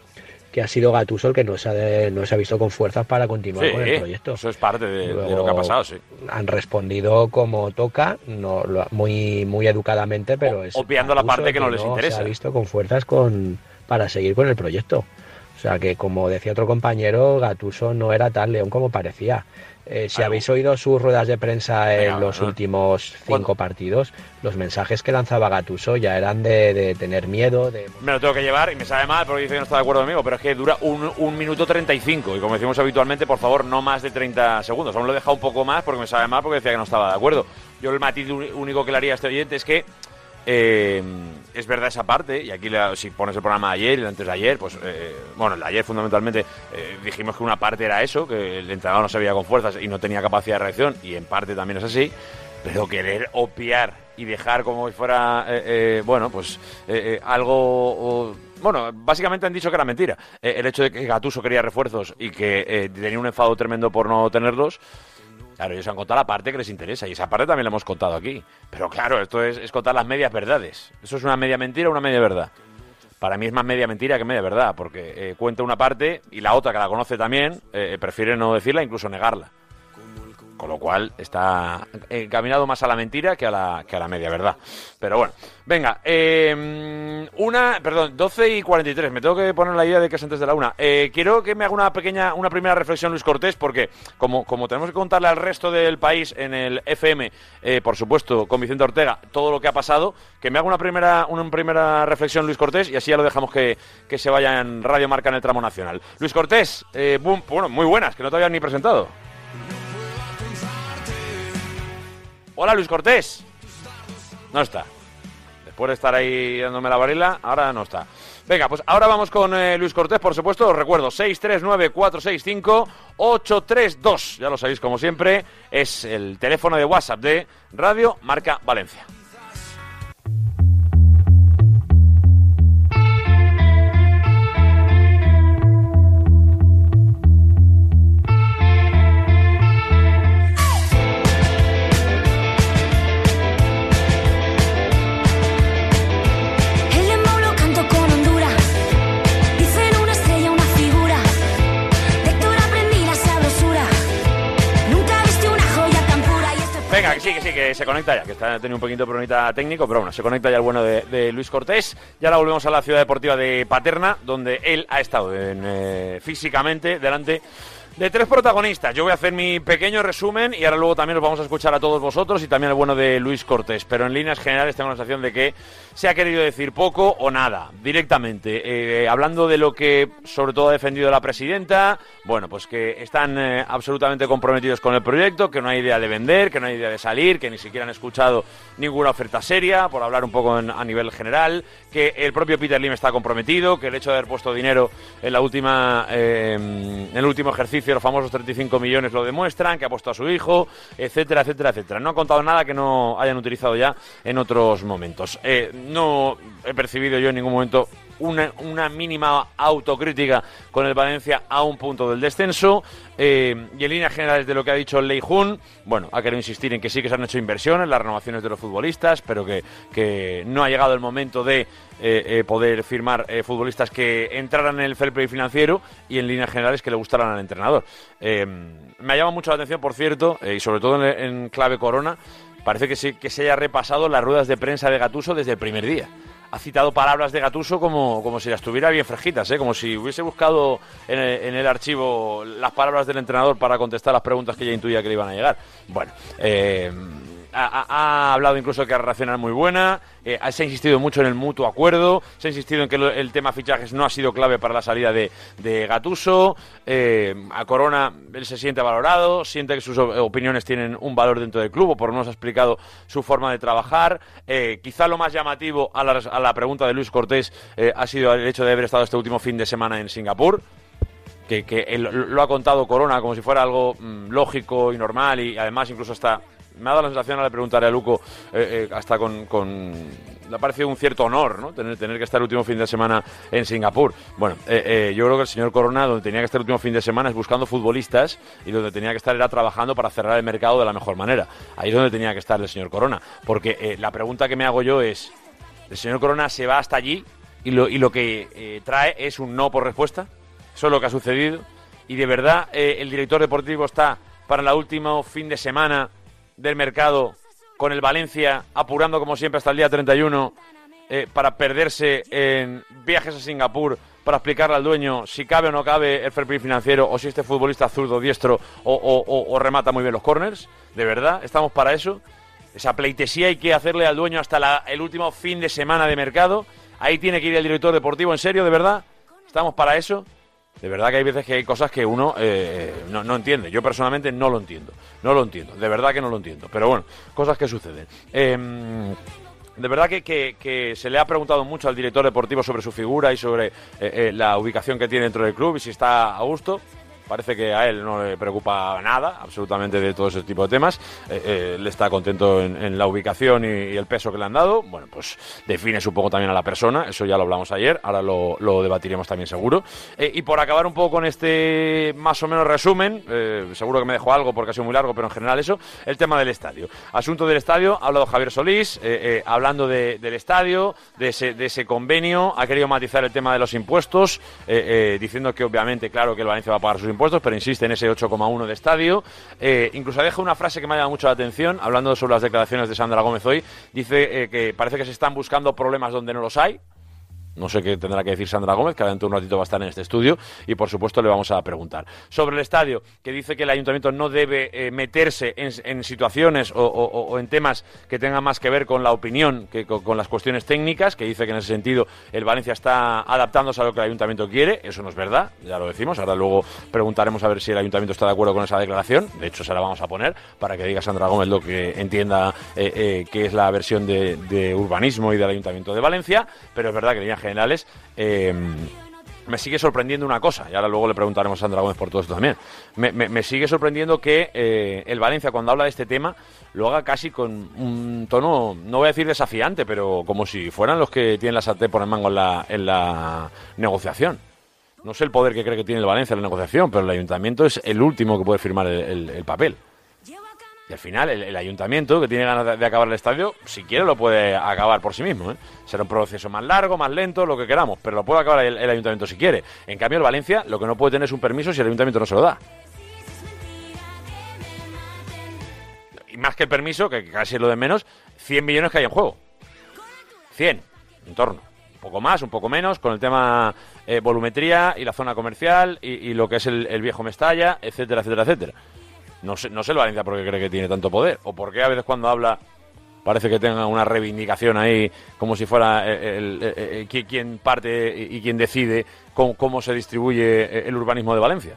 que ha sido Gatuso el que no se ha, de- no se ha visto con fuerzas para continuar Sí, con el proyecto. eso es parte de, de lo que ha pasado, sí. Han respondido como toca, no, lo- muy, muy educadamente, pero es obviando la parte que no les Se interesa. ha visto con fuerzas con, para seguir con el proyecto. O sea que, como decía otro compañero, Gatuso no era tan león como parecía. Eh, si habéis oído sus ruedas de prensa en Venga, los no. últimos cinco partidos, los mensajes que lanzaba Gatuso ya eran de, de tener miedo, de Me lo tengo que llevar y me sabe mal porque dice que no está de acuerdo conmigo, pero es que dura un, un minuto 35 y como decimos habitualmente, por favor, no más de 30 segundos. Aún lo he dejado un poco más porque me sabe mal porque decía que no estaba de acuerdo. Yo el matiz único que le haría a este oyente es que eh, es verdad esa parte, y aquí la- si pones el programa de ayer y antes de ayer, pues eh, bueno, el de ayer fundamentalmente eh, dijimos que una parte era eso, que el entrenador no se veía con fuerzas y no tenía capacidad de reacción, y en parte también es así, pero querer obviar y dejar como si fuera, eh, eh, bueno, pues algo... bueno, básicamente han dicho que era mentira. El hecho de que Gatuso quería refuerzos y que tenía un enfado tremendo por no tenerlos, Claro, ellos han contado la parte que les interesa y esa parte también la hemos contado aquí. Pero claro, esto es, contar las medias verdades. ¿Eso es una media mentira o una media verdad? Para mí es más media mentira que media verdad, porque eh, cuenta una parte y la otra, que la conoce también, eh, prefiere no decirla, incluso negarla. Con lo cual está encaminado más a la mentira que a la, que a la media verdad. Pero bueno, venga, eh, una, perdón, 12 y 43, me tengo que poner la idea de que es antes de la una. Eh, quiero que me haga una pequeña, una primera reflexión Luis Cortés, porque como, como tenemos que contarle al resto del país en el FM, eh, por supuesto, con Vicente Ortega, todo lo que ha pasado, que me haga una primera, una primera reflexión Luis Cortés y así ya lo dejamos que, que se vaya en Radio Marca en el tramo nacional. Luis Cortés, eh, boom, bueno, muy buenas, que no te habían ni presentado. Hola Luis Cortés. No está. Después de estar ahí dándome la varila, ahora no está. Venga, pues ahora vamos con eh, Luis Cortés, por supuesto. Os recuerdo, 639-465-832. Ya lo sabéis, como siempre, es el teléfono de WhatsApp de Radio Marca Valencia. Sí, que sí, que se conecta ya, que está teniendo un poquito de problemita técnico, pero bueno, se conecta ya el bueno de, Luis Cortés. Y ahora volvemos a la ciudad deportiva de Paterna, donde él ha estado eh, físicamente delante de tres protagonistas. Yo voy a hacer mi pequeño resumen y ahora luego también los vamos a escuchar a todos vosotros y también el bueno de Luis Cortés. Pero en líneas generales tengo la sensación de que se ha querido decir poco o nada, directamente. Eh, hablando de lo que sobre todo ha defendido la presidenta, bueno, pues que están eh, absolutamente comprometidos con el proyecto, que no hay idea de vender, que no hay idea de salir, que ni siquiera han escuchado ninguna oferta seria, por hablar un poco a nivel general, que el propio Peter Lim está comprometido, que el hecho de haber puesto dinero en la última eh, en el último ejercicio, los famosos 35 millones lo demuestran, que ha puesto a su hijo, etcétera, etcétera, etcétera. No han contado nada que no hayan utilizado ya en otros momentos. Eh, no he percibido yo en ningún momento una, una mínima autocrítica con el Valencia a un punto del descenso. eh, y en líneas generales de lo que ha dicho Lei Jun, bueno, ha querido insistir en que sí que se han hecho inversiones, las renovaciones de los futbolistas, pero que, que no ha llegado el momento de eh, eh, poder firmar futbolistas que entraran en el fair play financiero y en líneas generales que le gustaran al entrenador. Me ha llamado mucho la atención, por cierto, y sobre todo en, en clave Corona, parece que, sí, que se haya repasado las ruedas de prensa de Gatuso desde el primer día ha citado palabras de Gatuso como, como si las tuviera bien fresquitas, ¿eh? como si hubiese buscado en el, en el archivo las palabras del entrenador para contestar las preguntas que ya intuía que le iban a llegar. Bueno, eh, ha, ha- ha hablado incluso de que la relación muy buena, eh, se ha insistido mucho en el mutuo acuerdo, se ha insistido en que el tema fichajes no ha sido clave para la salida de, de Gatuso, eh, a Corona él se siente valorado, siente que sus opiniones tienen un valor dentro del club, o por lo menos ha explicado su forma de trabajar. Eh, quizá lo más llamativo a la, a la pregunta de Luis Cortés eh, ha sido el hecho de haber estado este último fin de semana en Singapur que, lo ha contado Corona como si fuera algo mm, lógico y normal y además incluso hasta me ha dado la sensación ahora de preguntarle a Luco eh, eh, hasta con, con le ha parecido un cierto honor ¿no? tener, tener que estar el último fin de semana en Singapur bueno eh, yo creo que el señor Corona donde tenía que estar el último fin de semana es buscando futbolistas y donde tenía que estar era trabajando para cerrar el mercado de la mejor manera ahí es donde tenía que estar el señor Corona porque la pregunta que me hago yo es el señor Corona se va hasta allí y lo, y lo que trae es un no por respuesta eso es lo que ha sucedido. Y de verdad, el director deportivo está para el último fin de semana del mercado con el Valencia, apurando como siempre hasta el día 31 eh, para perderse en viajes a Singapur, para explicarle al dueño si cabe o no cabe el fair play financiero o si este futbolista zurdo, diestro o, remata muy bien los corners. De verdad, estamos para eso. Esa pleitesía hay que hacerle al dueño hasta la- el último fin de semana de mercado. Ahí tiene que ir el director deportivo, en serio, de verdad. Estamos para eso. De verdad que hay veces que hay cosas que uno eh, no, no entiende. Yo personalmente no lo entiendo. No lo entiendo. De verdad que no lo entiendo. Pero bueno, cosas que suceden. Em, de verdad que, que- se le ha preguntado mucho al director deportivo sobre su figura y sobre eh, eh, la ubicación que tiene dentro del club y si está a gusto. Parece que a él no le preocupa nada, absolutamente, de todo ese tipo de temas. Eh, eh, está contento en, en la ubicación y, y el peso que le han dado. Bueno, pues define supongo también a la persona, eso ya lo hablamos ayer, ahora lo, lo debatiremos también seguro. Eh, y por acabar un poco con este más o menos resumen, eh, seguro que me dejo algo porque ha sido muy largo, pero en general eso, el tema del estadio. Asunto del estadio, ha hablado Javier Solís, eh, eh, hablando de- del estadio, de ese, de ese convenio, ha querido matizar el tema de los impuestos, diciendo que obviamente, claro, que el Valencia va a pagar sus impuestos, pero insiste en ese 8,1 de estadio. Eh, incluso deja una frase que me ha llamado mucho la atención, hablando sobre las declaraciones de Sandra Gómez hoy, dice eh, que parece que se están buscando problemas donde no los hay, no sé qué tendrá que decir Sandra Gómez, que dentro de un ratito va a estar en este estudio y por supuesto le vamos a preguntar. Sobre el estadio, que dice que el ayuntamiento no debe eh, meterse en, situaciones o, en temas que tengan más que ver con la opinión que con, las cuestiones técnicas, que dice que en ese sentido el Valencia está adaptándose a lo que el ayuntamiento quiere. Eso no es verdad, ya lo decimos. Ahora luego preguntaremos a ver si el ayuntamiento está de acuerdo con esa declaración. De hecho, se la vamos a poner para que diga Sandra Gómez lo que entienda eh, eh, que es la versión de, urbanismo y del ayuntamiento de Valencia. Pero es verdad que en generales. eh, me sigue sorprendiendo una cosa, y ahora luego le preguntaremos a Sandra Gómez por todo esto también. Me, sigue sorprendiendo que eh, el Valencia, cuando habla de este tema, lo haga casi con un tono, no voy a decir desafiante, pero como si fueran los que tienen la sartén por el mango en la, en la negociación. No sé el poder que cree que tiene el Valencia en la negociación, pero el ayuntamiento es el último que puede firmar el papel. Y al final, el, ayuntamiento, que tiene ganas de, acabar el estadio, si quiere lo puede acabar por sí mismo. ¿eh? Será un proceso más largo, más lento, lo que queramos, pero lo puede acabar el, ayuntamiento si quiere. En cambio, el Valencia lo que no puede tener es un permiso si el ayuntamiento no se lo da. y más que el permiso, que casi es lo de menos, 100 millones que hay en juego. 100, en torno. Un poco más, un poco menos, con el tema eh, volumetría y la zona comercial y, lo que es el viejo Mestalla, etcétera, etcétera, etcétera. No sé, no sé el Valencia por qué cree que tiene tanto poder, o por qué a veces cuando habla parece que tenga una reivindicación ahí, como si fuera eh, el, el- qui- quien parte y quien decide cómo, cómo se distribuye eh, el urbanismo de Valencia.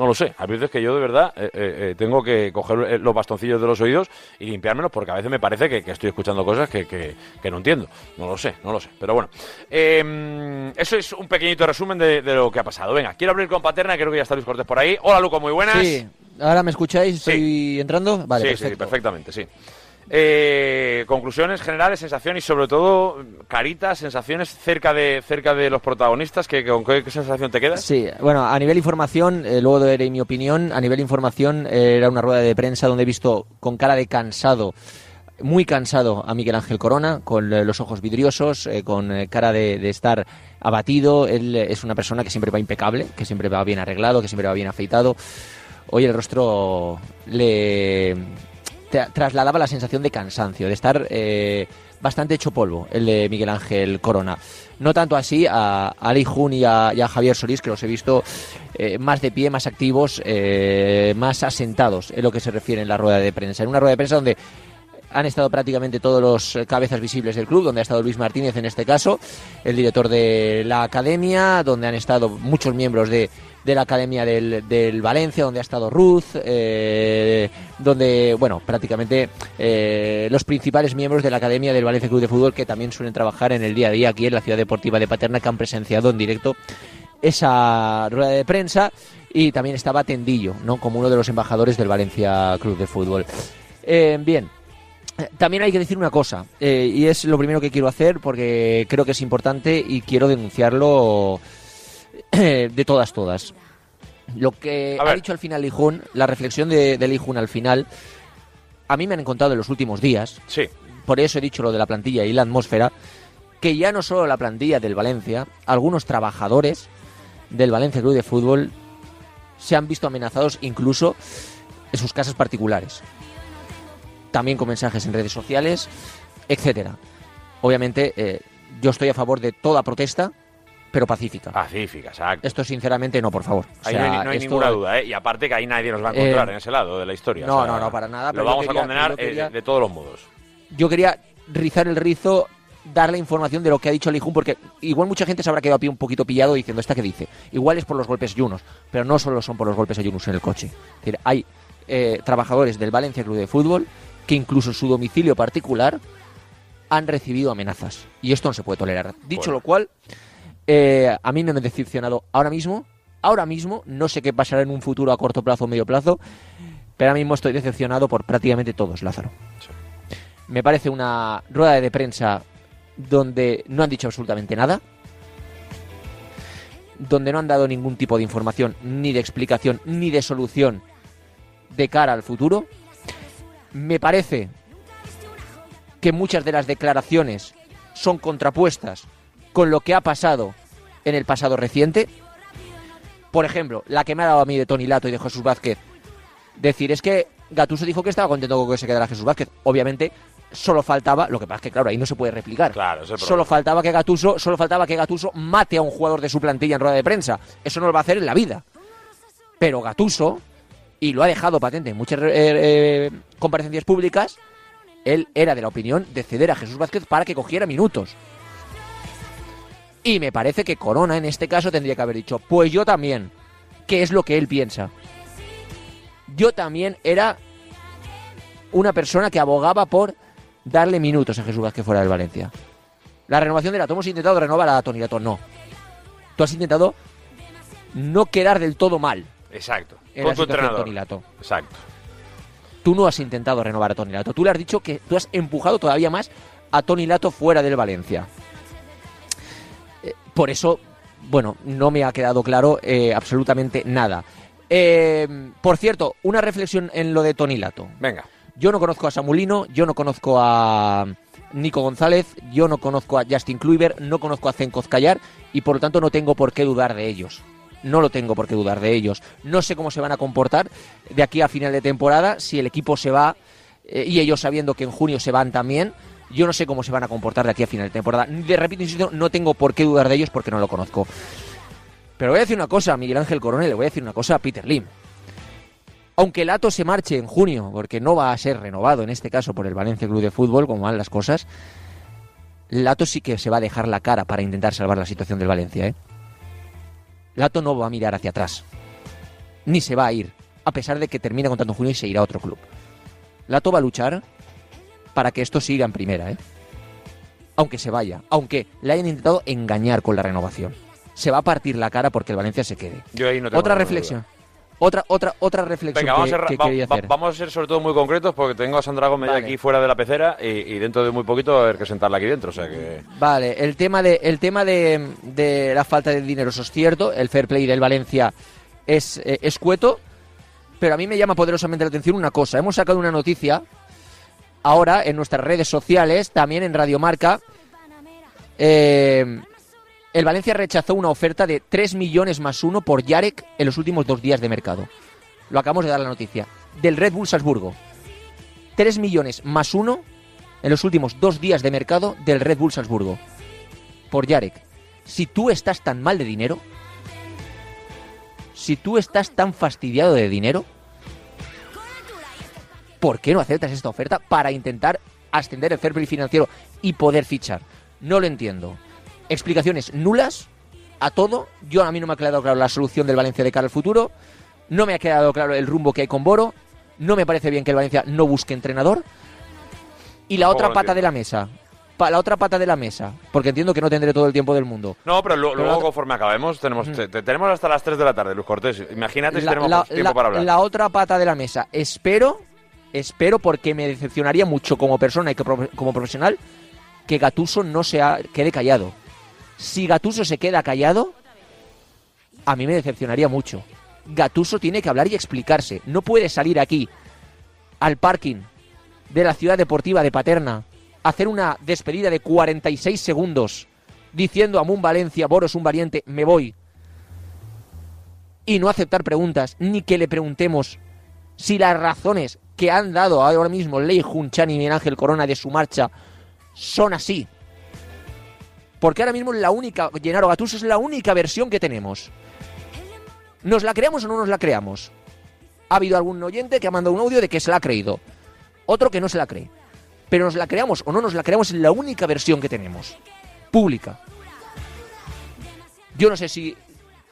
No lo sé. A veces que yo de verdad eh, eh, eh, tengo que coger eh, los bastoncillos de los oídos y limpiármelos porque a veces me parece que, que estoy escuchando cosas que, que- que no entiendo. No lo sé, no lo sé. Pero bueno, Eh, eso es un pequeñito resumen de, de lo que ha pasado. Venga, quiero abrir con Paterna, creo que ya está Luis Cortés por ahí. Hola, Luco, muy buenas. Sí, ahora me escucháis, estoy entrando. Vale, sí, perfecto. sí, perfectamente, sí. Eh, conclusiones generales, sensaciones y sobre todo caritas, sensaciones cerca de cerca de los protagonistas. que con qué, qué sensación te quedas? Sí, bueno, a nivel información, eh, luego daré mi opinión. A nivel información, eh, era una rueda de prensa donde he visto con cara de cansado, muy cansado a Miguel Ángel Corona, con eh, los ojos vidriosos, eh, con cara de, estar abatido. Él es una persona que siempre va impecable, que siempre va bien arreglado, que siempre va bien afeitado. Hoy el rostro le tra- trasladaba la sensación de cansancio, de estar eh, bastante hecho polvo, el de Miguel Ángel Corona. No tanto así a, Ali Jun y a, y a Javier Solís, que los he visto eh, más de pie, más activos, eh, más asentados en lo que se refiere en la rueda de prensa. En una rueda de prensa donde han estado prácticamente todos los eh, cabezas visibles del club, donde ha estado Luis Martínez en este caso, el director de la academia, donde han estado muchos miembros de, la academia del, Valencia, donde ha estado Ruth, eh, donde, bueno, prácticamente eh, los principales miembros de la academia del Valencia Club de Fútbol que también suelen trabajar en el día a día aquí en la ciudad deportiva de Paterna, que han presenciado en directo esa rueda de prensa y también estaba Tendillo, ¿no? como uno de los embajadores del Valencia Club de Fútbol. Bien, también hay que decir una cosa, eh, y es lo primero que quiero hacer porque creo que es importante y quiero denunciarlo eh, de todas, todas. Lo que ha dicho al final Lijun, la reflexión de, de Lijun al final, a mí me han encontrado en los últimos días, Sí. por eso he dicho lo de la plantilla y la atmósfera, que ya no solo la plantilla del Valencia, algunos trabajadores del Valencia Club de Fútbol se han visto amenazados incluso en sus casas particulares. También con mensajes en redes sociales, etcétera. Obviamente, eh, yo estoy a favor de toda protesta, pero pacífica. Pacífica, exacto. Esto, sinceramente, no, por favor. O Ahí sea, no hay, no hay esto- ninguna duda, ¿eh? Y aparte que ahí nadie nos va a encontrar Eh, en ese lado de la historia. no, o sea, no, no, para nada, Lo vamos quería- a condenar quería- eh, de todos los modos. yo quería rizar el rizo, dar la información de lo que ha dicho Lijun, porque igual mucha gente se habrá quedado a pie un poquito pillado diciendo, ¿esta qué dice? Igual es por los golpes Yunus, pero no solo son por los golpes a Yunus en el coche. Es decir, hay eh, trabajadores del Valencia Club de Fútbol que incluso en su domicilio particular han recibido amenazas. Y esto no se puede tolerar. Dicho Bueno. lo cual, eh, a mí me han decepcionado ahora mismo. Ahora mismo, no sé qué pasará en un futuro a corto plazo o medio plazo, pero ahora mismo estoy decepcionado por prácticamente todos, Lázaro. Me parece una rueda de prensa donde no han dicho absolutamente nada, donde no han dado ningún tipo de información, ni de explicación, ni de solución de cara al futuro. Me parece que muchas de las declaraciones son contrapuestas con lo que ha pasado en el pasado reciente. Por ejemplo, la que me ha dado a mí de Tony Lato y de Jesús Vázquez. Decir, es que Gatuso dijo que estaba contento con que se quedara Jesús Vázquez. Obviamente, solo faltaba, lo que pasa es que claro, ahí no se puede replicar. Claro, Solo faltaba que Gatuso, solo faltaba que Gatuso mate a un jugador de su plantilla en rueda de prensa. Eso no lo va a hacer en la vida. Pero Gatuso, y lo ha dejado patente en muchas eh, eh, comparecencias públicas, él era de la opinión de ceder a Jesús Vázquez para que cogiera minutos. Y me parece que Corona en este caso tendría que haber dicho, pues yo también, que es lo que él piensa. Yo también era una persona que abogaba por darle minutos a Jesús Vázquez fuera del Valencia. La renovación de la hemos intentado renovar a Tony Lato, no. Tú has intentado no quedar del todo mal Exacto. en Con la tu entrenador. Exacto. Tú no has intentado renovar a Tony Lato. Tú le has dicho que tú has empujado todavía más a Tony Lato fuera del Valencia. Eh, por eso, bueno, no me ha quedado claro eh, absolutamente nada. Eh, por cierto, una reflexión en lo de Tony Lato. Venga. Yo no conozco a Samulino, yo no conozco a Nico González, yo no conozco a Justin Kluivert, no conozco a Zenkoz Callar y por lo tanto no tengo por qué dudar de ellos. No lo tengo por qué dudar de ellos. No sé cómo se van a comportar de aquí a final de temporada, si el equipo se va eh, y ellos sabiendo que en junio se van también, yo no sé cómo se van a comportar de aquí a final de temporada. De repito, insisto, no tengo por qué dudar de ellos porque no lo conozco. Pero voy a decir una cosa a Miguel Ángel Coronel, le voy a decir una cosa a Peter Lim. Aunque Lato se marche en junio, porque no va a ser renovado en este caso por el Valencia Club de Fútbol, como van las cosas, Lato sí que se va a dejar la cara para intentar salvar la situación del Valencia. ¿eh? Lato no va a mirar hacia atrás, ni se va a ir, a pesar de que termine contando en junio y se irá a otro club. Lato va a luchar para que esto siga en primera, ¿eh? aunque se vaya, aunque le hayan intentado engañar con la renovación. Se va a partir la cara porque el Valencia se quede. Yo ahí no tengo Otra reflexión. Otra, otra, otra reflexión Venga, vamos que, a, ser, que va- hacer. vamos a ser sobre todo muy concretos porque tengo a Sandra Gómez Vale. aquí fuera de la pecera y, y dentro de muy poquito va a haber que sentarla aquí dentro. O sea que. Vale, el tema de el tema de, de la falta de dinero, eso es cierto. El fair play del Valencia es eh, escueto, pero a mí me llama poderosamente la atención una cosa. Hemos sacado una noticia ahora en nuestras redes sociales, también en Radio Marca. Eh, el Valencia rechazó una oferta de 3 millones más uno por Yarek en los últimos dos días de mercado. Lo acabamos de dar la noticia. Del Red Bull Salzburgo. 3 millones más uno en los últimos dos días de mercado del Red Bull Salzburgo. Por Yarek. Si tú estás tan mal de dinero, si tú estás tan fastidiado de dinero, ¿por qué no aceptas esta oferta para intentar ascender el fair play financiero y poder fichar? No lo entiendo. Explicaciones nulas a todo. Yo a mí no me ha quedado claro la solución del Valencia de cara al futuro. No me ha quedado claro el rumbo que hay con Boro. No me parece bien que el Valencia no busque entrenador. Y la otra pata de la mesa. Pa- la otra pata de la mesa. Porque entiendo que no tendré todo el tiempo del mundo. No, pero, lo- Pero luego conforme acabemos, tenemos, te- te- tenemos hasta las 3 de la tarde, Luz Cortés. Imagínate si tenemos la- tiempo para hablar. la otra pata de la mesa. Espero, espero porque me decepcionaría mucho como persona y como profesional que Gatuso no se ha- quede callado. Si Gatuso se queda callado, a mí me decepcionaría mucho. Gatuso tiene que hablar y explicarse. No puede salir aquí al parking de la ciudad deportiva de Paterna, hacer una despedida de 46 segundos diciendo a Mun Valencia, Boros un variante, me voy y no aceptar preguntas, ni que le preguntemos si las razones que han dado ahora mismo Ley Junchan y Miguel Ángel Corona de su marcha son así. Porque ahora mismo la única, Gennaro Gattuso es la única versión que tenemos. ¿Nos la creamos o no nos la creamos? Ha habido algún oyente que ha mandado un audio de que se la ha creído. Otro que no se la cree. Pero nos la creamos o no nos la creamos es la única versión que tenemos. Pública. Yo no sé si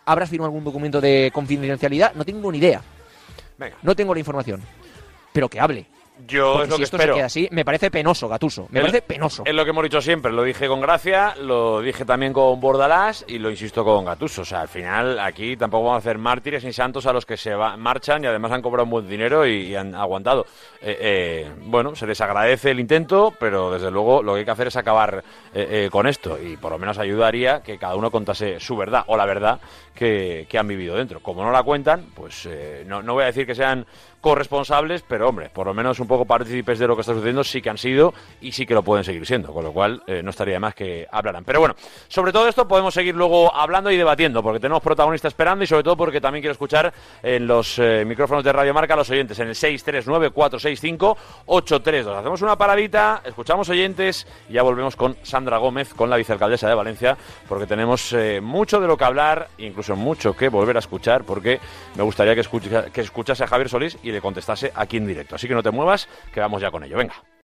habrá firmado algún documento de confidencialidad, no tengo ni idea. Venga. No tengo la información. Pero que hable. Yo Porque es lo si que esto espero. se queda así, me parece penoso, Gatuso. Me parece penoso. Es lo que hemos dicho siempre, lo dije con Gracia, lo dije también con Bordalás y lo insisto con Gatuso. O sea, al final aquí tampoco vamos a hacer mártires ni santos a los que se va- marchan y además han cobrado un buen dinero y, y han aguantado. Eh, eh, bueno, se les agradece el intento, pero desde luego lo que hay que hacer es acabar eh, con esto y por lo menos ayudaría que cada uno contase su verdad o la verdad que, que han vivido dentro. Como no la cuentan, pues no, no voy a decir que sean corresponsables, pero hombre, por lo menos un poco partícipes de lo que está sucediendo sí que han sido y sí que lo pueden seguir siendo, con lo cual eh, no estaría de más que hablaran. Pero bueno, sobre todo esto podemos seguir luego hablando y debatiendo, porque tenemos protagonistas esperando y sobre todo porque también quiero escuchar en los eh, micrófonos de Radio Marca a los oyentes en el 639-465-832. Hacemos una paradita, escuchamos oyentes y ya volvemos con Sandra Gómez, con la vicealcaldesa de Valencia, porque tenemos eh, mucho de lo que hablar, incluso mucho que volver a escuchar, porque me gustaría que, escucha- que escuchase a Javier Solís y le contestase aquí en directo. Así que no te muevas, que vamos ya con ello. Venga.